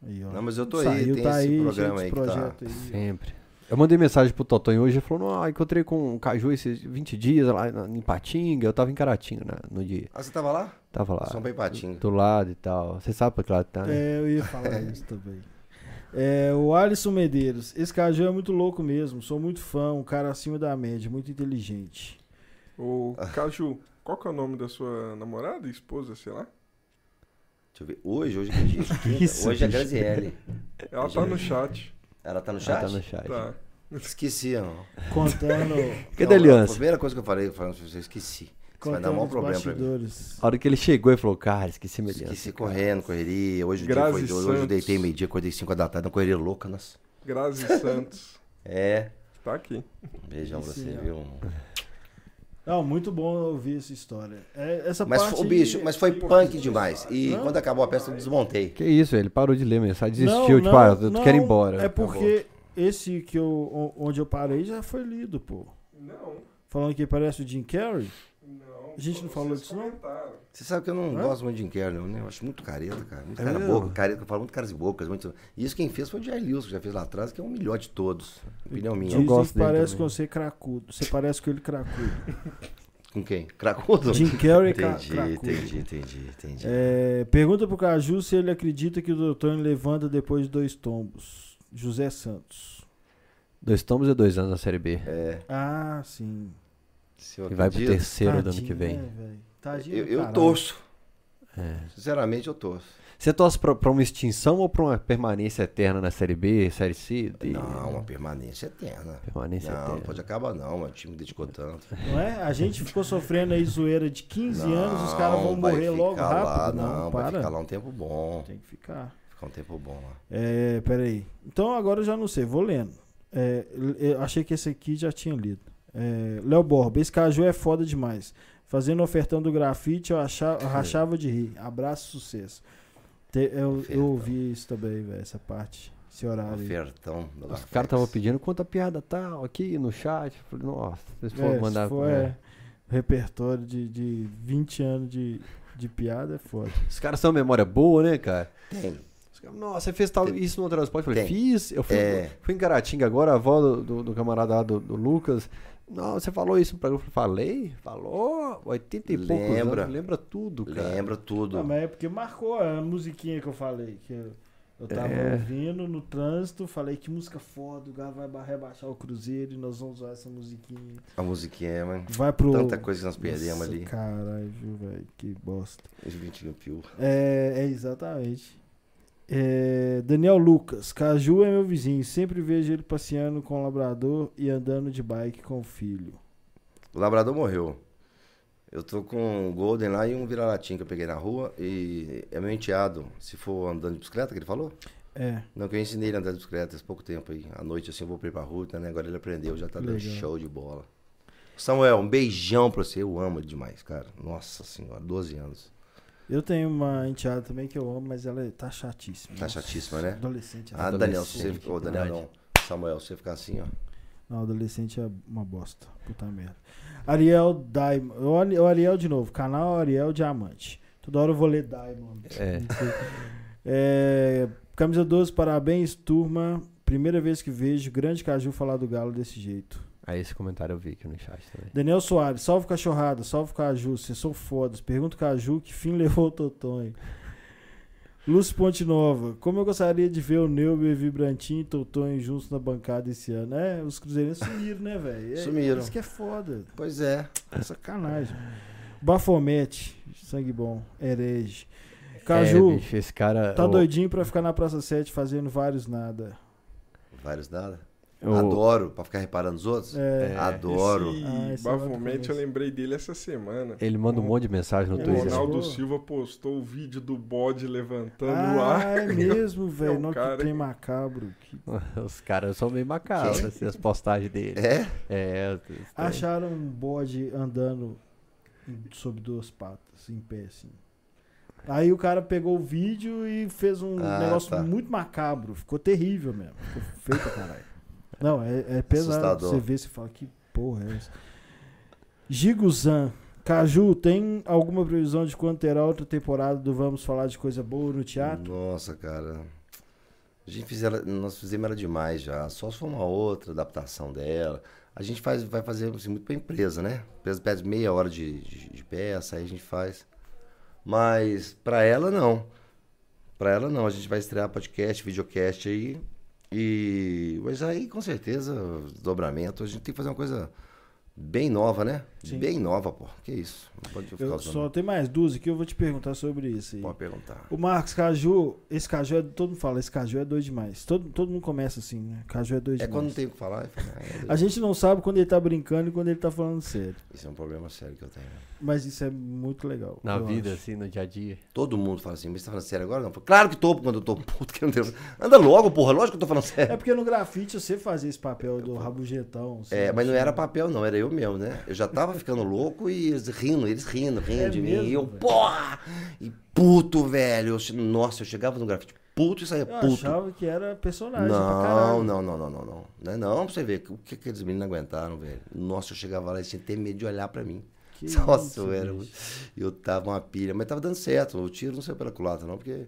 Aí, ó. Não, mas eu tô aí, Saiu, tem tá esse aí, programa cheio aí que tá. projeto aí. Sempre. Eu mandei mensagem pro Totonho hoje, ele falou, não, encontrei com o Caju esses 20 dias lá em Patinga, eu tava em Caratinga né, no dia. Ah, você tava lá? Tava lá. São bem patinho. Do lado e tal. Você sabe pra que lado tá, né? É, eu ia falar isso também. É, o Alisson Medeiros. Esse Caju é muito louco mesmo. Sou muito fã, um cara acima da média, muito inteligente. Ô, Caju, qual que é o nome da sua namorada, esposa, sei lá? Deixa eu ver. Hoje, hoje que dia? Hoje é bicho. Graziele. Ela tá no chat. Ela tá no chat? tá no chat. Tá. Esqueci, ó. Contando, Cadê Não, a aliança? A primeira coisa que eu falei, eu falei pra você, eu esqueci. Vai dar maior os problema pra mim. bastidores. A hora que ele chegou, ele falou, cara, esqueci minha aliança. Esqueci correndo, correria. Hoje o dia foi doido. Hoje eu deitei meio-dia, acordei 5 da tarde, uma correria louca, nossa. Grazi Santos. É. Tá aqui. Beijão pra você, viu? Não, muito bom ouvir essa história. É, essa Mas, parte o aí- bicho, mas foi punk demais. E Não. quando acabou a peça, eu desmontei. Que isso, ele parou de ler mensagem, Não, desistiu, tipo, não, ah, eu não, quero ir embora. É porque esse que eu, onde eu parei já foi lido, pô. Não, Falando que parece o Jim Carrey. não. A gente não falou disso, não? Você sabe que eu não gosto muito de Jim Carrey, não, né? Eu acho muito careta, cara. Muito É cara boca, careta, eu falo muito caras e bocas. Muito... E isso quem fez foi o Jair Lewis, que já fez lá atrás, que é o melhor de todos. Opinião minha. Dizem gosto que dele parece também. com você cracudo. Você parece com ele cracudo. Com quem? Cracudo? Jim Carrey cra- Entendi, cracudo. entendi, entendi, entendi. É, pergunta pro Caju se ele acredita que o doutor levanta depois de dois tombos. José Santos. Dois tomos e dois anos na Série B. É, Ah, sim. se eu E vai pro terceiro do ano Tadinho, que vem. né? Tadinho Eu, eu torço. É. Sinceramente, eu torço. Você torce pra, pra uma extinção ou pra uma permanência eterna na Série B, Série C? D? Não, uma permanência eterna. Permanência não, eterna. não pode acabar não, meu time dedicou tanto. Não é? A gente ficou sofrendo aí zoeira de 15 anos, os caras vão Não, vai morrer logo ficar rápido. Lá, não, não, vai para. ficar lá um tempo bom. Tem que ficar. Ficar um tempo bom lá. É, peraí. Então agora eu já não sei, vou lendo. É, eu achei que esse aqui já tinha lido. É, Léo Borba, esse caju é foda demais. Fazendo ofertão do grafite, eu, achava, eu rachava de rir. Abraço, sucesso. Te- eu, eu ouvi isso também, velho, essa parte. Esse horário. Ofertão. do Os caras estavam pedindo conta piada tal aqui no chat. Falei, nossa, vocês foram É, mandar. se for, é. é, repertório de, de 20 anos de, de piada é foda. Os caras são memória boa, né, cara? Tem. Nossa, você fez tal, isso no transporte? Eu falei, Tem. fiz. Eu fui, É. fui em Caratinga agora, a avó do, do, do camarada lá do, do Lucas. Não, você falou isso pra eu falei? Falou? 80 e poucos Lembra. anos. Lembra tudo, cara. Lembra tudo. Não, mas é porque marcou a musiquinha que eu falei. Que eu, eu tava É. ouvindo no trânsito, falei que música foda, o cara vai ba- rebaixar o Cruzeiro e nós vamos usar essa musiquinha. A musiquinha, é, mano. Vai pro. Tanta coisa que nós perdemos Nossa, ali. Caralho, viu, velho? Que bosta. Os 21 pio. É, é exatamente. É, Daniel Lucas, Caju é meu vizinho. Sempre vejo ele passeando com o labrador e andando de bike com o filho. O labrador morreu. Eu tô com um Golden lá e um vira-latinha que eu peguei na rua. E é meu enteado. Se for andando de bicicleta, que ele falou? É, Não, que eu ensinei ele a andar de bicicleta há pouco tempo aí. À noite assim eu vou pra ir pra rua, né? Agora ele aprendeu, já tá dando Legal. show de bola. Samuel, um beijão pra você. Eu amo demais, cara. Nossa senhora, 12 anos. Eu tenho uma enteada também que eu amo, mas ela tá chatíssima. Tá Nossa, chatíssima, né? Adolescente. Ah, é Daniel, se você. Ô, Daniel, não. Samuel, se você ficar assim, ó. Não, adolescente é uma bosta. Puta merda. Ariel Diamond. O Ariel de novo. Canal Ariel Diamante. Toda hora eu vou ler Diamond. É. É, camisa 12, parabéns, turma. Primeira vez que vejo grande Caju falar do Galo desse jeito. Aí esse comentário eu vi aqui no chat também. Daniel Soares, salve cachorrada, salve Caju, vocês são fodas. Pergunta Caju que fim levou o Totonho. Lúcio Ponte Nova, como eu gostaria de ver o Neuber, Vibrantinho e Totonho juntos na bancada esse ano. É, os cruzeirenses sumiram, né, velho? É, Sumiram. Isso que é foda. Pois é. É sacanagem. Bafomete, sangue bom, herege. Caju, É, bicho, esse cara. tá o- doidinho pra ficar na Praça 7 fazendo vários nada. Vários nada. O- Adoro, pra ficar reparando os outros. É, Adoro. Esse Ah, esse é eu lembrei dele essa semana. Ele manda um monte de mensagem no É, O Twitter. Ronaldo Boa. Silva postou o vídeo do bode levantando o Ah, ar. é mesmo, velho. É um Não, que cara tem que- macabro. Que... Os caras são meio macabros, assim, as postagens dele. É? É, tem- Acharam um bode andando sobre duas patas, em pé, assim. Aí o cara pegou o vídeo e fez um Ah, negócio tá. muito macabro. Ficou terrível mesmo. Ficou feio pra caralho. Não, é, é pesado. Assustador. Você vê, você fala, que porra é essa? Giguzan. Caju, tem alguma previsão de quando terá outra temporada do Vamos Falar de Coisa Boa no teatro? Nossa, cara. A gente fez ela, nós fizemos ela demais já. Só se for uma outra adaptação dela. A gente faz, vai fazer assim, muito pra empresa, né? A empresa pede meia hora de, de, de peça, aí a gente faz. Mas pra ela, não. Pra ela não, a gente vai estrear podcast, videocast aí. E. Mas aí, com certeza, dobramento, a gente tem que fazer uma coisa bem nova, né? Sim. Bem nova, pô. Que isso? Não pode ficar Eu usando. só tem mais duas aqui, eu vou te perguntar sobre isso aí. Pode perguntar. O Marcos Caju, esse Caju é. Todo mundo fala, esse Caju é doido demais. Todo, todo mundo começa assim, né? Caju é doido É demais. quando não tem o que falar. fala, ah, é doido. A gente não sabe quando ele tá brincando e quando ele tá falando sério. Isso é um problema sério que eu tenho. Mas isso é muito legal. Na vida, acho. assim, no dia a dia. Todo mundo fala assim, mas você tá falando sério agora? Não. Falo, Claro que tô, quando eu tô puto, que não tem. Anda logo, porra, lógico que eu tô falando É sério. porque no grafite você fazia esse papel do rabugetão. assim, É, mas não assim. era papel, não, era eu mesmo, né? Eu já tava ficando louco e eles rindo, eles rindo, rindo É de mesmo, mim. E eu, velho? porra! E puto, velho. Eu nossa, eu chegava no grafite puto e saía Eu puto. achava que era personagem pra Não, caralho. não, não, não, não, não. Não é não, pra você ver o que aqueles meninos aguentaram, velho. Nossa, eu chegava lá e tinha até medo de olhar pra mim. Que Nossa, isso, eu era. Eu tava uma pilha, mas tava dando certo. O tiro não saiu pela culatra, não, porque.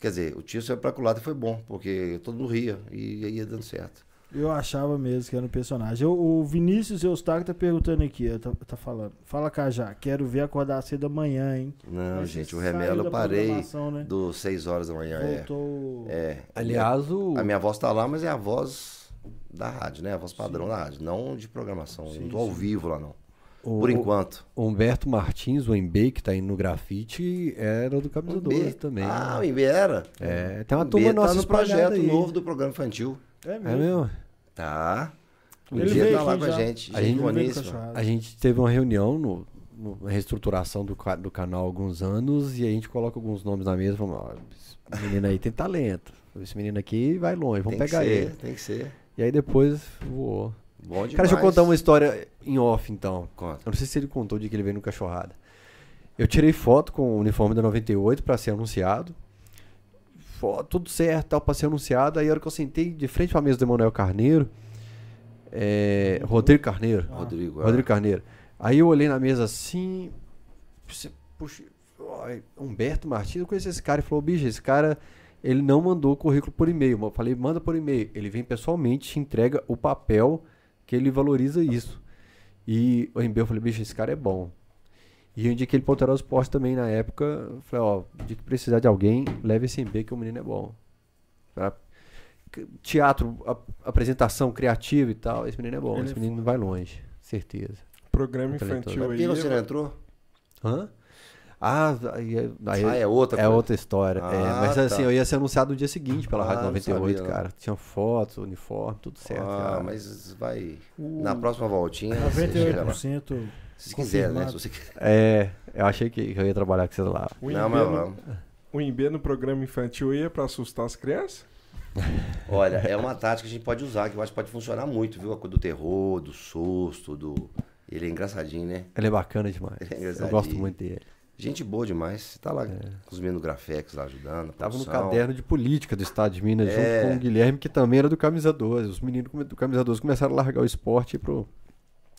Quer dizer, o tiro saiu pela culatra e foi bom, porque todo mundo ria e ia dando certo. Eu achava mesmo que era um personagem. Eu- o Vinícius Eustáquio tá perguntando aqui, tá, tá falando. Fala Cajá, quero ver acordar cedo amanhã, hein? Não, Mas gente, o remelo eu parei programação, né? do 6 horas da manhã. É. Voltou. é. Aliás, o. A minha voz tá lá, mas é a voz da rádio, né? A voz padrão da rádio, não de programação. eu não tô ao vivo lá, não. o- Por enquanto. o Humberto Martins, o MB, que tá indo no grafite, era do Camisa O 12 B. também. Ah, o? IB era. É, tem uma O turma B nossa tá no projeto aí. novo do programa infantil. É É mesmo. mesmo? Tá. O Ele dia tá lá com a já. gente. A gente gente boníssima. Cachorrada. A gente teve uma reunião no, no- na reestruturação do, do canal há alguns anos e a gente coloca alguns nomes na mesa e fala, ó, esse menino aí tem talento. Esse menino aqui vai longe, vamos Tem que pegar ser, ele. Tem que ser. E aí depois voou. Bom demais. Cara, deixa eu contar uma história em off então. Conta. Eu não sei se ele contou o dia que ele veio no Cachorrada. Eu tirei foto com o uniforme da 98 pra ser anunciado. Foto, tudo certo, tal, pra ser anunciado. Aí a hora que eu sentei de frente pra mesa do Emanuel Carneiro, é, Rodrigo Carneiro. Rodrigo. Rodrigo Carneiro. Aí eu olhei na mesa assim. Puxa, Humberto Martins, eu conheci esse cara e falou: bicho, esse cara, ele não mandou o currículo por e-mail. Eu falei: manda por e-mail. Ele vem pessoalmente, te entrega o papel que ele valoriza isso. E o eu falei: bicho, esse cara é bom. E eu indiquei ele para o Alterosa Esporte também na época. Eu falei: ó, de que precisar de alguém, leve esse e-mail que o menino é bom. Pra- Teatro, a- apresentação criativa e tal, esse menino é bom. Ele esse é menino vai longe, certeza. Programa infantil Por aí. que você não entrou? Hã? Ah, aí, é- aí Ah, é outra é coisa. outra história. é, Ah, mas assim, tá. eu ia ser anunciado no dia seguinte pela Ah, Rádio não 98, sabia, não. cara. Tinha fotos, uniforme, tudo certo. ah, cara. mas vai. O Na próxima voltinha. você chega lá. 98%. Se quiser, né? Se você quiser. É, eu achei que, eu ia trabalhar com vocês lá. O Não, mas no- vamos. O Imbê no programa infantil ia pra assustar as crianças? Olha, é uma tática que a gente pode usar, que eu acho que pode funcionar muito, viu? A coisa do terror, do susto, do. Ele é engraçadinho, né? Ele é bacana demais. Ele é eu gosto muito dele. Gente boa demais. Você tá lá com os meninos Grafex lá ajudando. É. Tava no caderno de política do Estado de Minas, É. junto com o Guilherme, que também era do Camisa 12. Os meninos do Camisa 12 começaram a largar o esporte pro.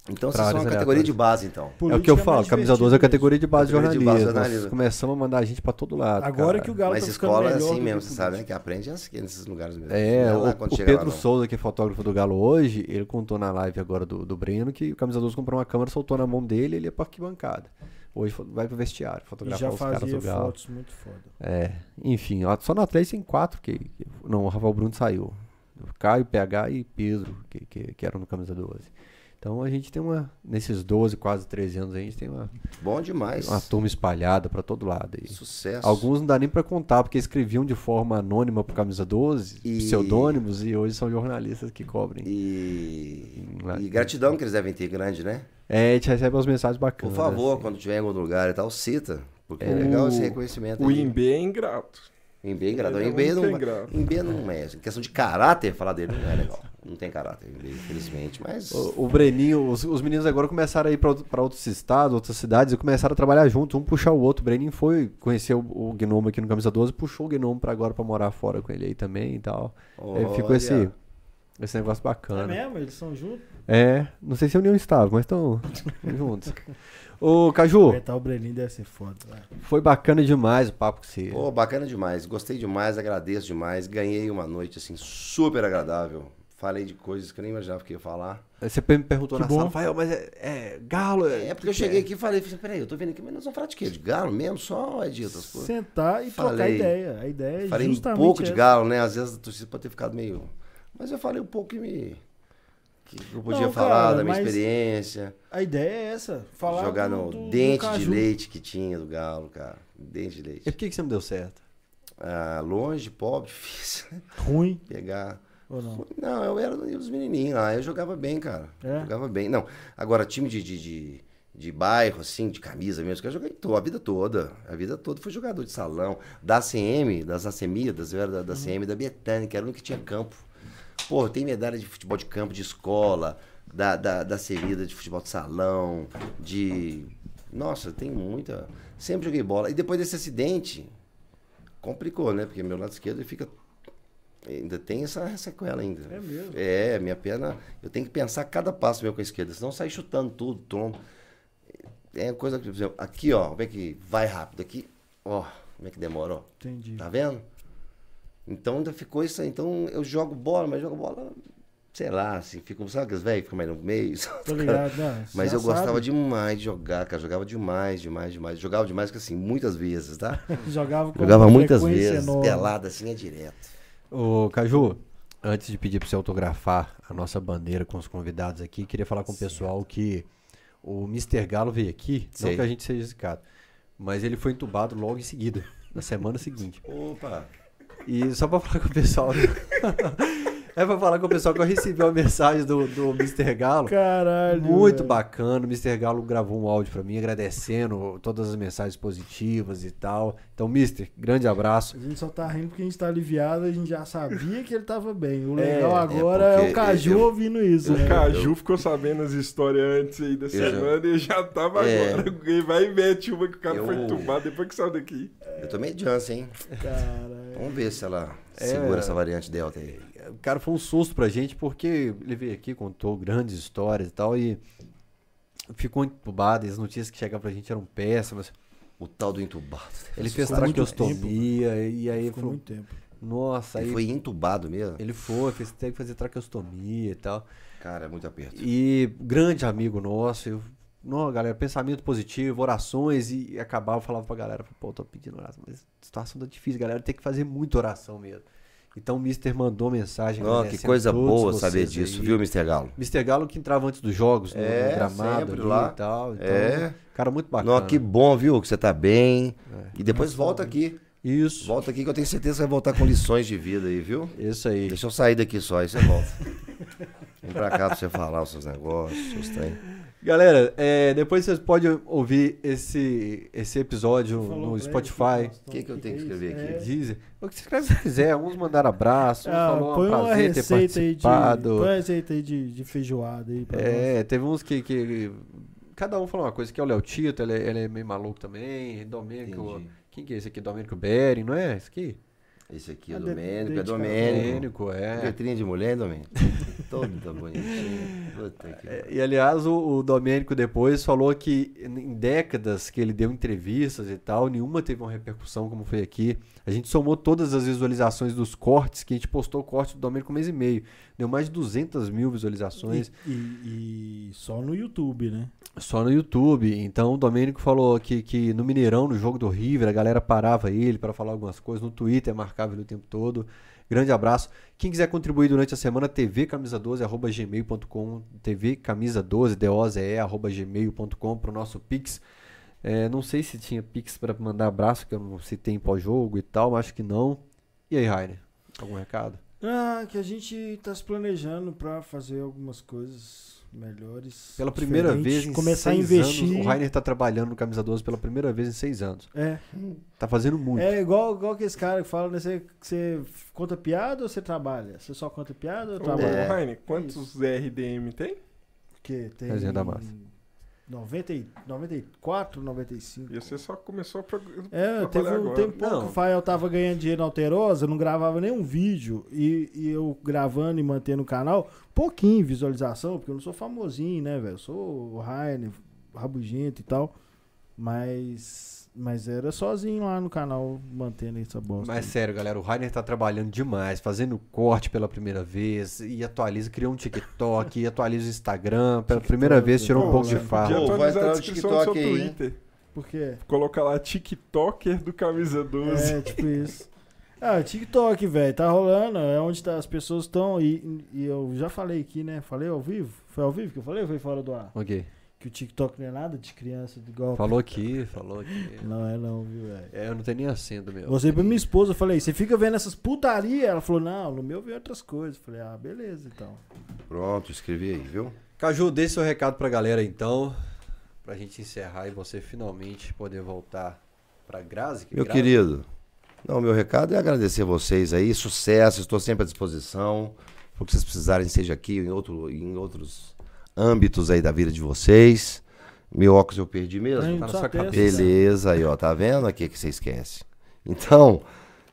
Então vocês são uma categoria de base, então. é o Política que eu mais falo, Camisa divertido 12 é a categoria de base de Categoria de jornalismo. base Nós jornalismo. começamos a mandar a gente pra todo lado. Agora cara. que o Galo Mas tá escola é assim mesmo, você sabe, né? política. Que aprende assim, nesses lugares mesmo. É, Não o, lá o lá, Pedro não. Souza, que é fotógrafo do Galo hoje, ele contou na live agora do, do Breno que o Camisa 12 comprou uma câmera, soltou na mão dele e ele ia pra arquibancada. Hoje vai pro vestiário, fotografar os caras do Galo. fotos muito foda. É, enfim, só na 3 tem quatro que, que- Não, o Rafael Bruno saiu. O Caio, PH e Pedro, que, que, que eram no Camisa 12. Então a gente tem uma. Nesses 12, quase 13 anos, a gente tem uma, Bom demais. uma turma espalhada pra todo lado. aí. Sucesso. Alguns não dá nem pra contar, porque escreviam de forma anônima pro Camisa 12, E- pseudônimos, e hoje são jornalistas que cobrem. E... E gratidão que eles devem ter grande, né? É, a gente recebe umas mensagens Por bacanas. favor, assim. quando tiver em algum lugar e tal, cita. Porque é É. legal esse reconhecimento. O aí. Imbê é ingrato. Imbê é ingrato. O Ele é Imbê muito não, ingrato. Imbê não é. Em questão de caráter, falar dele não é legal. Não tem caráter, infelizmente. Mas. O, o Breninho, os, os meninos agora começaram a ir pra outros estados, outras cidades, e começaram a trabalhar juntos, um puxar o outro. O Breninho foi conhecer o, o Gnomo aqui no Camisa 12, puxou o Gnomo pra agora pra morar fora com ele aí também e tal. Aí ficou esse, esse negócio É bacana. mesmo? Eles são juntos? É, não sei se é união estável, mas estão juntos. Ô, Caju, Apertar o Brelinho deve ser foda. vai. foi bacana demais o papo com você. Pô, bacana demais. Gostei demais, agradeço demais. Ganhei uma noite, assim, super agradável. Falei de coisas que eu nem imaginava que ia falar. Aí Você me perguntou Que na bom. sala, Rafael, mas é, é galo? É porque eu cheguei aqui e falei, falei, peraí, eu tô vendo aqui, mas nós vamos falar de quê? De galo mesmo? Só, Edito, as coisas. Sentar e trocar Falei. ideia. A ideia é Falei um pouco de essa. galo, né? Às vezes a torcida pode ter ficado meio. Mas eu falei um pouco que me. Que eu podia Não, falar cara, da minha experiência. A ideia é essa. Falar jogar do- no do- do dente de caju. leite que tinha do galo, cara. Dente de leite. E por que, que você não deu certo? Ah, longe, pobre, difícil. Ruim Pegar. ou não? Não, eu era dos menininhos lá, eu jogava bem, cara. É? Jogava bem. Não, agora time de, de, de, de bairro, assim, de camisa mesmo, que eu joguei a vida toda. A vida toda fui jogador de salão. Da ACM, das ACMIdas, eu era da, da ACM da Betânia, que era o único que tinha campo. Pô, tem medalha de futebol de campo, de escola, da, da, da CEMIDA de futebol de salão, de. Nossa, tem muita. Sempre joguei bola. E depois desse acidente, complicou, né? Porque meu lado esquerdo fica. Ainda tem essa sequela ainda. É mesmo? É, minha perna. Eu tenho que pensar cada passo meu com a esquerda, senão sai chutando tudo, trombo. É coisa que, por exemplo, aqui, ó, como é que vai rápido aqui, ó, como é que demora, ó. Entendi. Tá vendo? Então ainda ficou isso aí. Então eu jogo bola, mas jogo bola, sei lá, assim, fico, sabe aqueles velhos que ficam mais no meio? Tô ligado, né? Mas eu gostava sabe. demais de jogar, cara. Jogava demais, demais, demais. Jogava demais, que assim, muitas vezes, tá? Jogava, com Jogava muitas vezes, enorme. pelada assim é direto. Ô, Caju, antes de pedir pra você autografar a nossa bandeira com os convidados aqui, queria falar com o pessoal que o Mr. Galo veio aqui, não Sei. que a gente seja zicado, mas ele foi entubado logo em seguida, na semana seguinte. Opa! E só pra falar com o pessoal. é pra falar com o pessoal que eu recebi uma mensagem do, do Mr. Galo. Caralho. Muito velho. bacana. O Mr. Galo gravou um áudio pra mim agradecendo todas as mensagens positivas e tal. Então, Mister, grande abraço. A gente só tá rindo porque a gente tá aliviado, a gente já sabia que ele tava bem. O É, legal é agora é, porque o Caju eu- ouvindo isso, O né? Caju ficou sabendo as histórias antes aí da já- semana e já tava É. agora. Ele vai e mete uma que o cara Eu- foi entubado depois que saiu daqui. Eu tomei Janssen, hein? Cara, Vamos ver se ela É. segura essa variante Delta aí. O cara foi um susto pra gente, porque ele veio aqui, contou grandes histórias e tal, e ficou entubado, e as notícias que chegavam pra gente eram péssimas. O tal do entubado. Ele fez ficou muito traqueostomia, e aí ficou falou, muito tempo. nossa, aí Ele foi entubado mesmo? ele foi, fez, teve que fazer traqueostomia e tal. Cara, é muito aperto. E grande amigo nosso, eu, não, galera, pensamento positivo, orações, e acabava, falava pra galera, pô, tô pedindo oração, mas a situação tá difícil, galera, tem que fazer muita oração mesmo. Então o Mister mandou mensagem. Ó, que coisa boa saber disso, aí. viu, Mr. Galo? Mr. Galo que entrava antes dos jogos, no, É, no gramado lá. e tal. Então, É. Cara muito bacana. Não, que bom, viu? Que você tá bem. É. E depois volta aqui. Isso. Volta aqui que eu tenho certeza que vai voltar com lições de vida aí, viu? Isso aí. Deixa eu sair daqui só, aí você volta. Vem pra cá pra você falar os seus negócios, os seus trem. Galera, é, depois vocês podem ouvir esse, esse episódio Falou no Spotify. O que que eu tenho que escrever é aqui? isso? Deezer. O que você escreve se quiser. Uns mandaram abraço, uns Ah, falou põe um uma prazer ter receita aí de. participado. Põe uma receita aí de, de feijoada aí pra nós. É, teve uns que, que. Cada um falou uma coisa, que é o Léo Tito, ele, é- ele é meio maluco também. Domênico. Entendi. Quem que é esse aqui? Domênico Bering, não é? Esse aqui? Esse aqui é Ah, de- Domênico, é. Domênico. Domênico, é. Letrinha de mulher, Domênico. Puta que É, E aliás, o, o Domênico depois falou que em décadas que ele deu entrevistas e tal, nenhuma teve uma repercussão como foi aqui. A gente somou todas as visualizações dos cortes, que a gente postou o corte do Domênico um mês e meio. Deu mais de 200 mil visualizações E, e- e só no YouTube, né? só no YouTube. Então o Domênico falou que, que no Mineirão, no jogo do River, a galera parava ele para falar algumas coisas. No Twitter marcava ele o tempo todo. Grande abraço. Quem quiser contribuir durante a semana, tvcamisa12, arroba gmail.com, tvcamisa12, D-O-Z-E, arroba gmail.com, pro nosso Pix. É, não sei se tinha Pix para mandar abraço, que eu não citei em pós-jogo e tal, mas acho que não. E aí, Rainer? Algum recado? Ah, que a gente tá se planejando pra fazer algumas coisas melhores. Pela primeira vez em começar a seis investir. anos, o Rainer tá trabalhando no Camisa 12 pela primeira vez em seis anos. É, Tá fazendo muito. é igual, igual que esse cara que fala, né? Você, você conta piada ou você trabalha? Você só conta piada ou Ô, trabalha? É. Raine, quantos RDM tem? Porque tem Resenha da massa. 90, e- 94, 95. E você só começou a pro- É, teve um agora. tempo Não. que o Fael tava ganhando dinheiro na Alterosa, não gravava nenhum vídeo. E, e eu gravando e mantendo o canal, pouquinho visualização, porque eu não sou famosinho, né, velho? Eu sou o Rainer, rabugento e tal. Mas mas era sozinho lá no canal, mantendo essa bosta. Mas sério, galera, o Rainer tá trabalhando demais, fazendo corte pela primeira vez, e atualiza, criou um TikTok, e atualiza o Instagram, pela primeira vez tirou um Pô, pouco de. Podia Pô, vai atualizar entrar a no descrição do seu TikTok aí? Twitter. Por quê? Coloca lá TikToker do Camisa 12. É, tipo isso. Ah, TikTok, velho, tá rolando, é onde tá, as pessoas estão, e, e eu já falei aqui, né, falei ao vivo, foi ao vivo que eu falei ou foi fora do ar? Ok. Que o TikTok não é nada de criança, de golpe. Falou aqui, falou aqui. Não é não, viu, velho. É, eu não tenho nem acendo, meu. Você pra minha esposa, eu falei, você fica vendo essas putaria? Ela falou, não, no meu vem outras coisas. Eu falei, ah, beleza, então. Pronto, escrevi aí, viu? Caju, dê seu recado pra galera então, pra gente encerrar e você finalmente poder voltar pra Grazi. que Meu Grazi- querido, não, meu recado é agradecer vocês aí, sucesso, estou sempre à disposição. O que vocês precisarem, seja aqui ou em, outro, em outros âmbitos aí da vida de vocês. Meu óculos eu perdi mesmo. Tá na sua testa, Beleza, aí ó, tá vendo aqui que você esquece. Então,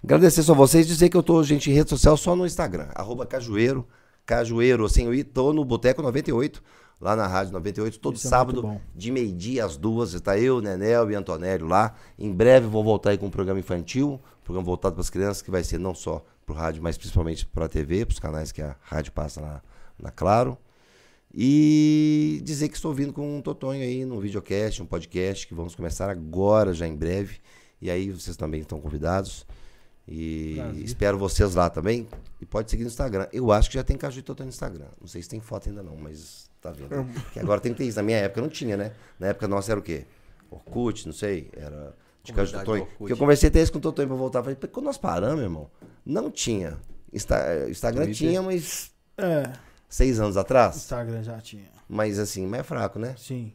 agradecer só vocês, dizer que eu tô, gente, em rede social só no Instagram, arroba cajueiro, cajueiro, assim, eu tô no Boteco 98, lá na Rádio 98, todo Isso é sábado, bom. de meio-dia às duas, está eu, Nenel e Antonélio lá. Em breve vou voltar aí com um programa infantil, programa voltado para as crianças, que vai ser não só pro rádio, mas principalmente para a TV, para os canais que a rádio passa na, na Claro. E dizer que estou vindo com um Totonho aí no videocast, um podcast que vamos começar agora, já em breve. E aí vocês também estão convidados. E Prazer. espero vocês lá também. E pode seguir no Instagram. Eu acho que já tem Caju e Totonho no Instagram. Não sei se tem foto ainda não, mas tá vendo. Que agora tem que ter isso. Na minha época não tinha, né? Na época nossa era o quê? Orkut, não sei. Era de Caju e Comunidade Totonho. Porque eu conversei até isso com o Totonho pra voltar. Falei, "Pô, quando nós paramos, meu irmão, não tinha. Insta- Instagram Twitter. tinha, mas É, seis anos atrás. Instagram já tinha. Mas assim, mais fraco, né? Sim.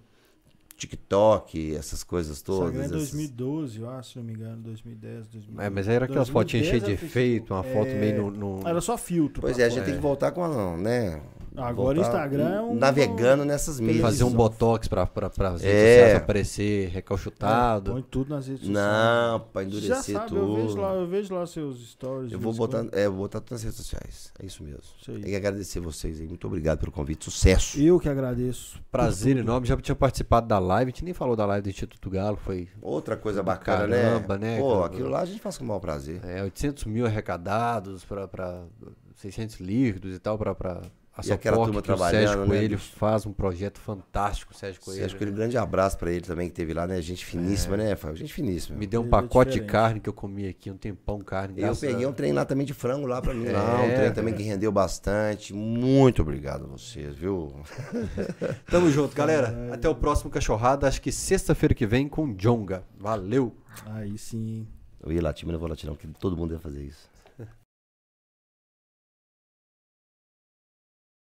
TikTok, essas coisas todas. Instagram é essas- 2012, eu acho, se não me engano, 2010, 2012. É, mas aí era aquelas 2010 fotinhas cheias de efeito, uma foto É, meio no. no- Era só filtro. Pois é, a gente tem que voltar com a, né? Agora o Instagram é um- Navegando nessas mídias. Fazer um botox pra, pra, pra redes É. sociais aparecer recalchutado. Põe tudo nas redes sociais. Não, pra endurecer já sabe, eu vejo, tudo. lá, eu vejo lá seus stories. Eu vou botar, quando. é, vou botar tudo nas redes sociais. É isso mesmo. Aí. Tem que agradecer vocês aí. Muito obrigado pelo convite. Sucesso. Eu que agradeço. Prazer tudo. enorme. Já tinha participado da live. A gente nem falou da live do Instituto Galo. Foi Outra coisa Do bacana, caramba, né? né, Pô, cara? aquilo lá a gente faz com o maior prazer. é, 800 mil arrecadados para 600 líquidos e tal. Para a E aquela turma que o Sérgio trabalhando, né, Coelho bicho? faz um projeto fantástico, Sérgio Coelho. Acho que um grande abraço pra ele também que teve lá, né? Gente finíssima, né, Fábio? Gente finíssima. Me deu um é pacote de carne que eu comi aqui, um tempão carne. Eu graças peguei um trem lá também de frango lá pra mim. lá, um É, trem também que rendeu bastante. Muito obrigado a vocês, viu? Tamo junto, galera. Até o próximo Cachorrada. Acho que sexta-feira que vem com Jonga. Valeu! Aí sim. Eu ia latir, mas não vou latir não, porque todo mundo ia fazer isso.